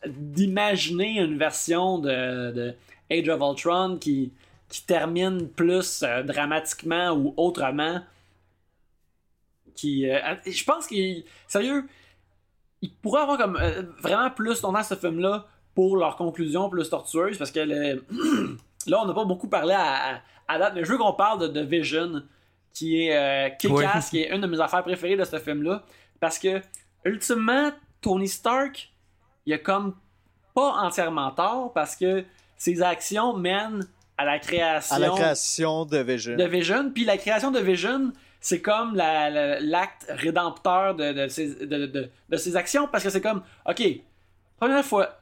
d'imaginer une version de, de Age of Ultron qui, qui termine plus euh, dramatiquement ou autrement. Qui, euh, je pense qu'il, sérieux, il pourrait avoir comme euh, vraiment plus longtemps ce film-là pour leur conclusion plus tortueuse parce que le- là on n'a pas beaucoup parlé à, à- à date, mais je veux qu'on parle de, de Vision qui est euh, Kick-Ass, Ouais. qui est une de mes affaires préférées de ce film-là parce que ultimement Tony Stark il a comme pas entièrement tort parce que ses actions mènent à la création, À la création de Vision. de Vision. Puis la création de Vision, c'est comme la- la- l'acte rédempteur de, de, ses, de, de- de ses actions parce que c'est comme, ok, première fois,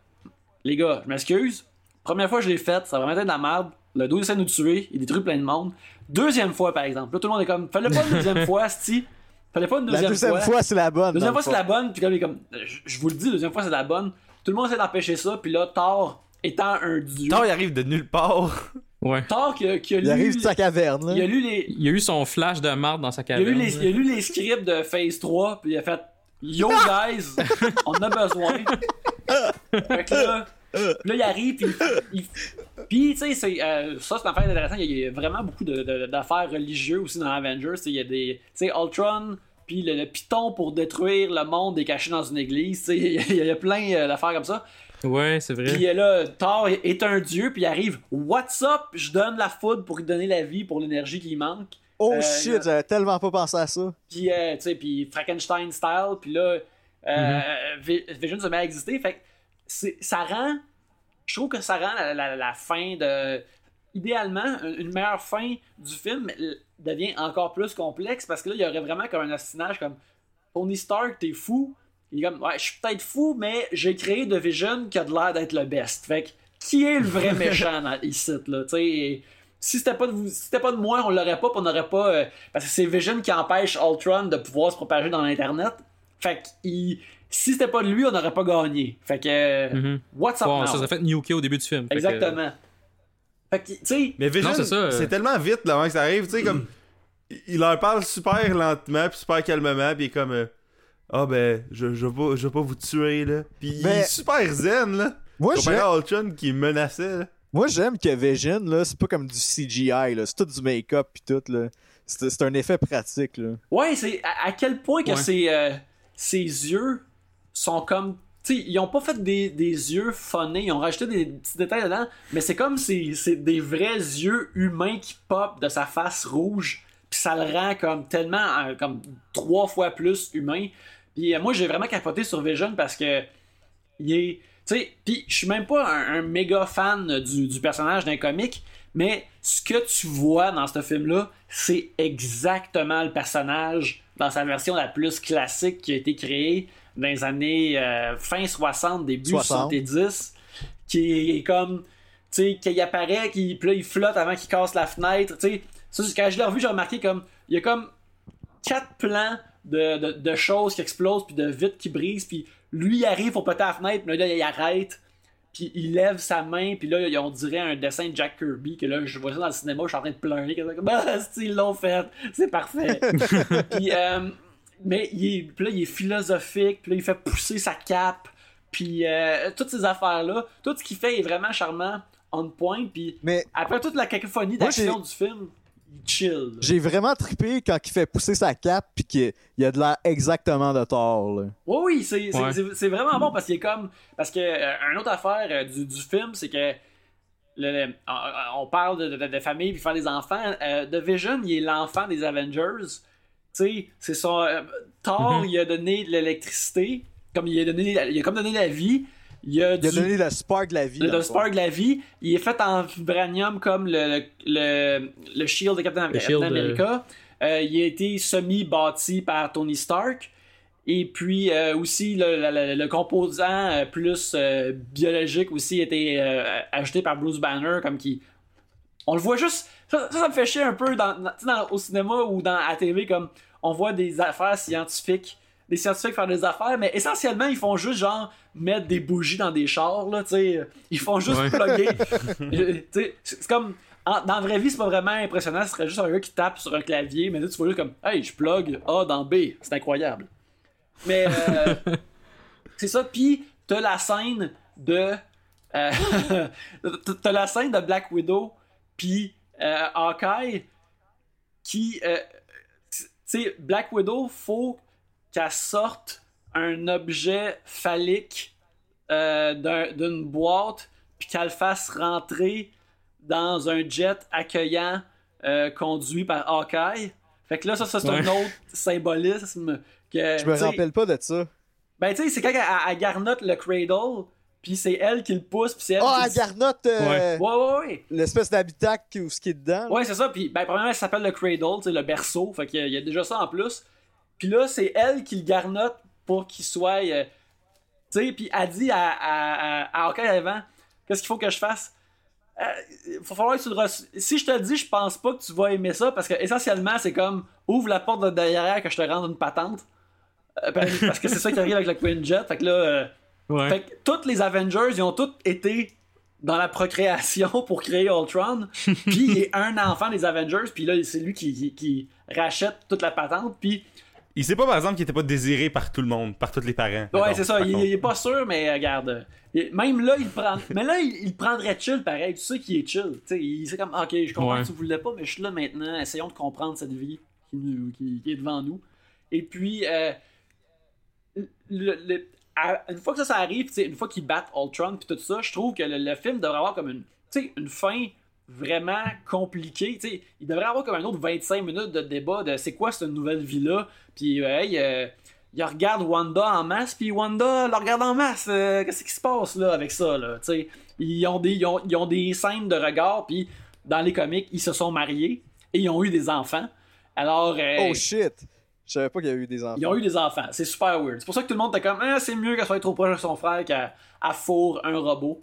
les gars, je m'excuse, première fois je l'ai faite, ça va vraiment être de la merde. Le dos essaie de nous tuer, il détruit plein de monde. Deuxième fois, par exemple, là tout le monde est comme, fallait pas une deuxième fois, Sti. Fallait pas une La deuxième, deuxième fois. fois, c'est la bonne. Deuxième fois, c'est la bonne, puis comme, il est comme je, je vous le dis, deuxième fois, c'est la bonne. Tout le monde essaie d'empêcher ça, puis là, Thor étant un dieu. Thor, il arrive de nulle part. Ouais. Thor qui a, qui a Il lu. arrive de sa caverne, là. il a lu les. Il y a eu son flash de marde dans sa Il a, caverne. lu les, il a lu les scripts de Phase 3, puis il a fait Yo guys, on en a besoin. fait que là, puis là, il arrive, puis il. Puis, tu sais, euh, ça, c'est une affaire intéressante. Il y a vraiment beaucoup de- de- d'affaires religieuses aussi dans Avengers. Il y a des. Tu sais, Ultron, puis le, le piton pour détruire le monde est caché dans une église. tu sais, Il y, a- il y a plein euh, d'affaires comme ça. Ouais, c'est vrai. Puis là, Thor est un dieu, puis il arrive What's up? Je donne la foudre pour lui donner la vie, pour l'énergie qui manque. Oh Euh, shit, j'avais tellement pas pensé à ça. Puis, euh, tu sais, puis Frankenstein style, puis là, euh, Vi- Vision se met à exister. Fait ça rend. Je trouve que ça rend la, la- la fin de. idéalement, une meilleure fin du film devient encore plus complexe parce que là, il y aurait vraiment comme un assinage comme Tony Stark, t'es fou. Il est comme, ouais, je suis peut-être fou, mais j'ai créé The Vision qui a de l'air d'être le best. Fait que, qui est le vrai méchant dans, ici, là, tu sais? Si c'était pas, de vous- si c'était pas de moi, on l'aurait pas, on n'aurait pas. euh, parce que c'est Vision qui empêche Ultron de pouvoir se propager dans l'Internet. Fait que, il- si c'était pas de lui, on n'aurait pas gagné. Fait que, Mhm. what's up Bon, now? ça serait fait nuker au début du film. Exactement. Fait que, tu sais, Mais Vision, Non, c'est ça, euh. c'est tellement vite là, avant que ça arrive, tu sais, comme. il- leur parle super lentement, puis super calmement, puis il est comme. euh, Ah ben, je, je, vais pas, je vais pas vous tuer, là. Puis il Mais- est super zen, là. Moi, Comparé j'aime, à Ultron qui menaçait, là. moi, j'aime que Vision, là, c'est pas comme du CGI, là. C'est tout du make-up pis tout, là. C'est, c'est un effet pratique, là. Ouais, c'est à, à quel point que Ouais. ses, euh, ses yeux sont comme. Tu sais, ils ont pas fait des, des yeux funnés, ils ont rajouté des petits détails dedans, mais c'est comme c'est c'est des vrais yeux humains qui pop de sa face rouge, puis ça le rend comme tellement euh, comme trois fois plus humain. Puis euh, moi j'ai vraiment capoté sur Vision parce que il est. Tu je suis même pas un, méga fan du, du personnage d'un comic, mais ce que tu vois dans ce film-là, c'est exactement le personnage dans sa version la plus classique qui a été créée dans les années euh, fin 60, début 60. 70, qui est comme. Tu sais, qu'il apparaît, qui, puis là, il flotte avant qu'il casse la fenêtre. Tu sais, ça, quand je l'ai revu, j'ai remarqué comme. Il y a comme quatre plans de, de, de choses qui explosent, puis de vitres qui brisent, puis lui, il arrive pour péter la fenêtre, mais là, il arrête, puis il lève sa main, puis là, on dirait un dessin de Jack Kirby, que là, je vois ça dans le cinéma, je suis en train de pleurer, comme, ah, c'est- ils l'ont fait, c'est parfait. puis, euh, mais il est, puis là, il est philosophique, puis là, il fait pousser sa cape, puis euh, toutes ces affaires-là, tout ce qu'il fait est vraiment charmant, on point, puis Mais après toute la cacophonie d'action du film, il chill. j'ai vraiment trippé quand il fait pousser sa cape pis qu'il il a de l'air exactement de Thor, là. Oui, oui, c'est Ouais. vraiment bon parce qu'il est comme. Parce que, euh, une autre affaire euh, du, du film, c'est que. le- on parle de, de, de famille puis faire des enfants. Euh, The Vision, il est l'enfant des Avengers. C'est son. euh, Thor, Mhm. il a donné de l'électricité. Comme il a donné. Il a comme donné la vie. Il a, Il a du- donné le spark de la vie. le, spark de la vie. Il est fait en vibranium comme le, le, le shield de Captain, euh, America. Euh, il a été semi-bâti par Tony Stark. Et puis euh, aussi le, le- composant euh, plus euh, biologique aussi a été ajouté par Bruce Banner comme qui on le voit juste ça, ça, ça me fait chier un peu dans, au cinéma ou dans à la TV comme on voit des affaires scientifiques des scientifiques faire des affaires mais essentiellement ils font juste genre mettre des bougies dans des chars là tu sais ils font juste Ouais. plugger Euh, tu sais, c'est c'est comme en- dans la vraie vie, c'est pas vraiment impressionnant. Ce serait juste un gars qui tape sur un clavier, mais là, tu vois juste comme Hey, je plug A dans B. C'est incroyable. Mais euh, c'est ça. Puis, t'as la scène de. euh, t'as la scène de Black Widow, puis euh, Hawkeye, qui. Sais, Black Widow, faut qu'elle sorte un objet phallique euh, d'un- d'une boîte, puis qu'elle le fasse rentrer dans un jet accueillant euh, conduit par Hawkeye. Fait que là, ça, ça c'est Ouais. un autre symbolisme que. Je me rappelle pas de ça. Ben, tu sais, c'est quand elle, elle garnotte le cradle, puis c'est elle qui le pousse, puis c'est elle Ah, qui. à Garnotte, euh, Ouais, ouais, ouais. l'espèce d'habitacle ou ce qui est dedans. Ouais, c'est ça. Puis, ben, premièrement, ça s'appelle le cradle, sais, le berceau. Fait qu'il y y a déjà ça en plus. Puis là, c'est elle qui le garnotte pour qu'il soit. euh, tu sais, puis elle dit à, à, à, à Hawkeye avant Qu'est-ce qu'il faut que je fasse? Euh, va falloir que tu le Si je te le dis, je pense pas que tu vas aimer ça parce que essentiellement, c'est comme ouvre la porte de derrière que je te rende une patente. Euh, parce parce que c'est ça qui arrive avec le Queen Jet. Fait que là. Ouais. fait que tous les Avengers, ils ont tous été dans la procréation pour créer Ultron. puis il est un enfant des Avengers, puis là, c'est lui qui, qui, qui rachète toute la patente. Puis, Il sait pas, par exemple, qu'il était pas désiré par tout le monde, par tous les parents. ouais, c'est ça, il, il est pas sûr, mais regarde. il- Même là, il prend. mais là, il, il prendrait chill pareil. Tu sais qu'il est chill. Tu sais, il c'est comme, ok, je comprends Ouais. que tu voulais pas, mais je suis là maintenant. Essayons de comprendre cette vie qui, nous- qui- qui est devant nous. Et puis, euh, le- le- une fois que ça, ça arrive, une fois qu'ils battent Ultron puis tout ça, je trouve que le, film devrait avoir comme une, une fin vraiment compliquée. il devrait avoir comme un autre 25 minutes de débat de c'est quoi cette nouvelle vie-là. Puis, euh, hey, euh, il regarde Wanda en masse, puis Wanda le regarde en masse. euh, Qu'est-ce qui se passe là avec ça? Là, ils, ont des, ils, ont, ils ont des scènes de regard, puis dans les comics, ils se sont mariés et ils ont eu des enfants. Alors, euh, Oh shit! Je savais pas qu'il y a eu des enfants. ils ont eu des enfants. C'est super weird. C'est pour ça que tout le monde était comme, ah, c'est mieux qu'elle soit trop proche de son frère elle fourre un robot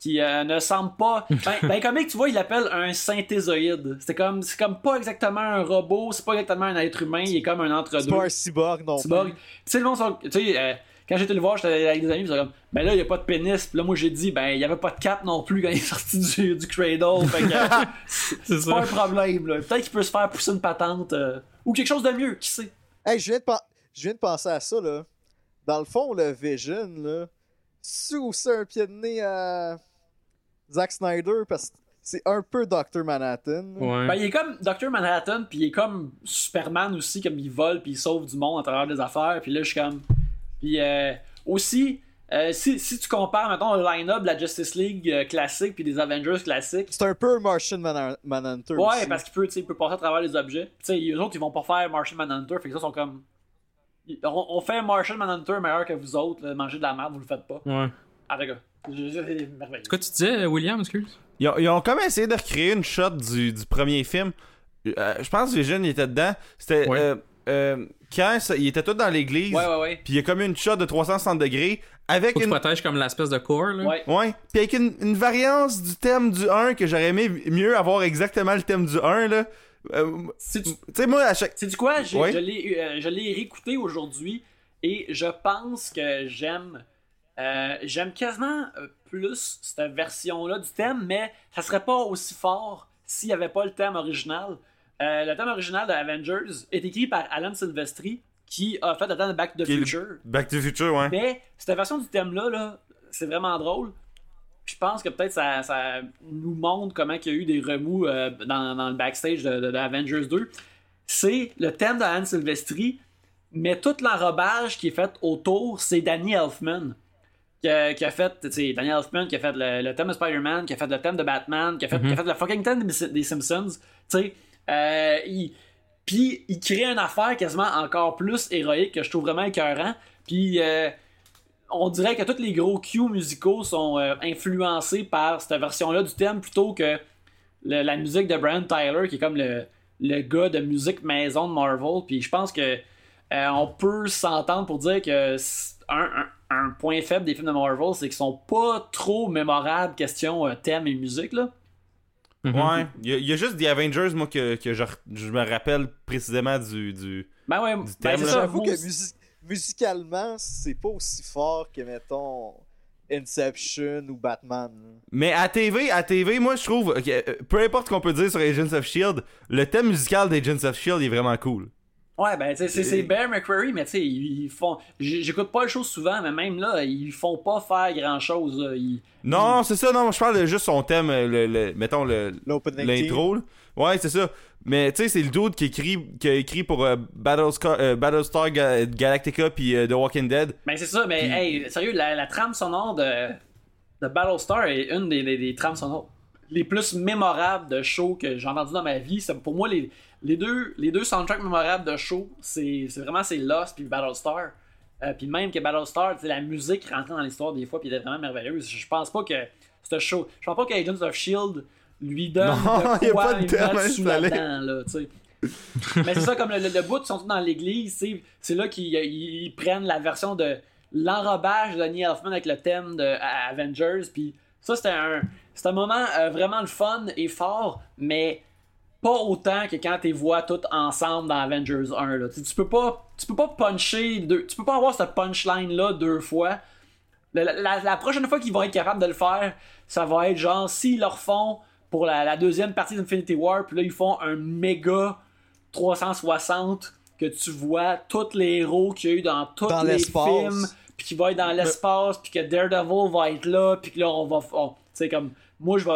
qui euh, ne semble pas. Ben, les comics, tu vois, il l'appelle un synthézoïde. C'est comme, c'est comme pas exactement un robot, c'est pas exactement un être humain, il est comme un C'est entre-deux. pas un cyborg non Cyborg. plus. Tu sais, le monde, sont- tu sais, euh, quand j'étais le voir, j'étais avec des amis, ils étaient comme, ben là, il y a pas de pénis. Puis là, moi, j'ai dit, ben, il y avait pas de cap non plus quand il est sorti du, du cradle. Fait que, c'est C'est c'est pas un problème, là. Peut-être qu'il peut se faire pousser une patente, euh, ou quelque chose de mieux, qui sait? Hey, je viens, de pen- je viens de penser à ça, là. Dans le fond, le Vision, là, c'est aussi un pied de nez à Zack Snyder parce que c'est un peu Dr. Manhattan. Ouais. Ben, il est comme Dr. Manhattan, puis il est comme Superman aussi, comme il vole, puis il sauve du monde à travers des affaires, puis là, je suis comme. Puis euh, aussi, euh, si, si tu compares, mettons, le line-up de la Justice League euh, classique, puis des Avengers classiques, C'est un peu Martian Manhun- Manhunter. ouais, aussi. parce qu'il peut, tu sais, il peut passer à travers les objets. Puis, tu sais, les autres, ils vont pas faire Martian Manhunter, fait que ça, sont comme. On, on fait Martian Manhunter meilleur que vous autres, là, manger de la merde, vous le faites pas. Ouais. Ah, gars, c'est quoi tu disais, William, excuse? Ils ont, ils ont comme essayé de recréer une shot du, du premier film. Euh, je pense que les jeunes étaient dedans. C'était Ouais. euh, euh, quand ça- ils étaient tous dans l'église. Ouais, ouais, ouais. Puis il y a comme une shot de 360 degrés avec Faut que tu une. protèges comme l'espèce de corps, là. Ouais. Ouais. Puis avec une, une variance du thème du 1 que j'aurais aimé mieux avoir exactement le thème du 1 là. Euh, tu, tu sais moi à chaque. sais du quoi? Ouais. Je l'ai euh, je l'ai réécouté aujourd'hui et je pense que j'aime euh, j'aime quasiment euh, plus cette version-là du thème, mais ça serait pas aussi fort s'il n'y avait pas le thème original. Euh, le thème original de Avengers est écrit par Alan Silvestri qui a fait le thème de Back to the Future. Back to the Future ouais. Mais cette version du thème-là, là, c'est vraiment drôle. Je pense que peut-être ça, ça nous montre comment il y a eu des remous euh, dans, dans le backstage de, de- de Avengers 2. C'est le thème de Anne Silvestri, mais tout l'enrobage qui est fait autour, c'est Danny Elfman. Qui a, qui a fait, tu sais, Danny Elfman qui a fait le, le thème de Spider-Man, qui a fait le thème de Batman, qui a fait, qui a fait le fucking thème des, des Simpsons. Tu sais, euh, il- puis il crée une affaire quasiment encore plus héroïque que je trouve vraiment écœurant. Puis euh, on dirait que tous les gros cues musicaux sont euh, influencés par cette version-là du thème plutôt que la musique de Brian Tyler, qui est comme le, le gars de musique maison de Marvel. Puis je pense que euh, on peut s'entendre pour dire que c'est un, point faible des films de Marvel, c'est qu'ils sont pas trop mémorables question thème et musique. Là. Mhm. Ouais. Il y, a- il y a juste des Avengers moi que, que je, je me rappelle précisément du. du... Ben ouais, ben. J'avoue que musicalement, c'est pas aussi fort que, mettons, Inception ou Batman. Mais à TV, à TV, moi je trouve, euh, peu importe ce qu'on peut dire sur Agents of Shield, le thème musical d'Agents of Shield est vraiment cool. Ouais, ben, tu sais, c'est- c'est Bear McCreary, mais tu sais, ils font. J'écoute pas le show souvent, mais même là, ils font pas faire grand chose. Là. Ils- Non, c'est ça, non, je parle de juste son thème, euh, le, le- mettons le L'opening l'intro. là. Ouais, c'est ça. Mais tu sais, c'est le dude qui écrit, qui a écrit pour euh, Battlescar- euh, Battlestar Ga- Galactica puis euh, The Walking Dead. Ben, c'est ça, mais hey, sérieux, la, la trame sonore de, de Battlestar est une des, des, des trames sonores les plus mémorables de show que j'ai entendu dans ma vie. C'est- Pour moi, les, les, deux, les deux soundtracks mémorables de show, c'est vraiment c'est Lost puis Battlestar. Euh, puis même que Battlestar, la musique rentrait dans l'histoire des fois puis était vraiment merveilleuse. Je pense pas que ce show. Je pense pas qu'Agents of Shield lui donne Non, de y a quoi pas de sous la dent, là, tu sais. Mais c'est ça, comme le, le, le bout, ils sont tous dans l'église, c'est- là qu'ils ils- ils prennent la version de l'enrobage de Danny Elfman avec le thème de Avengers. Puis ça, c'était un, c'était un moment euh, vraiment le fun et fort, mais pas autant que quand tu les vois toutes ensemble dans Avengers 1. Là. Tu, tu peux pas, tu peux pas puncher, deux, tu peux pas avoir cette punchline-là deux fois. La, la- la prochaine fois qu'ils vont être capables de le faire, ça va être genre s'ils le refont pour la, la deuxième partie d'Infinity War, puis là ils font un méga 360 que tu vois tous les héros qu'il y a eu dans tous Dans les films, puis qui va être dans l'espace, puis que Daredevil va être là, puis que là on va. on- comme. Moi je vais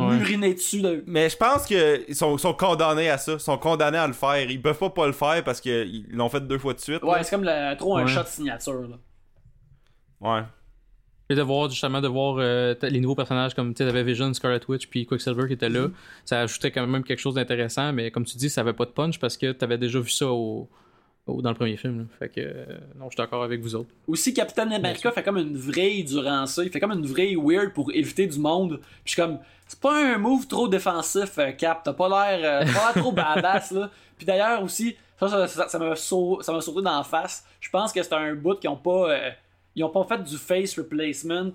Ouais. m'uriner dessus. De... Mais je pense qu'ils sont, sont condamnés à ça. Ils sont condamnés à le faire. Ils peuvent pas pas le faire parce qu'ils l'ont fait deux fois de suite. Ouais, c'est comme le- trop un Ouais. shot signature. Là. Ouais. Et de voir justement de voir euh, les nouveaux personnages comme tu sais t'avais Vision, Scarlet Witch puis Quicksilver qui étaient là, ça ajoutait quand même quelque chose d'intéressant mais comme tu dis ça avait pas de punch parce que t'avais déjà vu ça au Ou dans le premier film. là. Fait que euh, non, je suis d'accord avec vous autres. Aussi, Captain America fait comme une vraie durant ça. Il fait comme une vraie weird pour éviter du monde. Puis je suis comme, c'est pas un move trop défensif, euh, Cap. T'as pas l'air euh, trop badass, là. Puis d'ailleurs, aussi, ça, ça, ça, ça m'a sau- ça m'a sauté dans la face. Je pense que c'est un bout qui ont pas. euh, ils ont pas fait du face replacement.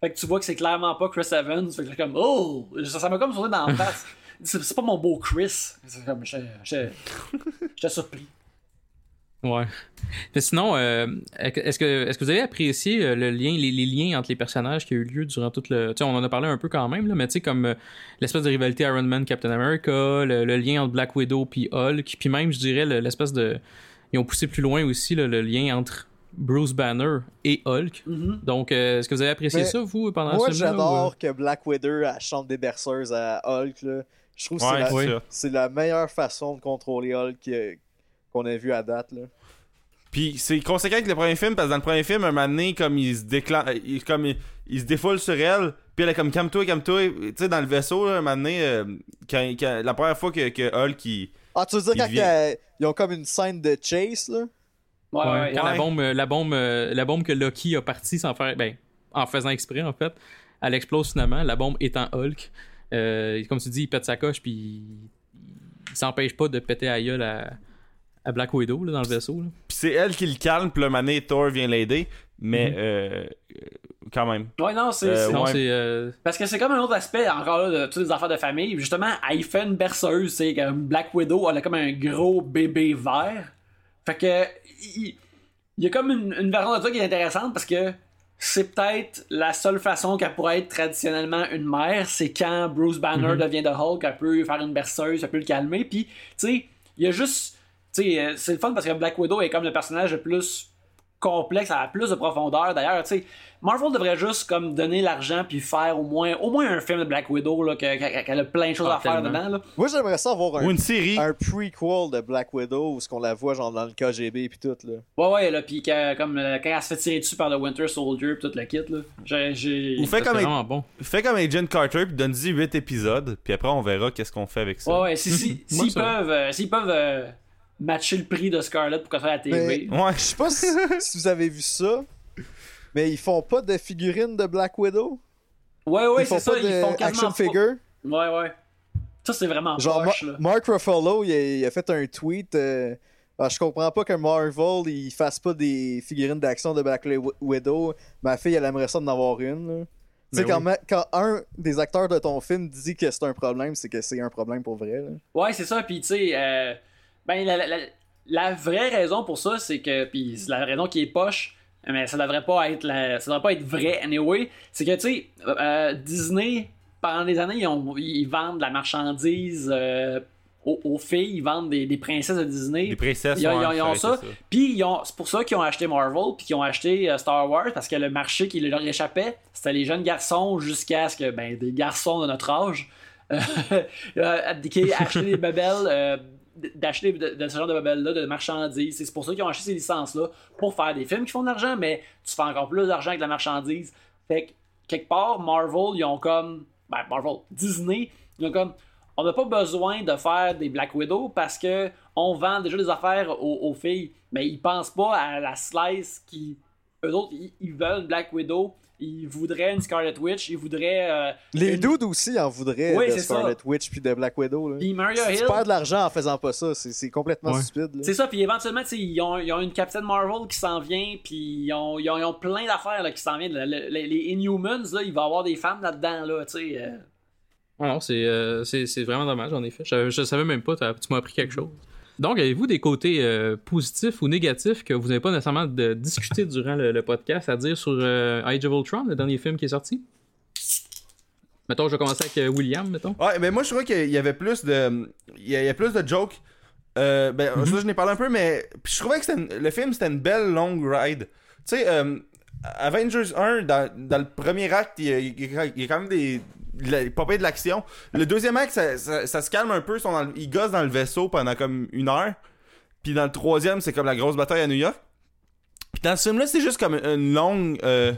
Fait que tu vois que c'est clairement pas Chris Evans. Fait que comme, oh! Ça m'a comme sauté dans la face. C'est pas mon beau Chris. J'étais surpris. Ouais. Mais sinon, euh, est-ce que est-ce que vous avez apprécié euh, le lien, les, les liens entre les personnages qui a eu lieu durant toute le. Tu sais, on en a parlé un peu quand même, là, mais tu sais, comme euh, l'espèce de rivalité Iron Man Captain America, le, le lien entre Black Widow puis Hulk, puis même, je dirais, le- l'espèce de. Ils ont poussé plus loin aussi là, le lien entre Bruce Banner et Hulk. Mhm. Donc, euh, est-ce que vous avez apprécié Mais ça, vous, pendant Moi, ce film-là, j'adore que Black Widow elle chante des berceuses à Hulk. Là. Je trouve que c'est Ouais, la, oui. la meilleure façon de contrôler Hulk euh, qu'on a vu à date. Là. Puis c'est conséquent avec le premier film, parce que dans le premier film, un moment donné, comme il se déclenche, il, comme il, il se défoule sur elle, puis elle est comme calme-toi, calme-toi. Tu sais, dans le vaisseau, là, un moment donné, euh, quand, quand- la première fois que, que Hulk, il. Ah, tu veux dire Il quand vient. ils ont comme une scène de chase là? Ouais, Ouais, ouais. quand la bombe, euh, la bombe, euh, la bombe que Loki a parti sans faire, ben, en faisant exprès en fait, elle explose finalement. La bombe étant Hulk, Euh, comme tu dis, il pète sa coche puis il, il s'empêche pas de péter à gueule à, à Black Widow là, dans le vaisseau. là. Puis c'est elle qui le calme, puis le donné, Thor vient l'aider, mais Mhm. euh, euh, quand même. Ouais, non, c'est. Euh, c'est- Non, ouais. c'est euh, Parce que c'est comme un autre aspect, encore là, de toutes les affaires de famille. Justement, elle fait une berceuse, c'est comme Black Widow, elle a comme un gros bébé vert. Fait que, il, il y a comme une, une version de ça qui est intéressante parce que c'est peut-être la seule façon qu'elle pourrait être traditionnellement une mère, c'est quand Bruce Banner Mhm. devient de Hulk, elle peut faire une berceuse, elle peut le calmer. Puis, tu sais, il y a juste. Tu sais, euh, c'est le fun parce que Black Widow est comme le personnage le plus complexe, elle a plus de profondeur. D'ailleurs, tu sais, Marvel devrait juste comme donner l'argent puis faire au moins au moins un film de Black Widow là, que- que- qu'elle a plein de choses Ah, à faire dedans. Là. Moi, j'aimerais ça avoir un, Ou une série. un prequel de Black Widow où ce qu'on la voit genre dans le KGB puis tout. là. Ouais, ouais, là, puis que- comme euh, quand elle se fait tirer dessus par le Winter Soldier puis tout le kit. Là. J'ai, j'ai... Ou c'est comme, vraiment bon. fais comme Agent Carter, puis donne-y 8 épisodes, puis après on verra qu'est-ce qu'on fait avec ça. Ouais, ouais, si, si, Moi, s'ils peuvent, euh, s'ils peuvent euh, matcher le prix de Scarlett pour qu'elle soit à la TV. Ouais. Je sais pas si, si vous avez vu ça, mais ils font pas de figurines de Black Widow? Ouais, ouais, ils font c'est ça, pas ils font quasiment action figure? Ouais, ouais. Ça, c'est vraiment Genre, poche, Ma- là. Mark Ruffalo, il a, il a fait un tweet. euh, ah, je comprends pas que Marvel il fasse pas des figurines d'action de Black Wi- Widow. Ma fille, elle aimerait ça d'en avoir une. là. Tu sais, quand, oui. ma- quand un des acteurs de ton film dit que c'est un problème, c'est que c'est un problème pour vrai. là. Ouais, c'est ça. Puis, tu sais, euh, ben, la, la- la- vraie raison pour ça, c'est que, puis c'est la raison qui est poche, mais ça devrait pas être, la, ça devrait pas être vrai anyway, c'est que, tu sais, euh, Disney, pendant des années, ils, ont- ils vendent de la marchandise euh, aux, aux filles, ils vendent des, des princesses de Disney. Les princesses, Ils ont- ouais, ils ont- ils ont ça. Puis ils ont- c'est pour ça qu'ils ont acheté Marvel, puis qu'ils ont acheté euh, Star Wars, parce que le marché qui leur échappait, c'était les jeunes garçons jusqu'à ce que, ben, des garçons de notre âge, euh, qui achetaient des babelles, d'acheter de, ce genre de babelles-là, de marchandises. C'est pour ça qu'ils ont acheté ces licences-là, pour faire des films qui font de l'argent, mais tu fais encore plus d'argent avec la marchandise. Fait que, quelque part, Marvel, ils ont comme. Ben, Marvel, Disney, ils ont comme. On n'a pas besoin de faire des Black Widow parce que on vend déjà des affaires aux, filles, mais ils pensent pas à la slice qui. Eux autres, ils, veulent Black Widow, ils voudraient une Scarlet Witch, ils voudraient. euh, Les une- dudes aussi en voudraient Oui, de ça. Scarlet Witch puis de Black Widow. Là. Puis Hill. perds de l'argent en faisant pas ça, c'est c'est complètement Ouais. stupide. là. C'est ça, puis éventuellement, tu sais, ils ont, ils ont une Captain Marvel qui s'en vient, puis ils ont, ils ont, ils ont plein d'affaires là, qui s'en viennent. Le- le- les, Inhumans, là, il va y avoir des femmes là-dedans, là, tu sais. euh. Ah non, c'est euh, c'est c'est vraiment dommage, en effet. Je, je savais même pas, tu m'as appris quelque chose. Donc, avez-vous des côtés euh, positifs ou négatifs que vous n'avez pas nécessairement de discuter durant le, le podcast, à dire sur euh, Age of Ultron, le dernier film qui est sorti? Mettons, je vais commencer avec euh, William, mettons. Ouais, mais moi je trouvais qu'il y avait plus de. Il y a, plus de jokes. Euh, ben, Mhm. ça, je n'ai parlé un peu, mais puis je trouvais que une- le film c'était une belle longue ride. Tu sais, Avengers 1, dans, dans le premier acte, y a- il y a quand même des. La- Pas pire de l'action. Le deuxième acte, ça, ça- ça se calme un peu. Ils, sont dans le- ils gossent dans le vaisseau pendant comme une heure. Puis dans le troisième, c'est comme la grosse bataille à New York. Puis dans ce film-là, c'est juste comme une longue. euh,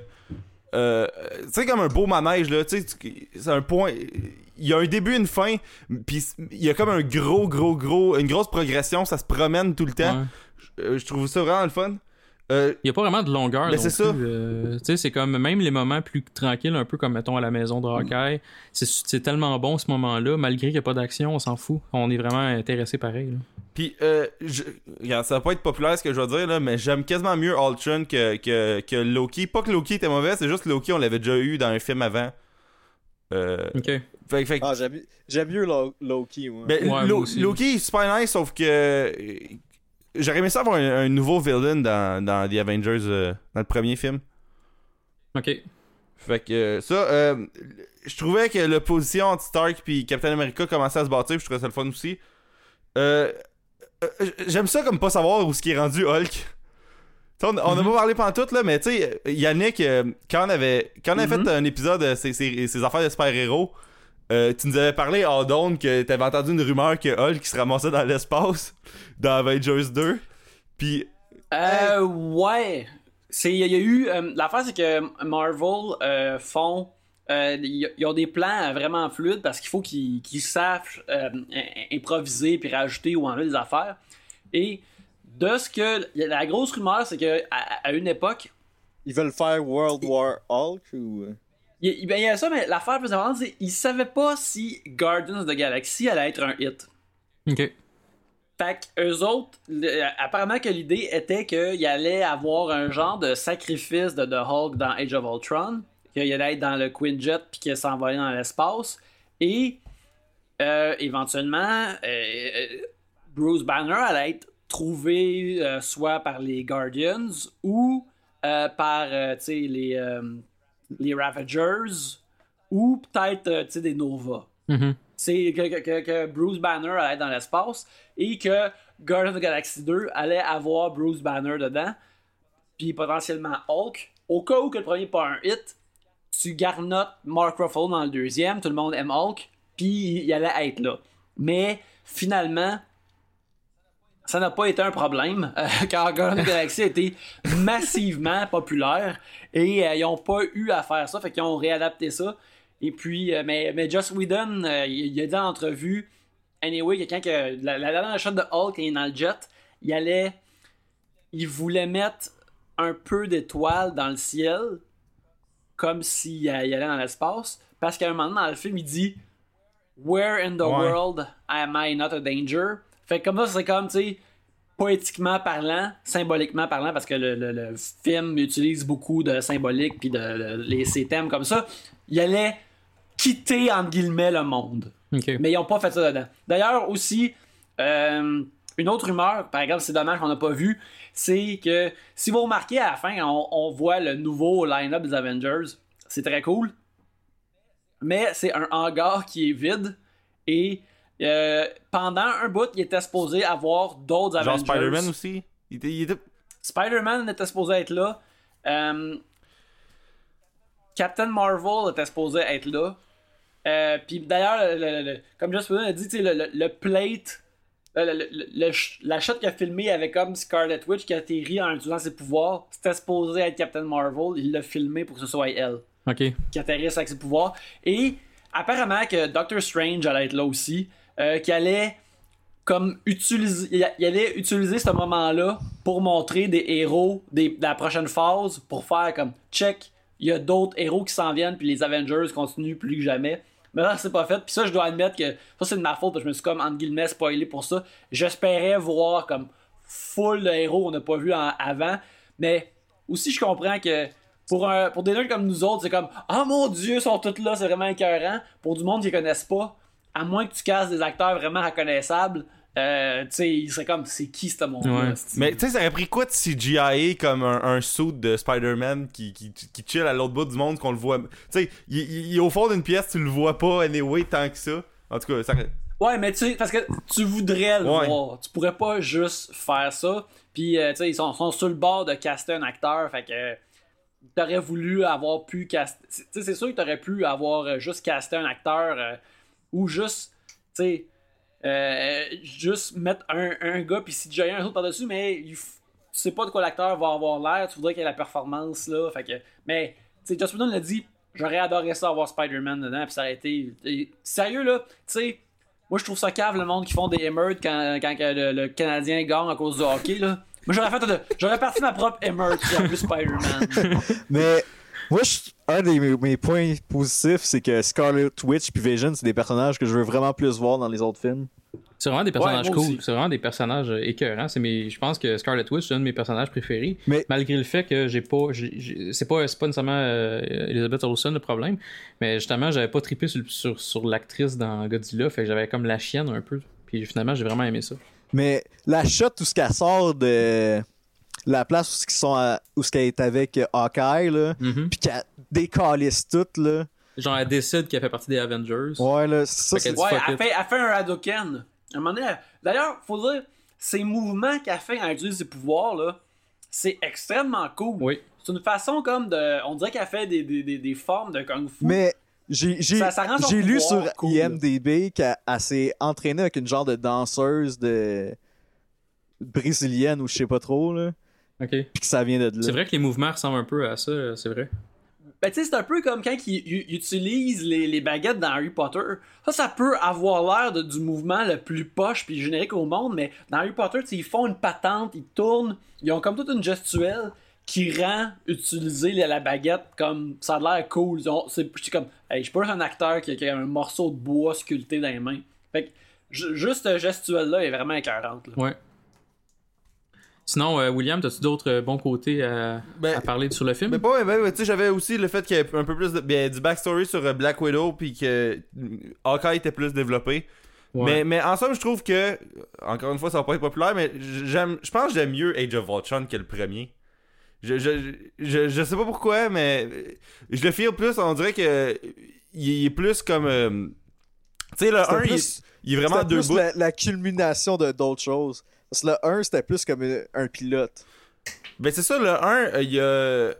euh, tu sais, comme un beau manège, là. Tu sais, c'est un point. Il y a un début, une fin. Puis il y a comme un gros, gros, gros. Une grosse progression. Ça se promène tout le temps. Ouais. Je, je trouve ça vraiment le fun. Euh, Il n'y a pas vraiment de longueur. Mais non c'est ça. plus, euh, tu sais, c'est comme même les moments plus tranquilles, un peu comme mettons à la maison de Hawkeye. C'est, c'est tellement bon ce moment-là, malgré qu'il n'y a pas d'action, on s'en fout. On est vraiment intéressé pareil. là. Puis, euh, je- regarde, ça va pas être populaire ce que je vais dire, là, mais j'aime quasiment mieux Ultron que, que, que Loki. Pas que Loki était mauvais, c'est juste que Loki, on l'avait déjà eu dans un film avant. Euh, Ok. fait, fait Ah, j'aime j'aime mieux Lo- Loki, moi. ben, Ouais, Lo-. Loki, c'est super nice, sauf que j'aurais aimé ça avoir un, un nouveau villain dans, dans The Avengers, euh, dans le premier film. Ok. Fait que euh, ça, euh, je trouvais que l'opposition entre Stark puis Captain America commençait à se bâtir, puis je trouvais ça le fun aussi. Euh, J'aime ça comme pas savoir où ce qui est rendu Hulk. On on n'a Mhm. pas parlé pendant tout là, mais tu sais, Yannick, quand on avait, quand on avait Mhm. fait un épisode ces- ces affaires de super-héros, euh, tu nous avais parlé en donne que t'avais entendu une rumeur que Hulk se ramassait dans l'espace dans Avengers 2. Puis, Euh, ouais. C'est, il y a eu. euh, l'affaire, c'est que Marvel euh, font. Ils ont des plans vraiment fluides parce qu'il faut qu'ils sachent euh, im- improviser puis rajouter ou enlever des affaires. Et de ce que. La grosse rumeur, c'est que à, à une époque, Ils veulent faire World War Hulk ou. Il, il- ben, il y a ça, mais l'affaire plus importante, c'est qu'ils savaient pas si Guardians of the Galaxy allait être un hit. Ok. Fait que eux autres, le- apparemment que l'idée était qu'il allait avoir un genre de sacrifice de The Hulk dans Age of Ultron, qu'il allait être dans le Quinjet puis qu'il s'envolait dans l'espace, et euh, éventuellement, euh, euh, Bruce Banner allait être trouvé euh, soit par les Guardians ou par les, les Ravagers ou peut-être euh, des Nova Mhm. c'est que, que- que- que Bruce Banner allait dans l'espace et que Guardians of the Galaxy 2 allait avoir Bruce Banner dedans, puis potentiellement Hulk. Au cas où que le premier n'est pas un hit, tu garnottes Mark Ruffalo dans le deuxième, tout le monde aime Hulk, puis il allait être là. Mais finalement, ça n'a pas été un problème, euh, car Guardians Galaxy a été massivement populaire et euh, ils n'ont pas eu à faire ça, fait qu'ils ont réadapté ça. Et puis, euh, mais, mais Joss Whedon, il, a dit en entrevue, anyway, quelqu'un que la, la dernière shot de Hulk est dans le jet, il allait, il voulait mettre un peu d'étoiles dans le ciel, comme s'il il allait dans l'espace, parce qu'à un moment dans le film, il dit Where in the Ouais. world am I not a danger? Fait que comme ça, c'est comme, tu sais, poétiquement parlant, symboliquement parlant, parce que le, le- le film utilise beaucoup de symbolique puis de, de- les, ces thèmes comme ça, il allait quitter, entre guillemets, le monde. Mais ils n'ont pas fait ça dedans. D'ailleurs, aussi, euh, une autre rumeur, par exemple, c'est dommage qu'on n'a pas vu, c'est que si vous remarquez à la fin, on, on voit le nouveau line-up des Avengers. C'est très cool. Mais c'est un hangar qui est vide et euh, pendant un bout, il était supposé avoir d'autres genre Avengers. Spider-Man aussi? Il était, il était- Spider-Man était supposé être là. Euh, Captain Marvel était supposé être là. Euh, Puis d'ailleurs, le- le- le- comme Joss Whedon a dit, le, le- le plate, le- le- le- le sh- la shot qu'il a filmé avec comme Scarlet Witch qui atterrit en utilisant ses pouvoirs, c'était supposé être Captain Marvel. Il l'a filmé pour que ce soit elle qui atterrisse avec ses pouvoirs. Et apparemment que Doctor Strange allait être là aussi, euh, qui allait comme utiliser, il allait utiliser ce moment-là pour montrer des héros de la prochaine phase, pour faire comme check, il y a d'autres héros qui s'en viennent, puis les Avengers continuent plus que jamais. Mais là, c'est pas fait. Puis ça, je dois admettre que ça, c'est de ma faute, parce que je me suis comme, entre guillemets, spoilé pour ça. J'espérais voir comme full de héros qu'on n'a pas vu en- avant. Mais aussi, je comprends que pour, un, pour des nerds comme nous autres, c'est comme Ah mon dieu, ils sont tous là, c'est vraiment écœurant. Pour du monde qui les connaissent pas, à moins que tu casses des acteurs vraiment reconnaissables, euh, tu sais, il serait comme C'est qui ce monde-là Ouais. Mais tu sais, ça aurait pris quoi de CGI comme un, un suit de Spider-Man qui, qui, qui chill à l'autre bout du monde qu'on le voit. Tu sais, il, il- il est au fond d'une pièce, tu le vois pas anyway tant que ça. En tout cas, ça. Ouais, mais tu sais, parce que tu voudrais le Ouais. voir. Tu pourrais pas juste faire ça. Puis, euh, tu sais, ils sont, sont sur le bord de caster un acteur. Fait que t'aurais voulu avoir pu caster. Tu sais, c'est sûr que t'aurais pu avoir euh, juste casté un acteur euh, ou juste, tu sais, euh, juste mettre un, un gars puis CGI un autre par-dessus, mais tu sais pas de quoi l'acteur va avoir l'air. Tu voudrais qu'il ait la performance là. Fait que, mais, tu sais, Joss Whedon l'a dit. J'aurais adoré ça avoir Spider-Man dedans, puis ça aurait été. Sérieux là, tu sais, moi, je trouve ça cave le monde qui font des émeutes quand, quand le, Canadien gagne à cause du hockey. Là. Moi, j'aurais fait, j'aurais parti ma propre émeute sur plus Spider-Man. Mais moi, je- un des mes, mes points positifs, c'est que Scarlet Witch puis Vision, c'est des personnages que je veux vraiment plus voir dans les autres films. C'est vraiment des personnages moi cool. C'est vraiment des personnages euh, écœurants. C'est mes... Je pense que Scarlet Witch, c'est un de mes personnages préférés. Mais- Malgré le fait que j'ai pas. C'est pas, c'est pas nécessairement euh, Elizabeth Olsen le problème. Mais justement, j'avais pas trippé sur, sur, sur l'actrice dans Godzilla. Fait que j'avais comme la chienne un peu. Puis finalement, j'ai vraiment aimé ça. Mais la shot, tout ce qu'elle sort de la place où, ils sont à- où ce qu'elle est avec euh, Hawkeye, là, Mhm. puis qu'elle décalisse tout, là. Genre, elle décide qu'elle fait partie des Avengers. Ouais, là, ça, Fait c'est... qu'elle Ouais, elle it. fait, elle fait un Hadoken. À un moment donné, elle- D'ailleurs, faut dire, ces mouvements qu'elle fait quand elle utilise ses pouvoirs, là, c'est extrêmement cool. Oui. C'est une façon comme de. On dirait qu'elle fait des, des, des, des formes de Kung Fu. Mais j'ai lu sur cool, IMDB qu'elle elle s'est entraînée avec une genre de danseuse de brésilienne ou je sais pas trop là, Ok. puis que ça vient de là. C'est vrai que les mouvements ressemblent un peu à ça, euh, c'est vrai. Ben, tu sais, c'est un peu comme quand ils, ils utilisent les, les baguettes dans Harry Potter. Ça, ça peut avoir l'air de- du mouvement le plus poche puis générique au monde, mais dans Harry Potter, tu sais, ils font une patente, ils tournent, ils ont comme toute une gestuelle qui rend utiliser la, la baguette comme ça a l'air cool. Ils ont- C'est comme, hey, je suis pas un acteur qui a, qui a un morceau de bois sculpté dans les mains. Fait que ju- juste cette gestuelle-là est vraiment écœurante. là. Ouais. Sinon, euh, William, as-tu d'autres euh, bons côtés à, Ben, à parler sur le film? Pas, ben, sais, j'avais aussi le fait qu'il y ait un peu plus de, ben, du backstory sur euh, Black Widow, puis que Hawkeye était plus développé. Ouais. Mais, mais en somme, je trouve que, encore une fois, ça va pas être populaire, mais j'aime, je pense que j'aime mieux Age of Ultron que le premier. Je, je, je, je sais pas pourquoi, mais je le feel plus, on dirait que il est plus comme. euh, tu sais, le C'était 1, il, plus- il est vraiment deux plus bouts. la, la culmination de d'autres choses. Parce que le 1, c'était plus comme un, un pilote. Ben c'est ça, le 1, euh, il y a.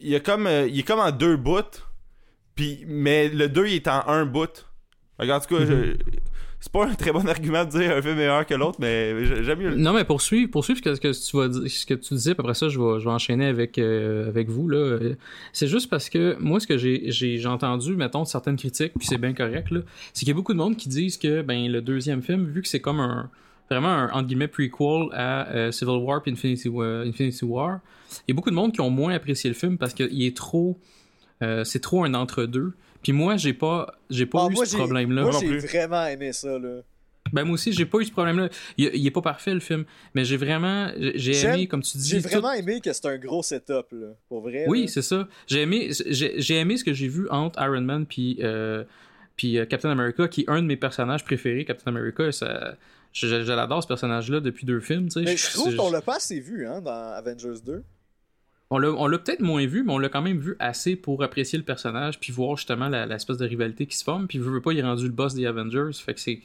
Il y a comme. euh, il est comme en deux bouts. Puis, mais le 2, il est en un bout. Qu'en tout cas, je- c'est pas un très bon argument de dire un film est meilleur que l'autre, mais j'ai- j'aime mieux le. Non, mais poursuivre, poursuivre ce que, ce que tu vas dire- ce que tu disais, puis après ça, je vais, je vais enchaîner avec, euh, avec vous. là. C'est juste parce que moi, ce que j'ai j'ai j'ai entendu, mettons, de certaines critiques, puis c'est bien correct, là, c'est qu'il y a beaucoup de monde qui disent que ben, le deuxième film, vu que c'est comme un vraiment un entre guillemets prequel à euh, Civil War puis Infinity, War- Infinity War, il y a beaucoup de monde qui ont moins apprécié le film parce qu'il est trop. euh, c'est trop un entre-deux. Puis moi, j'ai pas, j'ai pas Ah, eu moi, ce j'ai- problème-là. Moi, j'ai vraiment aimé ça, là. Ben moi aussi, j'ai pas eu ce problème-là. Il, il est pas parfait le film, mais j'ai vraiment, j'ai aimé, comme tu dis, J'ai tout- vraiment aimé que c'est un gros setup, là. Pour vrai. Oui, là. c'est ça. J'ai aimé, j'ai j'ai aimé ce que j'ai vu entre Iron Man puis euh, puis euh, Captain America, qui est un de mes personnages préférés. Captain America, ça, je, je- je l'adore ce personnage-là depuis deux films. tu sais. Mais je trouve qu'on l'a pas assez vu, hein, dans Avengers 2. on l'a, on l'a peut-être moins vu, mais on l'a quand même vu assez pour apprécier le personnage, puis voir justement la- l'espèce de rivalité qui se forme. Puis je veux pas, il est rendu le boss des Avengers. Fait que c'est,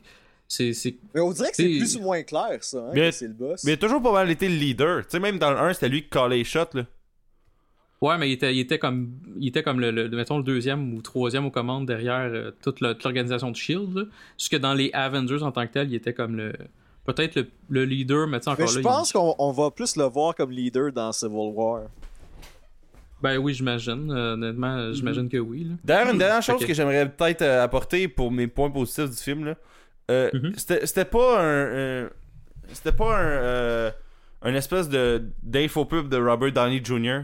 c'est, c'est Mais on dirait que c'est C'est- plus ou moins clair, ça, hein, Mais- que c'est le boss. Mais il a toujours pas mal été le leader. Tu sais, même dans le 1, c'était lui qui collait les shots, là. Ouais, mais il était, il était comme, il était comme le, le- mettons, le deuxième ou troisième aux commandes derrière euh, toute, l'organisation de Shield. Là. Jusque dans les Avengers en tant que tel, il était comme le, peut-être le, le leader, mais tu sais, encore Mais je là. pense qu'on on va plus le voir comme leader dans Civil War. Ben oui, j'imagine. euh, honnêtement, euh, j'imagine que oui. D'ailleurs, une dernière chose que j'aimerais peut-être euh, apporter pour mes points positifs du film, là. euh, Mhm. c'était, c'était pas un. un- c'était pas un. euh, un espèce de d'infopub de Robert Downey Jr.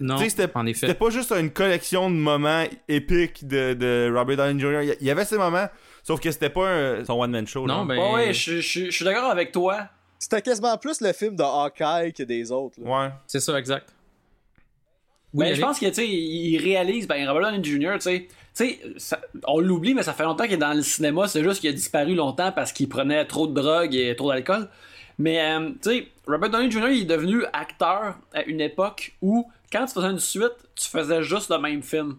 Non, c'était, en effet. c'était pas juste une collection de moments épiques de, de Robert Downey Jr. Il y- avait ces moments, sauf que c'était pas un, son one-man show. Non, ben. Ouais, ouais, je, je- je suis d'accord avec toi. C'était quasiment plus le film de Hawkeye que des autres. là. Ouais. C'est ça, exact. Ben, allez. je pense que, tu sais, il réalise, ben, Robert Downey Jr., tu sais, tu sais, ça- on l'oublie, mais ça fait longtemps qu'il est dans le cinéma, c'est juste qu'il a disparu longtemps parce qu'il prenait trop de drogue et trop d'alcool. Mais, euh, tu sais, Robert Downey Jr., il est devenu acteur à une époque où, quand tu faisais une suite, tu faisais juste le même film,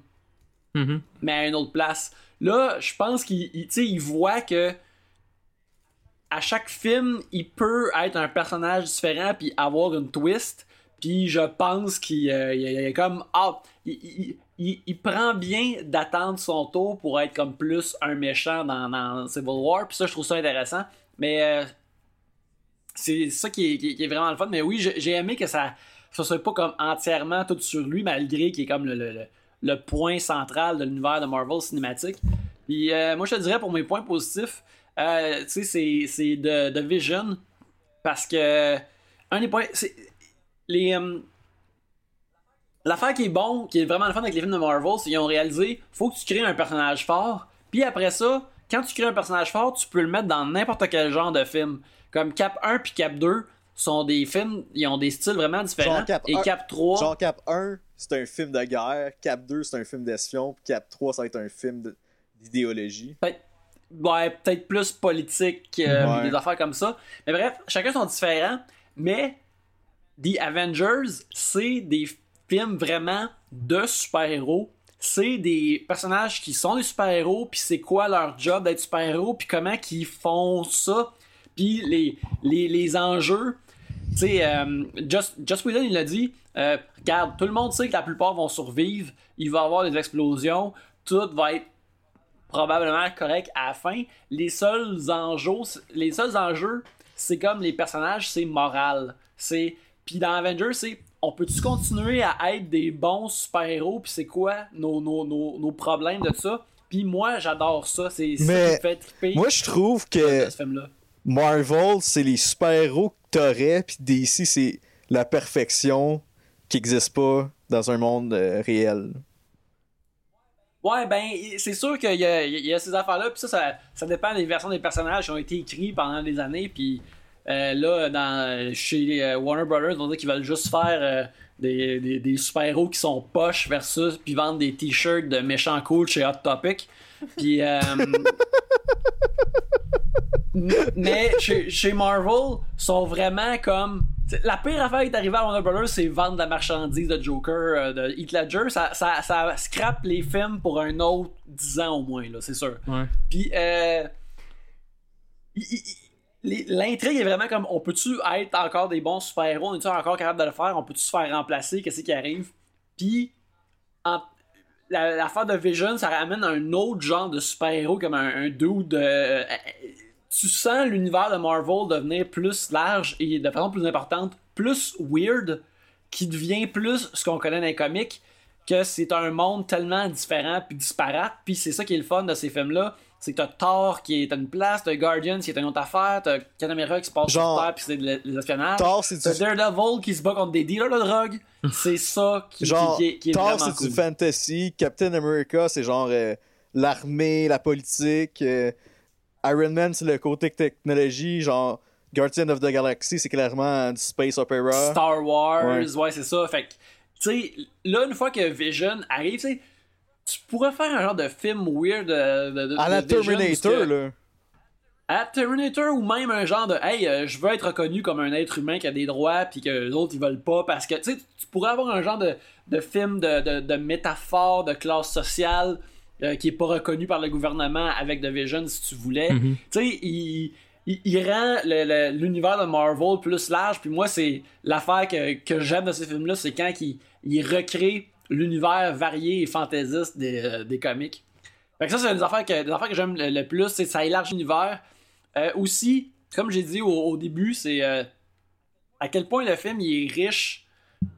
Mhm. mais à une autre place. Là, je pense qu'il il- il voit que à chaque film, il peut être un personnage différent puis avoir une twist. Puis je pense qu'il euh, il- il est comme ah, il, il- il- il prend bien d'attendre son tour pour être comme plus un méchant dans, dans Civil War. Puis ça, je trouve ça intéressant. Mais euh, c'est ça qui est, qui- qui est vraiment le fun. Mais oui, j'ai aimé que ça ça soit pas comme entièrement tout sur lui, malgré qu'il est comme le, le- le- point central de l'univers de Marvel cinématique. Puis euh, moi, je te dirais pour mes points positifs, euh, tu sais, c'est- de, de Vision. Parce que un des points, les euh, l'affaire qui est bon, qui est vraiment le fun avec les films de Marvel, c'est qu'ils ont réalisé, faut que tu crées un personnage fort, puis après ça, quand tu crées un personnage fort, tu peux le mettre dans n'importe quel genre de film. Comme Cap 1 puis Cap 2 sont des films, ils ont des styles vraiment différents. Genre Cap et 1, Cap 3, Genre Cap 1, c'est un film de guerre. Cap 2, c'est un film d'espion. Puis Cap 3, ça va être un film d'idéologie. peut-être ouais, peut-être plus politique, euh, Ouais. des affaires comme ça. Mais bref, chacun sont différents. Mais The Avengers, c'est des films vraiment de super-héros. C'est des personnages qui sont des super-héros, puis c'est quoi leur job d'être super-héros, puis comment qu'ils font ça, puis les, les, les enjeux. Tu sais, euh, Just, Just Whedon, il l'a dit, euh, regarde, tout le monde sait que la plupart vont survivre, il va y avoir des explosions, tout va être probablement correct à la fin. Les seuls enjeux, les seuls enjeux, c'est comme les personnages, c'est moral. C'est puis dans Avengers, c'est on peut-tu continuer à être des bons super-héros puis c'est quoi nos, nos, nos, nos problèmes de ça? Puis moi, j'adore ça, c'est ça qui me fait triper Moi, je trouve que ce film-là. Marvel, c'est les super-héros que t'aurais. Puis DC, c'est la perfection qui n'existe pas dans un monde euh, réel. Ouais, ben, c'est sûr qu'il y a, ces affaires-là, puis ça, ça, dépend des versions des personnages qui ont été écrits pendant des années, puis euh, là, dans, chez euh, Warner Brothers, on dit qu'ils veulent juste faire des, des, des super-héros qui sont poches versus, puis vendre des t-shirts de méchants cool chez Hot Topic. Puis, euh, mais chez, chez Marvel, sont vraiment comme. La pire affaire qui est arrivée à Warner Brothers, c'est vendre la marchandise de Joker, euh, de Heath Ledger. Ça, ça, ça scrape les films pour un autre 10 ans au moins, là, c'est sûr. Ouais. Puis, euh, l'intrigue est vraiment comme on peut-tu être encore des bons super-héros, on est-tu encore capable de le faire, on peut-tu se faire remplacer, qu'est-ce qui arrive? Puis, en- la- l'affaire de Vision, ça ramène un autre genre de super-héros comme un, un dude. euh, euh, tu sens l'univers de Marvel devenir plus large et de façon plus importante, plus weird, qui devient plus ce qu'on connaît dans les comics, que c'est un monde tellement différent puis disparate. Puis c'est ça qui est le fun de ces films-là. C'est que t'as Thor qui est à une place, t'as Guardians qui est une autre affaire, t'as Captain America qui se passe Genre, sur Terre puis c'est de l'espionnage. Thor, c'est T'as du, Daredevil qui se bat contre des dealers de drogue. C'est ça qui, genre, qui, qui est- qui est Thor, c'est cool. du fantasy. Captain America, c'est genre euh, l'armée, la politique. euh, Iron Man, c'est le côté technologie. Genre, Guardian of the Galaxy, c'est clairement du space opera. Star Wars, Ouais. ouais, c'est ça. Fait que, tu sais, là, une fois que Vision arrive, tu sais, tu pourrais faire un genre de film weird de, de, de- À la de Terminator, que- là. À Terminator ou même un genre de Hey, euh, je veux être reconnu comme un être humain qui a des droits puis que les autres ils veulent pas parce que tu sais, tu pourrais avoir un genre de, de film de, de, de métaphore de classe sociale euh, qui est pas reconnu par le gouvernement avec The Vision si tu voulais. Mhm. Tu sais, il, il, il rend l'univers de Marvel plus large puis moi c'est l'affaire que, que j'aime de ces films là c'est quand il, il recrée l'univers varié et fantaisiste des, euh, des comics. Fait que ça, c'est une des affaires que, des affaires que j'aime le, le plus, c'est que ça élargit l'univers. Euh, aussi, comme j'ai dit au, au début, c'est euh, à quel point le film il est riche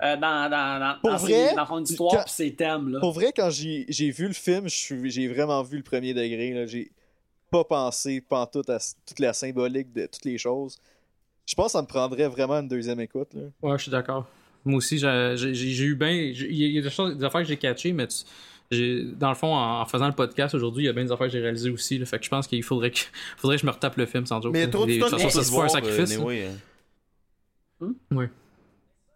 euh, dans, dans, dans, Pour dans vrai, ses- dans son histoire et ses thèmes. Là. Pour vrai, quand j'ai j'ai vu le film, j'ai vraiment vu le premier degré. J'ai pas pensé pantoute à toute la symbolique de toutes les choses. Je pense que ça me prendrait vraiment une deuxième écoute. Là. Ouais, je suis d'accord. Moi aussi, j'ai eu bien. Il y a des, choses, des affaires que j'ai catchées, mais tu- dans le fond, en, en faisant le podcast aujourd'hui, il y a bien des affaires que j'ai réalisées aussi. Là, fait que je pense qu'il faudrait que, faudrait que je me retape le film sans joke. Mais trop de pour façon, se c'est pas un voir, sacrifice. euh, anyway, hein.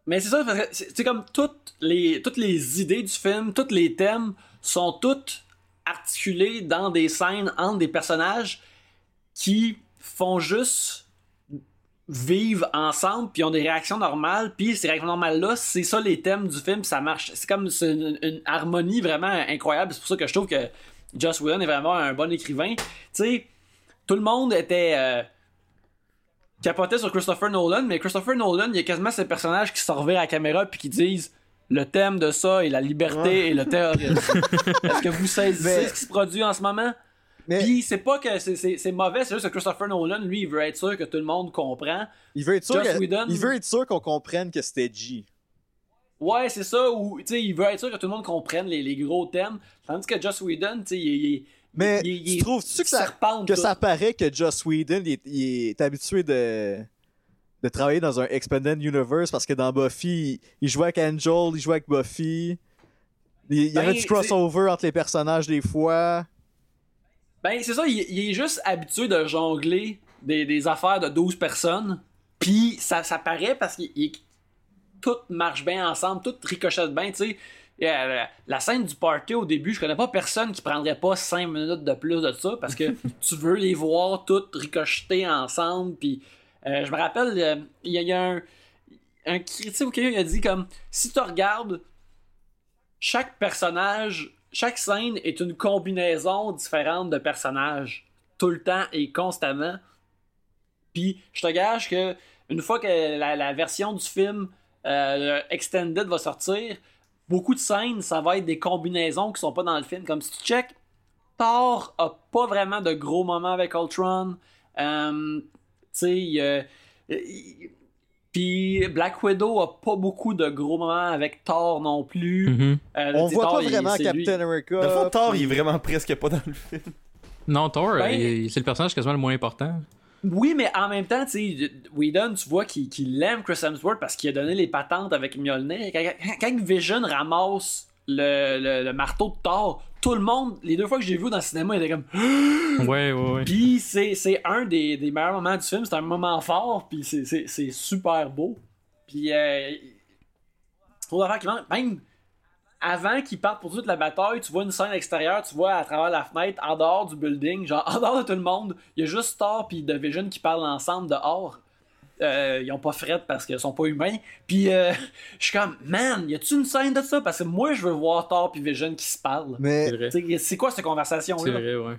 Mais c'est ça, parce que c'est c'est comme toutes les, toutes les idées du film, tous les thèmes sont toutes articulés dans des scènes entre des personnages qui font juste vivre ensemble puis ont des réactions normales puis ces réactions normales là c'est ça les thèmes du film ça marche c'est comme une, une harmonie vraiment incroyable c'est pour ça que je trouve que Joss Whedon est vraiment un bon écrivain tu sais tout le monde était euh, capotait sur Christopher Nolan, mais Christopher Nolan, il y a quasiment ces personnages qui se revirent à la caméra puis qui disent le thème de ça est la liberté et le terrorisme. Est-ce que vous saisissez Mais- ce qui se produit en ce moment? Mais Puis c'est pas que c'est- mauvais, c'est juste que Christopher Nolan, lui, il veut être sûr que tout le monde comprend. il veut être sûr, Joss que- Whedon- il veut être sûr qu'on comprenne que c'était G. Ouais, c'est ça, ou tu sais, il veut être sûr que tout le monde comprenne les, les gros thèmes. Tandis que Joss Whedon, tu sais, il, il- Mais il- il- tu trouves-tu que ça, que ça paraît que Joss Whedon il est, il est habitué de de travailler dans un Expanded Universe parce que dans Buffy, il, jouait avec Angel, il jouait avec Buffy. Il, il y avait Ben, du crossover entre les personnages des fois. Ben, c'est ça, il, il est juste habitué de jongler des, des affaires de 12 personnes. Puis ça, ça paraît parce que tout marche bien ensemble, tout ricochette bien, tu sais. Euh, la scène du party au début, je connais pas personne qui prendrait pas 5 minutes de plus de ça parce que tu veux les voir toutes ricocheter ensemble. Puis euh, je me rappelle, euh, il y, a- y a un, un critique qui a dit comme si tu regardes chaque personnage, chaque scène est une combinaison différente de personnages tout le temps et constamment. Puis je te gage que une fois que la, version du film euh, extended va sortir, beaucoup de scènes ça va être des combinaisons qui sont pas dans le film. Comme si tu check, Thor a pas vraiment de gros moments avec Ultron. Euh, tu sais, puis Black Widow a pas beaucoup de gros moments avec Thor non plus. Mhm. Euh, On voit Thor, pas il- vraiment lui. Captain America. Fond, Thor, il est vraiment presque pas dans le film. Non, Thor, Ben- il- c'est le personnage quasiment le moins important. Oui, mais en même temps, tu sais, Whedon, tu vois qu'il qu'il aime Chris Hemsworth parce qu'il a donné les patentes avec Mjolnir. Quand Vision ramasse le, le- le marteau de Thor, tout le monde, les deux fois que j'ai vu dans le cinéma, il était comme. Ouais, ouais, ouais. Puis c'est un des, des meilleurs moments du film, c'est un moment fort, puis c'est- super beau. Puis, euh, trop qui. Même avant qu'ils partent pour toute la bataille, tu vois une scène extérieure, tu vois à travers la fenêtre, en dehors du building, genre en dehors de tout le monde, il y a juste Thor puis The Vision qui parlent ensemble dehors. Euh, ils ont pas fret parce qu'ils sont pas humains. Puis euh, je suis comme, man, y a-tu une scène de ça? Parce que moi, je veux voir Thor puis Vision qui se parlent. Mais C'est C'est quoi cette C'est conversation-là? vrai, ouais.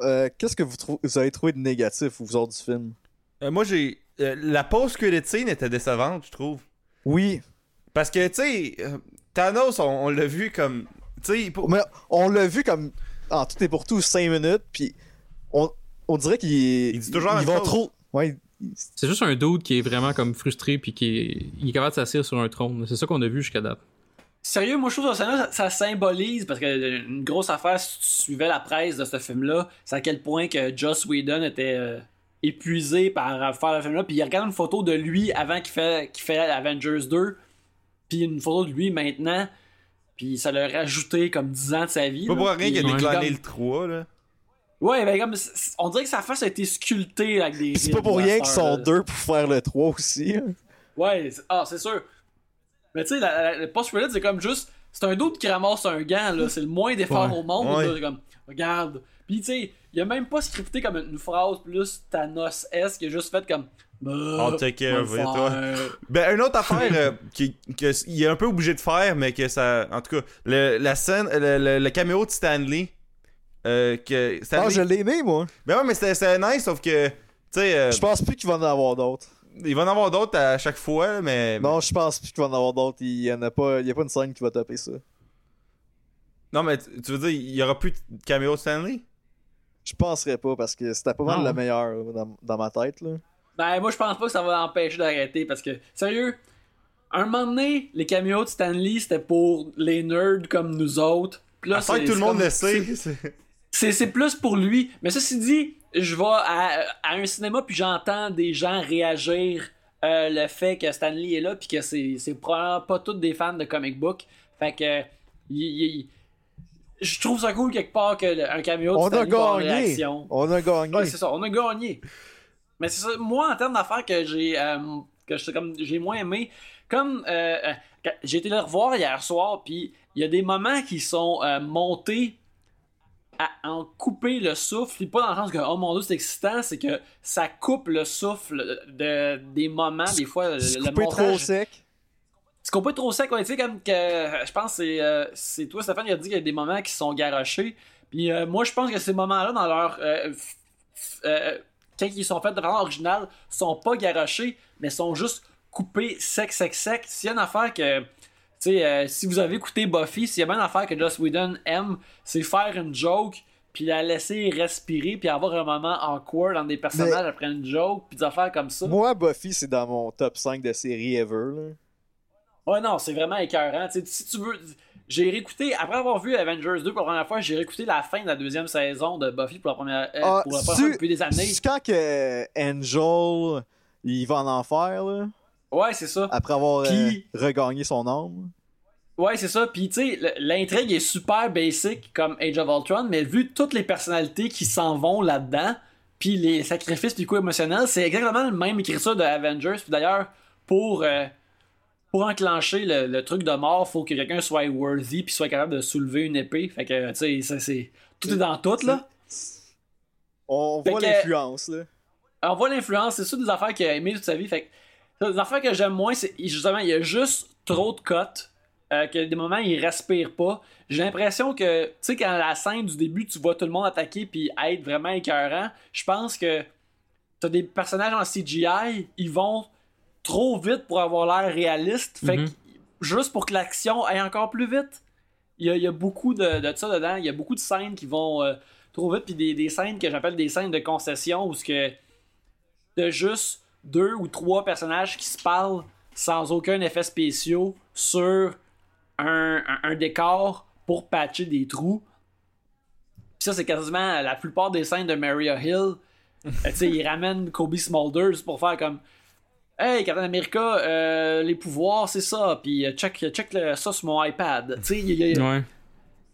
euh, qu'est-ce que vous, avez trouvé de négatif, vous autres, du film? Euh, moi, j'ai. euh, la pause scene était décevante, je trouve. Oui, Parce que, tu sais, Thanos, on, on l'a vu comme. Tu sais, pour- mais on l'a vu comme en tout et pour tout 5 minutes, puis on, on dirait qu'il Il dit toujours la ils même vont chose. trop. Ouais, C'est juste un dude qui est vraiment comme frustré puis qui est, il est capable de s'asseoir sur un trône. C'est ça qu'on a vu jusqu'à date. Sérieux, moi je trouve que ça, ça symbolise, parce que une grosse affaire, si tu suivais la presse de ce film-là, c'est à quel point que Joss Whedon était euh, épuisé par faire le film-là. Puis il regarde une photo de lui avant qu'il fait, qu'il fait Avengers 2, puis une photo de lui maintenant, puis ça l'a rajouté comme 10 ans de sa vie. pas là. pour rien qu'il a comme- le 3, là. Ouais, ben comme, on dirait que sa face a été sculptée avec des. C'est pas pour rien qu'ils sont deux pour faire le 3 aussi. hein. Ouais, c'est- ah, c'est sûr. Mais tu sais, le post-credit, c'est comme juste. C'est un doute qui ramasse un gant, là. C'est le moins d'efforts Ouais. au monde. Ouais. là. C'est comme, regarde. Puis tu sais, il a même pas scripté comme une phrase plus Thanos-esque. Il a juste fait comme. Bah, I'll take care on of faire. Ben, une autre affaire euh, qui, que s- il est un peu obligé de faire, mais que ça. En tout cas, le, la scène, le, le- le caméo de Stanley. Euh, que Ah, je l'ai aimé, moi. Ben ouais, mais c'était nice, sauf que. Tu sais, euh, Je pense plus qu'il va en avoir d'autres. il va en avoir d'autres à chaque fois, mais. Non, je pense plus qu'il va en avoir d'autres. Il y en a pas, il y a pas une scène qui va taper ça. Non, mais tu veux dire, il y aura plus de caméo de Stanley? Je penserais pas parce que c'était pas mal Non. la meilleure dans, dans ma tête. Là. Ben, moi, je pense pas que ça va l'empêcher d'arrêter parce que, sérieux, un moment donné, les caméos de Stanley, c'était pour les nerds comme nous autres. Puis là, tout le monde comme- le sait. C'est- plus pour lui. Mais ceci dit, je vais à, à un cinéma puis j'entends des gens réagir euh, le fait que Stanley est là puis que c'est, c'est probablement pas tous des fans de comic book. Fait que je trouve ça cool quelque part que le- un caméo de On a Stanley avoir gagné. réaction. On a gagné. Ouais, c'est ça, on a gagné. Mais c'est ça, moi en termes d'affaires que j'ai euh, que je- comme j'ai moins aimé, comme euh, j'ai été le revoir hier soir, puis il y a des moments qui sont montés à en couper le souffle, puis pas dans le sens que oh mon dieu c'est excitant, c'est que ça coupe le souffle de, des moments, des fois le, C'est le coupé trop sec. c'est qu'on peut être trop sec, ouais, tu sais, comme que je pense que c'est, euh, c'est toi, Stéphane, qui a dit qu'il y a des moments qui sont garochés. Puis euh, moi, je pense que ces moments-là, dans leur. euh, quand ils sont faits de façon originale, sont pas garochés, mais sont juste coupés sec, sec, sec. S'il y a une affaire que. Tu sais, euh, si vous avez écouté Buffy, s'il y a bien une affaire que Joss Whedon aime, c'est faire une joke, puis la laisser respirer, puis avoir un moment awkward dans des personnages après une joke, puis des affaires comme ça. Moi, Buffy, c'est dans mon top 5 de séries ever. Là. Ouais, non, c'est vraiment écœurant. Si tu veux. J'ai réécouté, après avoir vu Avengers 2 pour la première fois, j'ai réécouté la fin de la deuxième saison de Buffy pour la première, euh, Ah, pour la première tu- fois depuis des années. C'est quand que Angel il va en enfer, là, Ouais, c'est ça. après avoir Puis- euh, regagné son âme. Ouais, c'est ça. Puis, tu sais, l'intrigue est super basic comme Age of Ultron, mais vu toutes les personnalités qui s'en vont là-dedans, puis les sacrifices puis coups émotionnels, c'est exactement le même écriture de Avengers. Puis d'ailleurs, pour, euh, pour enclencher le, le truc de mort, faut que quelqu'un soit worthy puis soit capable de soulever une épée. Fait que, tu sais, ça, c'est... Tout est dans tout, là. On voit l'influence, là. on voit l'influence, c'est ça des affaires qu'il a aimé toute sa vie. Fait que, affaires que j'aime moins, c'est justement, il y a juste trop de cotes. euh, que des moments, il respire pas. J'ai l'impression que, tu sais, quand la scène du début, tu vois tout le monde attaquer puis être vraiment écœurant, je pense que t'as des personnages en CGI, ils vont trop vite pour avoir l'air réaliste. Fait Mhm. que, juste pour que l'action aille encore plus vite, il y a, il y a beaucoup de, de ça dedans. Il y a beaucoup de scènes qui vont euh, trop vite, puis des, des scènes que j'appelle des scènes de concession où ce que de juste deux ou trois personnages qui se parlent sans aucun effet spéciaux sur un, un- un décor pour patcher des trous. Puis ça, c'est quasiment la plupart des scènes de Maria Hill. Euh, tu sais, ils ramènent Kobe Smulders pour faire comme Hey, Captain America, euh, les pouvoirs, c'est ça. Puis euh, check, check le- ça sur mon iPad. Tu sais, il y a- Ouais.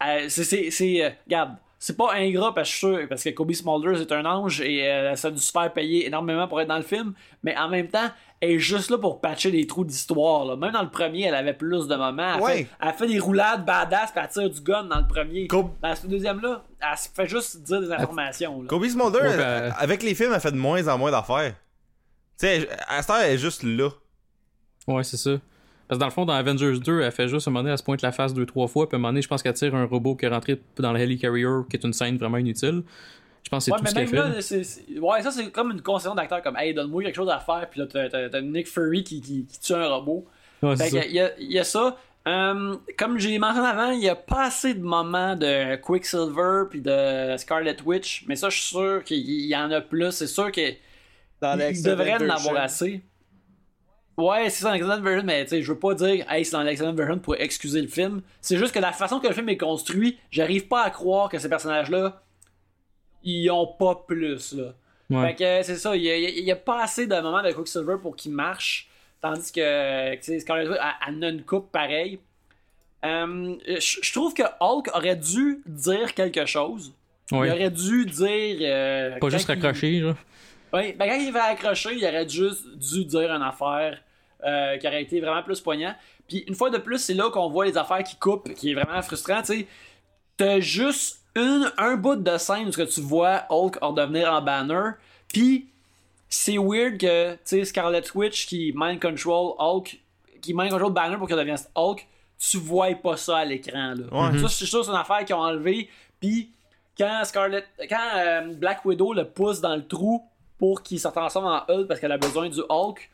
euh, c'est, c'est, c'est, euh, regarde, c'est pas ingrat parce que je suis sûr, parce que Kobe Smulders est un ange et euh, ça a dû se faire payer énormément pour être dans le film, mais en même temps, elle est juste là pour patcher les trous d'histoire. Là. Même dans le premier, elle avait plus de moments. Elle, Ouais. fait, elle fait des roulades badass puis elle tire du gun dans le premier. Kobe- Dans ce deuxième-là, elle se fait juste dire des informations. Là. Kobe Smolder, Ouais, euh, ben- avec les films, elle fait de moins en moins d'affaires. Tu sais, elle est juste là. Ouais, c'est ça. Parce que dans le fond, dans Avengers 2, elle fait juste à un moment donné, elle se pointe la face deux, trois fois, puis à un moment donné, je pense qu'elle tire un robot qui est rentré dans le helicarrier, qui est une scène vraiment inutile. Je pense que c'est Ouais, tout mais ce qu'elle même fait. là, c'est, c'est- ouais, ça c'est comme une concession d'acteur comme Hey, donne-moi quelque chose à faire, puis là t'as, t'as- t'as Nick Fury qui, qui, qui tue un robot. Ouais, Fait c'est ça. que, il y, a, il y a ça. Euh, comme j'ai mentionné avant, il n'y a pas assez de moments de Quicksilver puis de Scarlet Witch, mais ça, je suis sûr qu'il y en a plus. C'est sûr qu'il Dans il l'extended devrait en avoir assez. Ouais, c'est ça, l'extended version, mais tu sais, je veux pas dire, hey, c'est dans l'extended version pour excuser le film. C'est juste que la façon que le film est construit, j'arrive pas à croire que ces personnages-là, ils ont pas plus, là. Ouais. Fait que c'est ça, il y, a- il y a pas assez de moments de Quicksilver pour qu'il marche. Tandis que, tu sais, Scarlet Witch, elle, elle a une coupe pareil. Euh, je trouve que Hulk aurait dû dire quelque chose. Ouais. Il aurait dû dire. euh, Pas juste il- raccrocher. Oui, ben quand il va accrocher, il aurait juste dû dire une affaire euh, qui aurait été vraiment plus poignant. Puis une fois de plus, c'est là qu'on voit les affaires qui coupent, qui est vraiment frustrant, tu sais. T'as juste une, un bout de scène où tu vois Hulk en devenir en banner, puis c'est weird que, tu sais, Scarlet Witch qui mind control Hulk, qui mind control Banner pour qu'il devienne Hulk, tu vois pas ça à l'écran, là. Ouais. Ça, c'est sûr, c'est une affaire qu'ils ont enlevé, puis quand Scarlet, quand euh, Black Widow le pousse dans le trou pour qu'il se transforme en Hulk parce qu'elle a besoin du Hulk,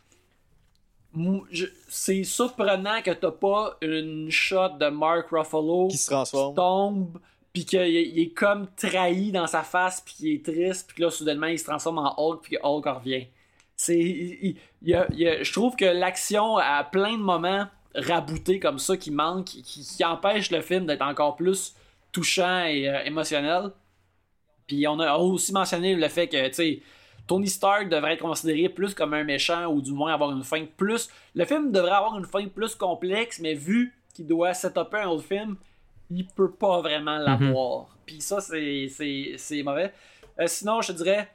c'est surprenant que t'as pas une shot de Mark Ruffalo Qui se transforme. tombe puis qu'il est, il est comme trahi dans sa face puis qu'il est triste puis que là soudainement il se transforme en Hulk puis que Hulk revient. C'est il- il- il il je trouve que l'action a plein de moments raboutés comme ça qui manquent qui, qui empêchent le film d'être encore plus touchant et euh, émotionnel. Puis on a aussi mentionné le fait que tu sais Tony Stark devrait être considéré plus comme un méchant ou du moins avoir une fin plus. Le film devrait avoir une fin plus complexe, mais vu qu'il doit setuper un autre film, il peut pas vraiment l'avoir. Puis ça, c'est, c'est, c'est mauvais. Euh, sinon, je te dirais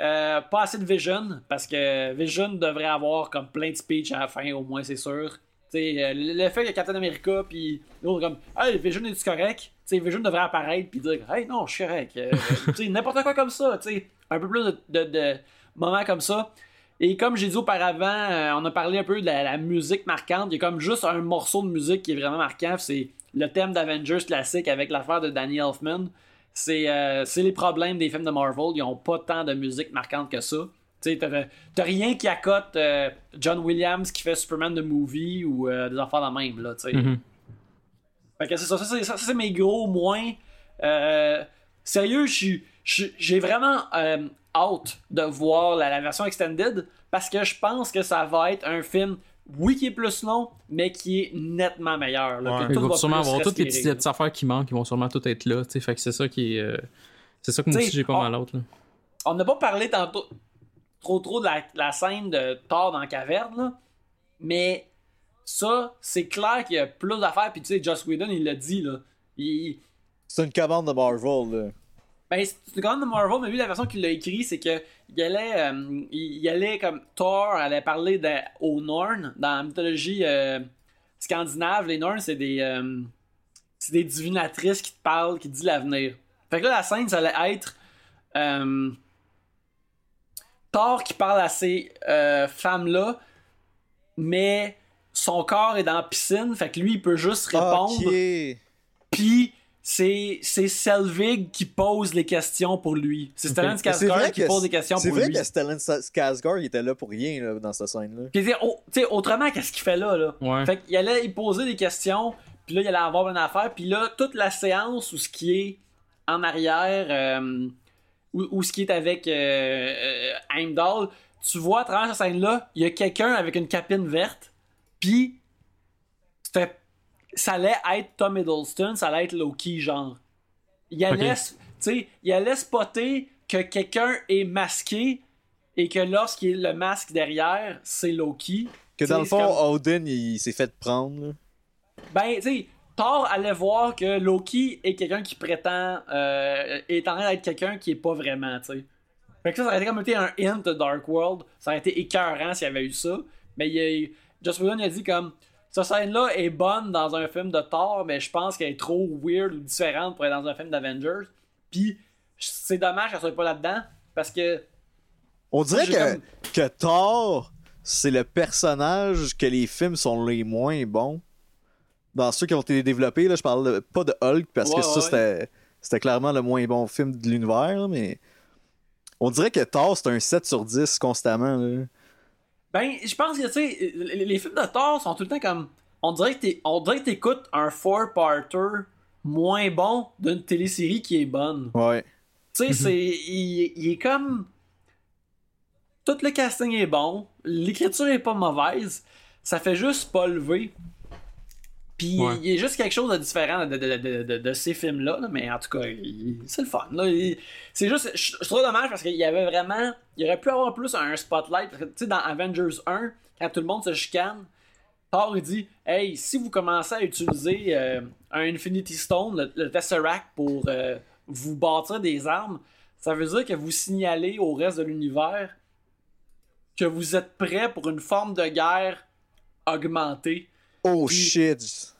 euh, pas assez de Vision, parce que Vision devrait avoir comme plein de speech à la fin, au moins, c'est sûr. T'sais, euh, le fait que Captain America puis l'autre comme Hey Vision est-tu correct? T'sais, Vision devrait apparaître puis dire Hey non je suis correct. Euh, t'sais, n'importe quoi comme ça, t'sais. Un peu plus de, de- de moments comme ça. Et comme j'ai dit auparavant, euh, on a parlé un peu de la, la musique marquante. Il y a comme juste un morceau de musique qui est vraiment marquant. C'est le thème d'Avengers classique avec l'affaire de Danny Elfman. C'est euh, c'est les problèmes des films de Marvel. Ils ont pas tant de musique marquante que ça. T'as rien qui accote euh, John Williams qui fait Superman the Movie ou euh, des affaires de même, là, tu sais. Fait que c'est ça, ça, c'est- mes gros moins. Euh, sérieux, j'ai vraiment hâte de voir la, la version extended parce que je pense que ça va être un film, oui, qui est plus long, mais qui est nettement meilleur. là, Ouais. que Il tout va sûrement avoir toutes les petites, petites affaires qui manquent, ils vont sûrement toutes être là, tu sais. Fait que c'est ça qui est. C'est ça que moi T'sais, aussi j'ai pas on- mal l'autre, là. On n'a pas parlé tantôt trop trop de la, la scène de Thor dans la caverne, là. mais ça, c'est clair qu'il y a plus d'affaires, puis tu sais, Joss Whedon, il l'a dit, là. Il, C'est une commande de Marvel, là. ben, c'est quand même de Marvel, mais lui, la façon qu'il l'a écrit, c'est que il allait, euh, il, il allait comme Thor allait parler de, aux Norn dans la mythologie euh, scandinave. Les Norn, c'est des, euh, c'est des divinatrices qui te parlent, qui te disent l'avenir. Fait que là, la scène, ça allait être Thor qui parle à ces euh, femmes-là, mais son corps est dans la piscine, fait que lui, il peut juste répondre. Ok. Puis c'est c'est Selvig qui pose les questions pour lui. C'est Stellan c'est Skarsgård vrai qui pose des questions C'est pour vrai lui. que Stellan Skarsgård, il était là pour rien, là, dans cette scène-là. Puis, tu sais, oh, tu sais, autrement, qu'est-ce qu'il fait là, là? Ouais. Fait qu'il allait y poser des questions, puis là, il allait avoir une affaire, puis là, toute la séance où ce qui est en arrière, euh, où ce qui est avec euh, euh, Heimdall, tu vois à travers cette scène-là, il y a quelqu'un avec une capine verte, puis ça allait être Tom Hiddleston, ça allait être Loki, genre. Il allait, il allait spotter que quelqu'un est masqué et que lorsqu'il est le masque derrière, c'est Loki. Que dans le fond, comme- Odin, il s'est fait prendre, là. Ben, tu sais, Thor allait voir que Loki est quelqu'un qui prétend. Euh, est en train d'être quelqu'un qui est pas vraiment, tu sais. Fait que ça, ça aurait été comme été un hint de Dark World. Ça aurait été écœurant s'il y avait eu ça. Mais il Joss Whedon a dit comme. Cette scène-là est bonne dans un film de Thor, mais je pense qu'elle est trop weird ou différente pour être dans un film d'Avengers. Puis, c'est dommage qu'elle soit pas là-dedans. Parce que. On dirait que, comme- que Thor, c'est le personnage que les films sont les moins bons. Dans ceux qui ont été développés, là, je parle de- pas de Hulk, parce Ouais, que ça, ouais. c'était, c'était clairement le moins bon film de l'univers, mais on dirait que Thor, c'est un 7 sur 10 constamment. là. Ben, je pense que, tu sais, les, les films de Thor sont tout le temps comme. On dirait que t'es- on dirait que t'écoutes un four-parter moins bon d'une télésérie qui est bonne. Ouais. Tu sais, c'est. Il, il est comme. Tout le casting est bon, l'écriture est pas mauvaise, ça fait juste pas lever. Puis Ouais. il y a juste quelque chose de différent de, de- de- de- de ces films-là, là, mais en tout cas, c'est le fun. C'est juste, je, je trouve dommage parce qu'il y avait vraiment, il aurait pu avoir plus un spotlight. Parce que, tu sais, dans Avengers 1, quand tout le monde se chicane, Thor il dit Hey, si vous commencez à utiliser euh, un Infinity Stone, le, le Tesseract, pour euh, vous bâtir des armes, ça veut dire que vous signalez au reste de l'univers que vous êtes prêt pour une forme de guerre augmentée. Oh Puis- shit.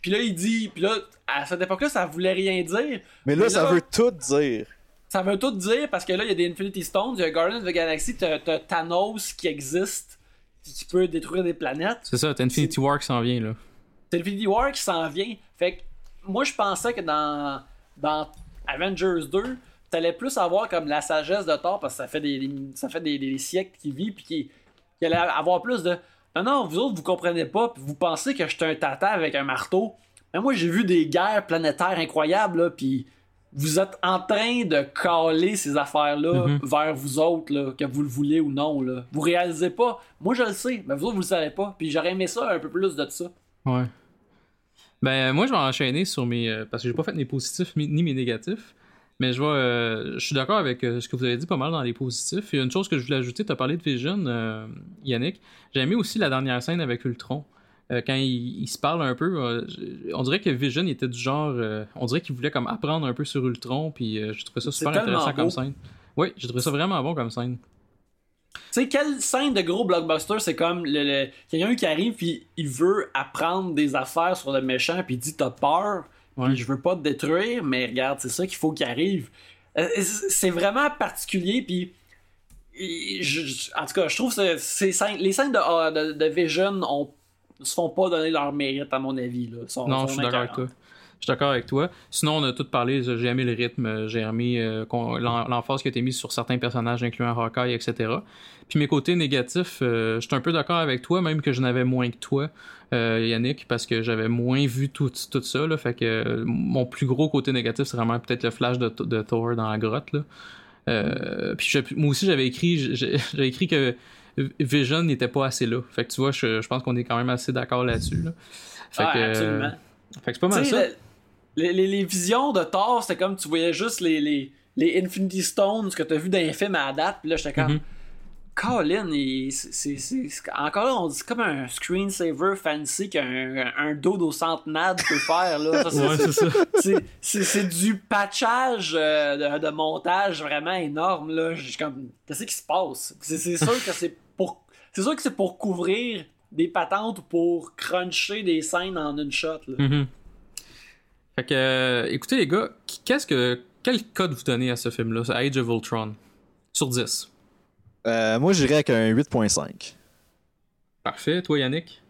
Puis là, il dit, puis là, à cette époque-là, ça voulait rien dire. Mais là, Mais ça là- veut tout dire. Ça veut tout dire parce que là, il y a des Infinity Stones, il y a Guardians of the Galaxy, t'as t'as Thanos qui existe, qui peut détruire des planètes. C'est ça, t'as Infinity War qui s'en vient, là. C'est Infinity War qui s'en vient. Fait que moi, je pensais que dans, dans Avengers 2, t'allais plus avoir comme la sagesse de Thor parce que ça fait des, des- ça fait des, des siècles qu'il vit, puis qu'il qu'il allait avoir plus de. Non, non, vous autres, vous comprenez pas, puis vous pensez que je suis un tata avec un marteau. Mais moi, j'ai vu des guerres planétaires incroyables, là, puis vous êtes en train de caler ces affaires-là Mhm. vers vous autres, là, que vous le voulez ou non. Là. Vous réalisez pas. Moi, je le sais, mais vous autres, vous le savez pas. Puis j'aurais aimé ça un peu plus de ça. Ouais. Ben, moi, je vais enchaîner sur mes. euh, parce que j'ai pas fait mes positifs ni mes négatifs. Mais je vais. euh, je suis d'accord avec euh, ce que vous avez dit pas mal dans les positifs. Il y a une chose que je voulais ajouter. Tu as parlé de Vision, euh, Yannick. J'ai aimé aussi la dernière scène avec Ultron. Quand il, il se parle un peu, je- on dirait que Vision était du genre. on dirait qu'il voulait comme apprendre un peu sur Ultron. Puis j'ai trouvé ça super intéressant comme scène. Oui, j'ai trouvé ça vraiment bon comme scène. Tu sais, quelle scène de gros blockbuster, c'est comme le, le- quelqu'un qui arrive puis il veut apprendre des affaires sur le méchant puis il dit t'as peur, Ouais. puis je veux pas te détruire, mais regarde, c'est ça qu'il faut qu'il arrive. Euh, C'est vraiment particulier puis et je- je- en tout cas, je trouve que ces scènes, les scènes de, de, de Vision on, se font pas donner leur mérite à mon avis là. Sont- Non, sont je suis d'accord avec toi. Je suis d'accord avec toi. Sinon, on a tout parlé. J'ai aimé le rythme, j'ai aimé euh, l'emphase qui a été mise sur certains personnages, incluant Hawkeye, etc. Puis mes côtés négatifs, euh, je suis un peu d'accord avec toi, même que je n'avais moins que toi, euh, Yannick, parce que j'avais moins vu tout, tout ça. Là, fait que mon plus gros côté négatif, c'est vraiment peut-être le flash de, de Thor dans la grotte. Là. Euh, puis je- moi aussi, j'avais écrit, j'avais écrit que Vision n'était pas assez là. Fait que tu vois, je, je pense qu'on est quand même assez d'accord là-dessus. Là. Fait Ah, que, absolument. fait que c'est pas mal Tu ça. les, les- les visions de Thor, c'était comme tu voyais juste les, les, les Infinity Stones que t'as vu dans les films à la date, puis là, j'étais comme. Mhm. Colin, il- c'est- c'est c'est- c'est- encore là, on dit comme un screensaver fancy qu'un un dodo centenade peut faire. Là. Ça, c'est- Ouais, ça. du patchage euh, de, de montage vraiment énorme là comme qu'est-ce qui se passe? C'est sûr que c'est pour c'est sûr que c'est pour couvrir des patentes ou pour cruncher des scènes en une shot là. Mhm. Fait que, euh, écoutez les gars, qu'est-ce que, quel code vous donnez à ce film-là, Age of Ultron? Sur 10. Euh, moi, j'irais avec un 8.5. Parfait. Toi, Yannick?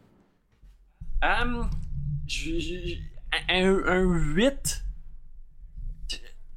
J- j- un, un 8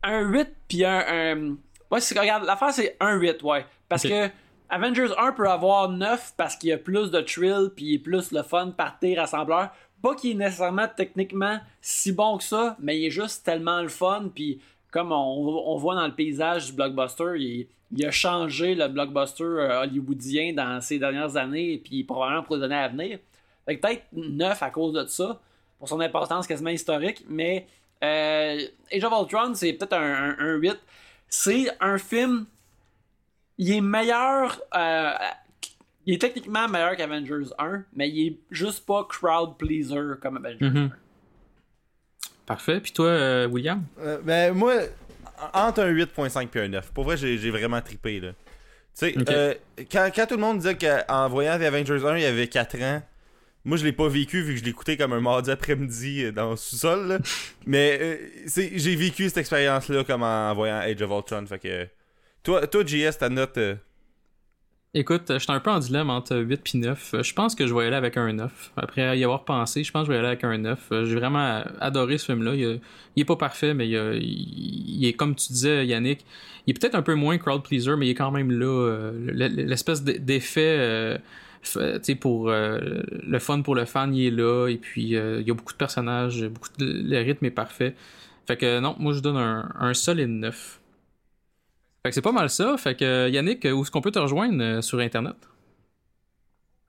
un 8 puis un, un- ouais c'est regarde l'affaire c'est un 8 ouais. Parce que Avengers 1 peut avoir 9 parce qu'il y a plus de thrill puis il est plus le fun party rassembleur pas qu'il est nécessairement techniquement si bon que ça mais il est juste tellement le fun puis comme on, on voit dans le paysage du blockbuster il, il a changé le blockbuster euh, hollywoodien dans ces dernières années puis probablement pour les années à venir fait que peut-être 9 à cause de ça, pour son importance quasiment historique, mais euh, Age of Ultron, c'est peut-être un, un- un 8. C'est un film. Il est meilleur. euh, il est techniquement meilleur qu'Avengers 1, mais il est juste pas crowd pleaser comme Avengers Mhm. Parfait. Puis toi, euh, William? Euh, ben, moi, entre un 8.5 et un 9. Pour vrai, j'ai vraiment trippé, là. Tu sais, euh, quand, quand tout le monde disait qu'en voyant The Avengers 1, il y avait 4 ans, moi, je l'ai pas vécu vu que je l'écoutais comme un mardi après-midi euh, dans le sous-sol. Mais euh, j'ai vécu cette expérience-là comme en voyant Age of Ultron. Fait que. Toi, toi JS, ta note. euh, Écoute, euh, j'étais un peu en dilemme entre 8 et 9. Euh, Je pense que je vais aller avec un 9. Après y avoir pensé, je pense que je vais aller avec un 9. Euh, J'ai vraiment adoré ce film-là. Il, il est pas parfait, mais il, il- est, comme tu disais, Yannick, il est peut-être un peu moins crowd pleaser, mais il est quand même là. L'espèce d'effet pour le fun pour le fan, il est là. Et puis, euh, il y a beaucoup de personnages, beaucoup de, le rythme est parfait. Fait que non, moi je donne un, un solide 9. Fait que c'est pas mal ça. Fait que Yannick, où est-ce qu'on peut te rejoindre euh, sur Internet?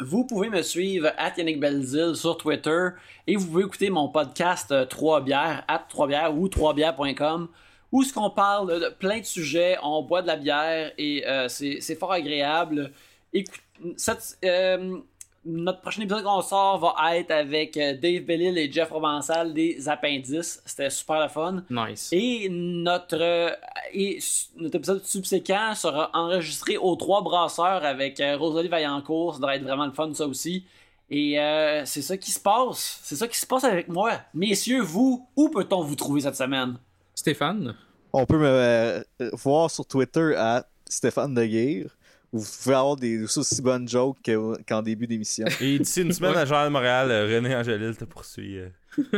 Vous pouvez me suivre at Yannick Belzil sur Twitter et vous pouvez écouter mon podcast euh, 3 bières, at 3 bières ou 3bières.com où ce qu'on parle de plein de sujets, on boit de la bière et euh, c'est fort agréable. Écoute, cette- euh, notre prochain épisode qu'on sort va être avec euh, Dave Bellil et Jeff Provençal des Appendices. C'était super le fun. Nice. Et notre, euh, et notre épisode subséquent sera enregistré aux trois brasseurs avec euh, Rosalie Vaillancourt. Ça devrait être vraiment le fun, ça aussi. Et euh, c'est ça qui se passe. C'est ça qui se passe avec moi. Messieurs, vous, où peut-on vous trouver cette semaine? Stéphane? On peut me euh, voir sur Twitter à Stéphane Deguire. Vous pouvez avoir des aussi bonnes jokes que- qu'en début d'émission. Et d'ici une semaine à Journal de Montréal, euh, René Angélil te poursuit. euh.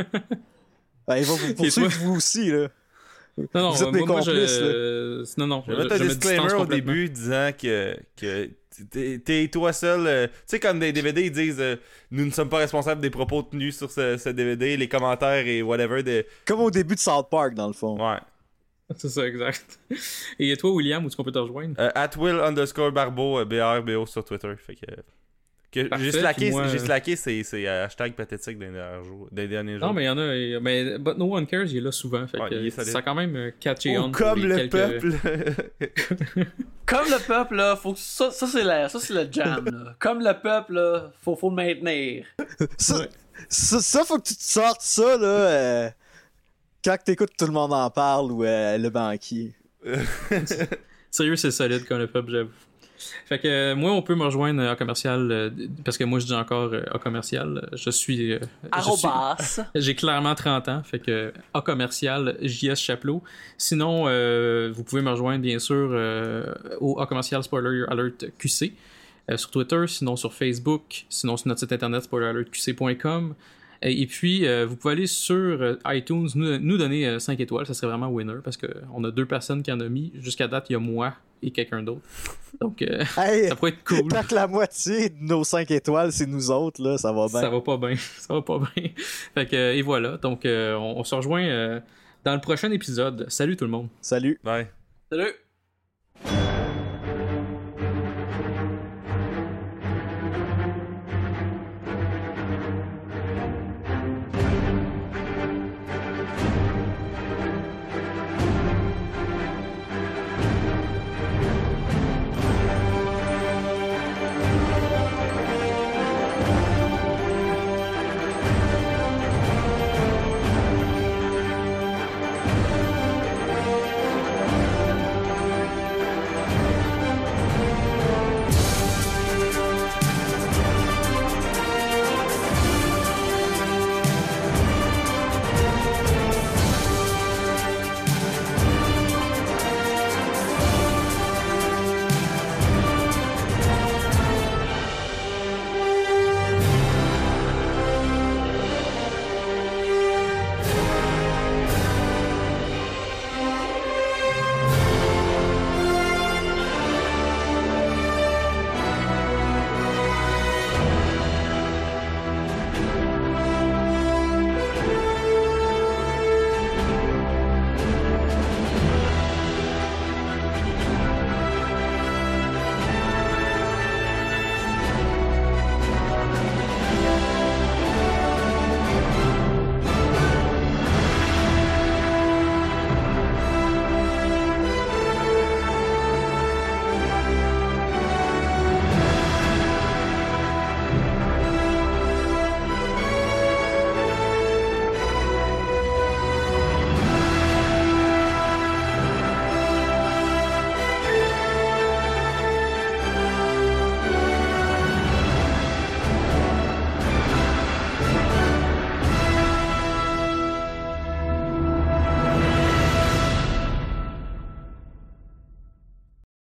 Ben, il va vous poursuivre vous aussi, là. Non, non, Vous êtes des moi, moi, complices, je... Non, non. Je vais mettre un disclaimer au début disant que, que t'es- t'es toi seul. euh, tu sais, comme des DVD, ils disent euh, Nous ne sommes pas responsables des propos tenus sur ce, ce DVD, les commentaires et whatever. De... Comme au début de South Park, dans le fond. Ouais. C'est ça, exact. Et toi, William, où est-ce qu'on peut te rejoindre? Euh, at Will underscore Barbeau, euh, B-R-B-O sur Twitter. Fait que. j'ai slacké, moi, euh, c'est, c'est hashtag pathétique des derniers jours. Des derniers jours. Non, mais il y en a. Mais But No One Cares, il est là souvent. Fait Ouais, que ça a quand même catché Ou on. comme le quelques- peuple. Comme le peuple, là, faut que ça, ça c'est la- ça, c'est le jam. Là. Comme le peuple, là, faut, faut le maintenir. Ça, Ouais. ça, ça, faut que tu te sortes ça, là. Quand t'écoutes Tout le monde en parle ou euh, Le banquier. Sérieux, c'est solide comme le peuple, j'avoue. Fait que euh, moi, on peut me rejoindre à commercial, euh, parce que moi, je dis encore euh, à commercial. Je suis. euh. J'ai clairement 30 ans, fait que A commercial JS Chaplot. Sinon, euh, vous pouvez me rejoindre bien sûr euh, au A commercial Spoiler Alert QC euh, sur Twitter, sinon sur Facebook, sinon sur notre site internet spoileralertqc.com. Et, puis, euh, vous pouvez aller sur euh, iTunes, nous, nous donner euh, 5 étoiles, ça serait vraiment winner parce qu'on a deux personnes qui en ont mis. Jusqu'à date, il y a moi et quelqu'un d'autre. Donc, euh, Hey, ça pourrait être cool. tant que la moitié de nos 5 étoiles, c'est nous autres, là, ça va bien. Ça va pas bien. Ça va pas bien. Fait que, euh, et voilà. Donc, euh, on, on se rejoint euh, dans le prochain épisode. Salut tout le monde. Salut. Ouais. Salut.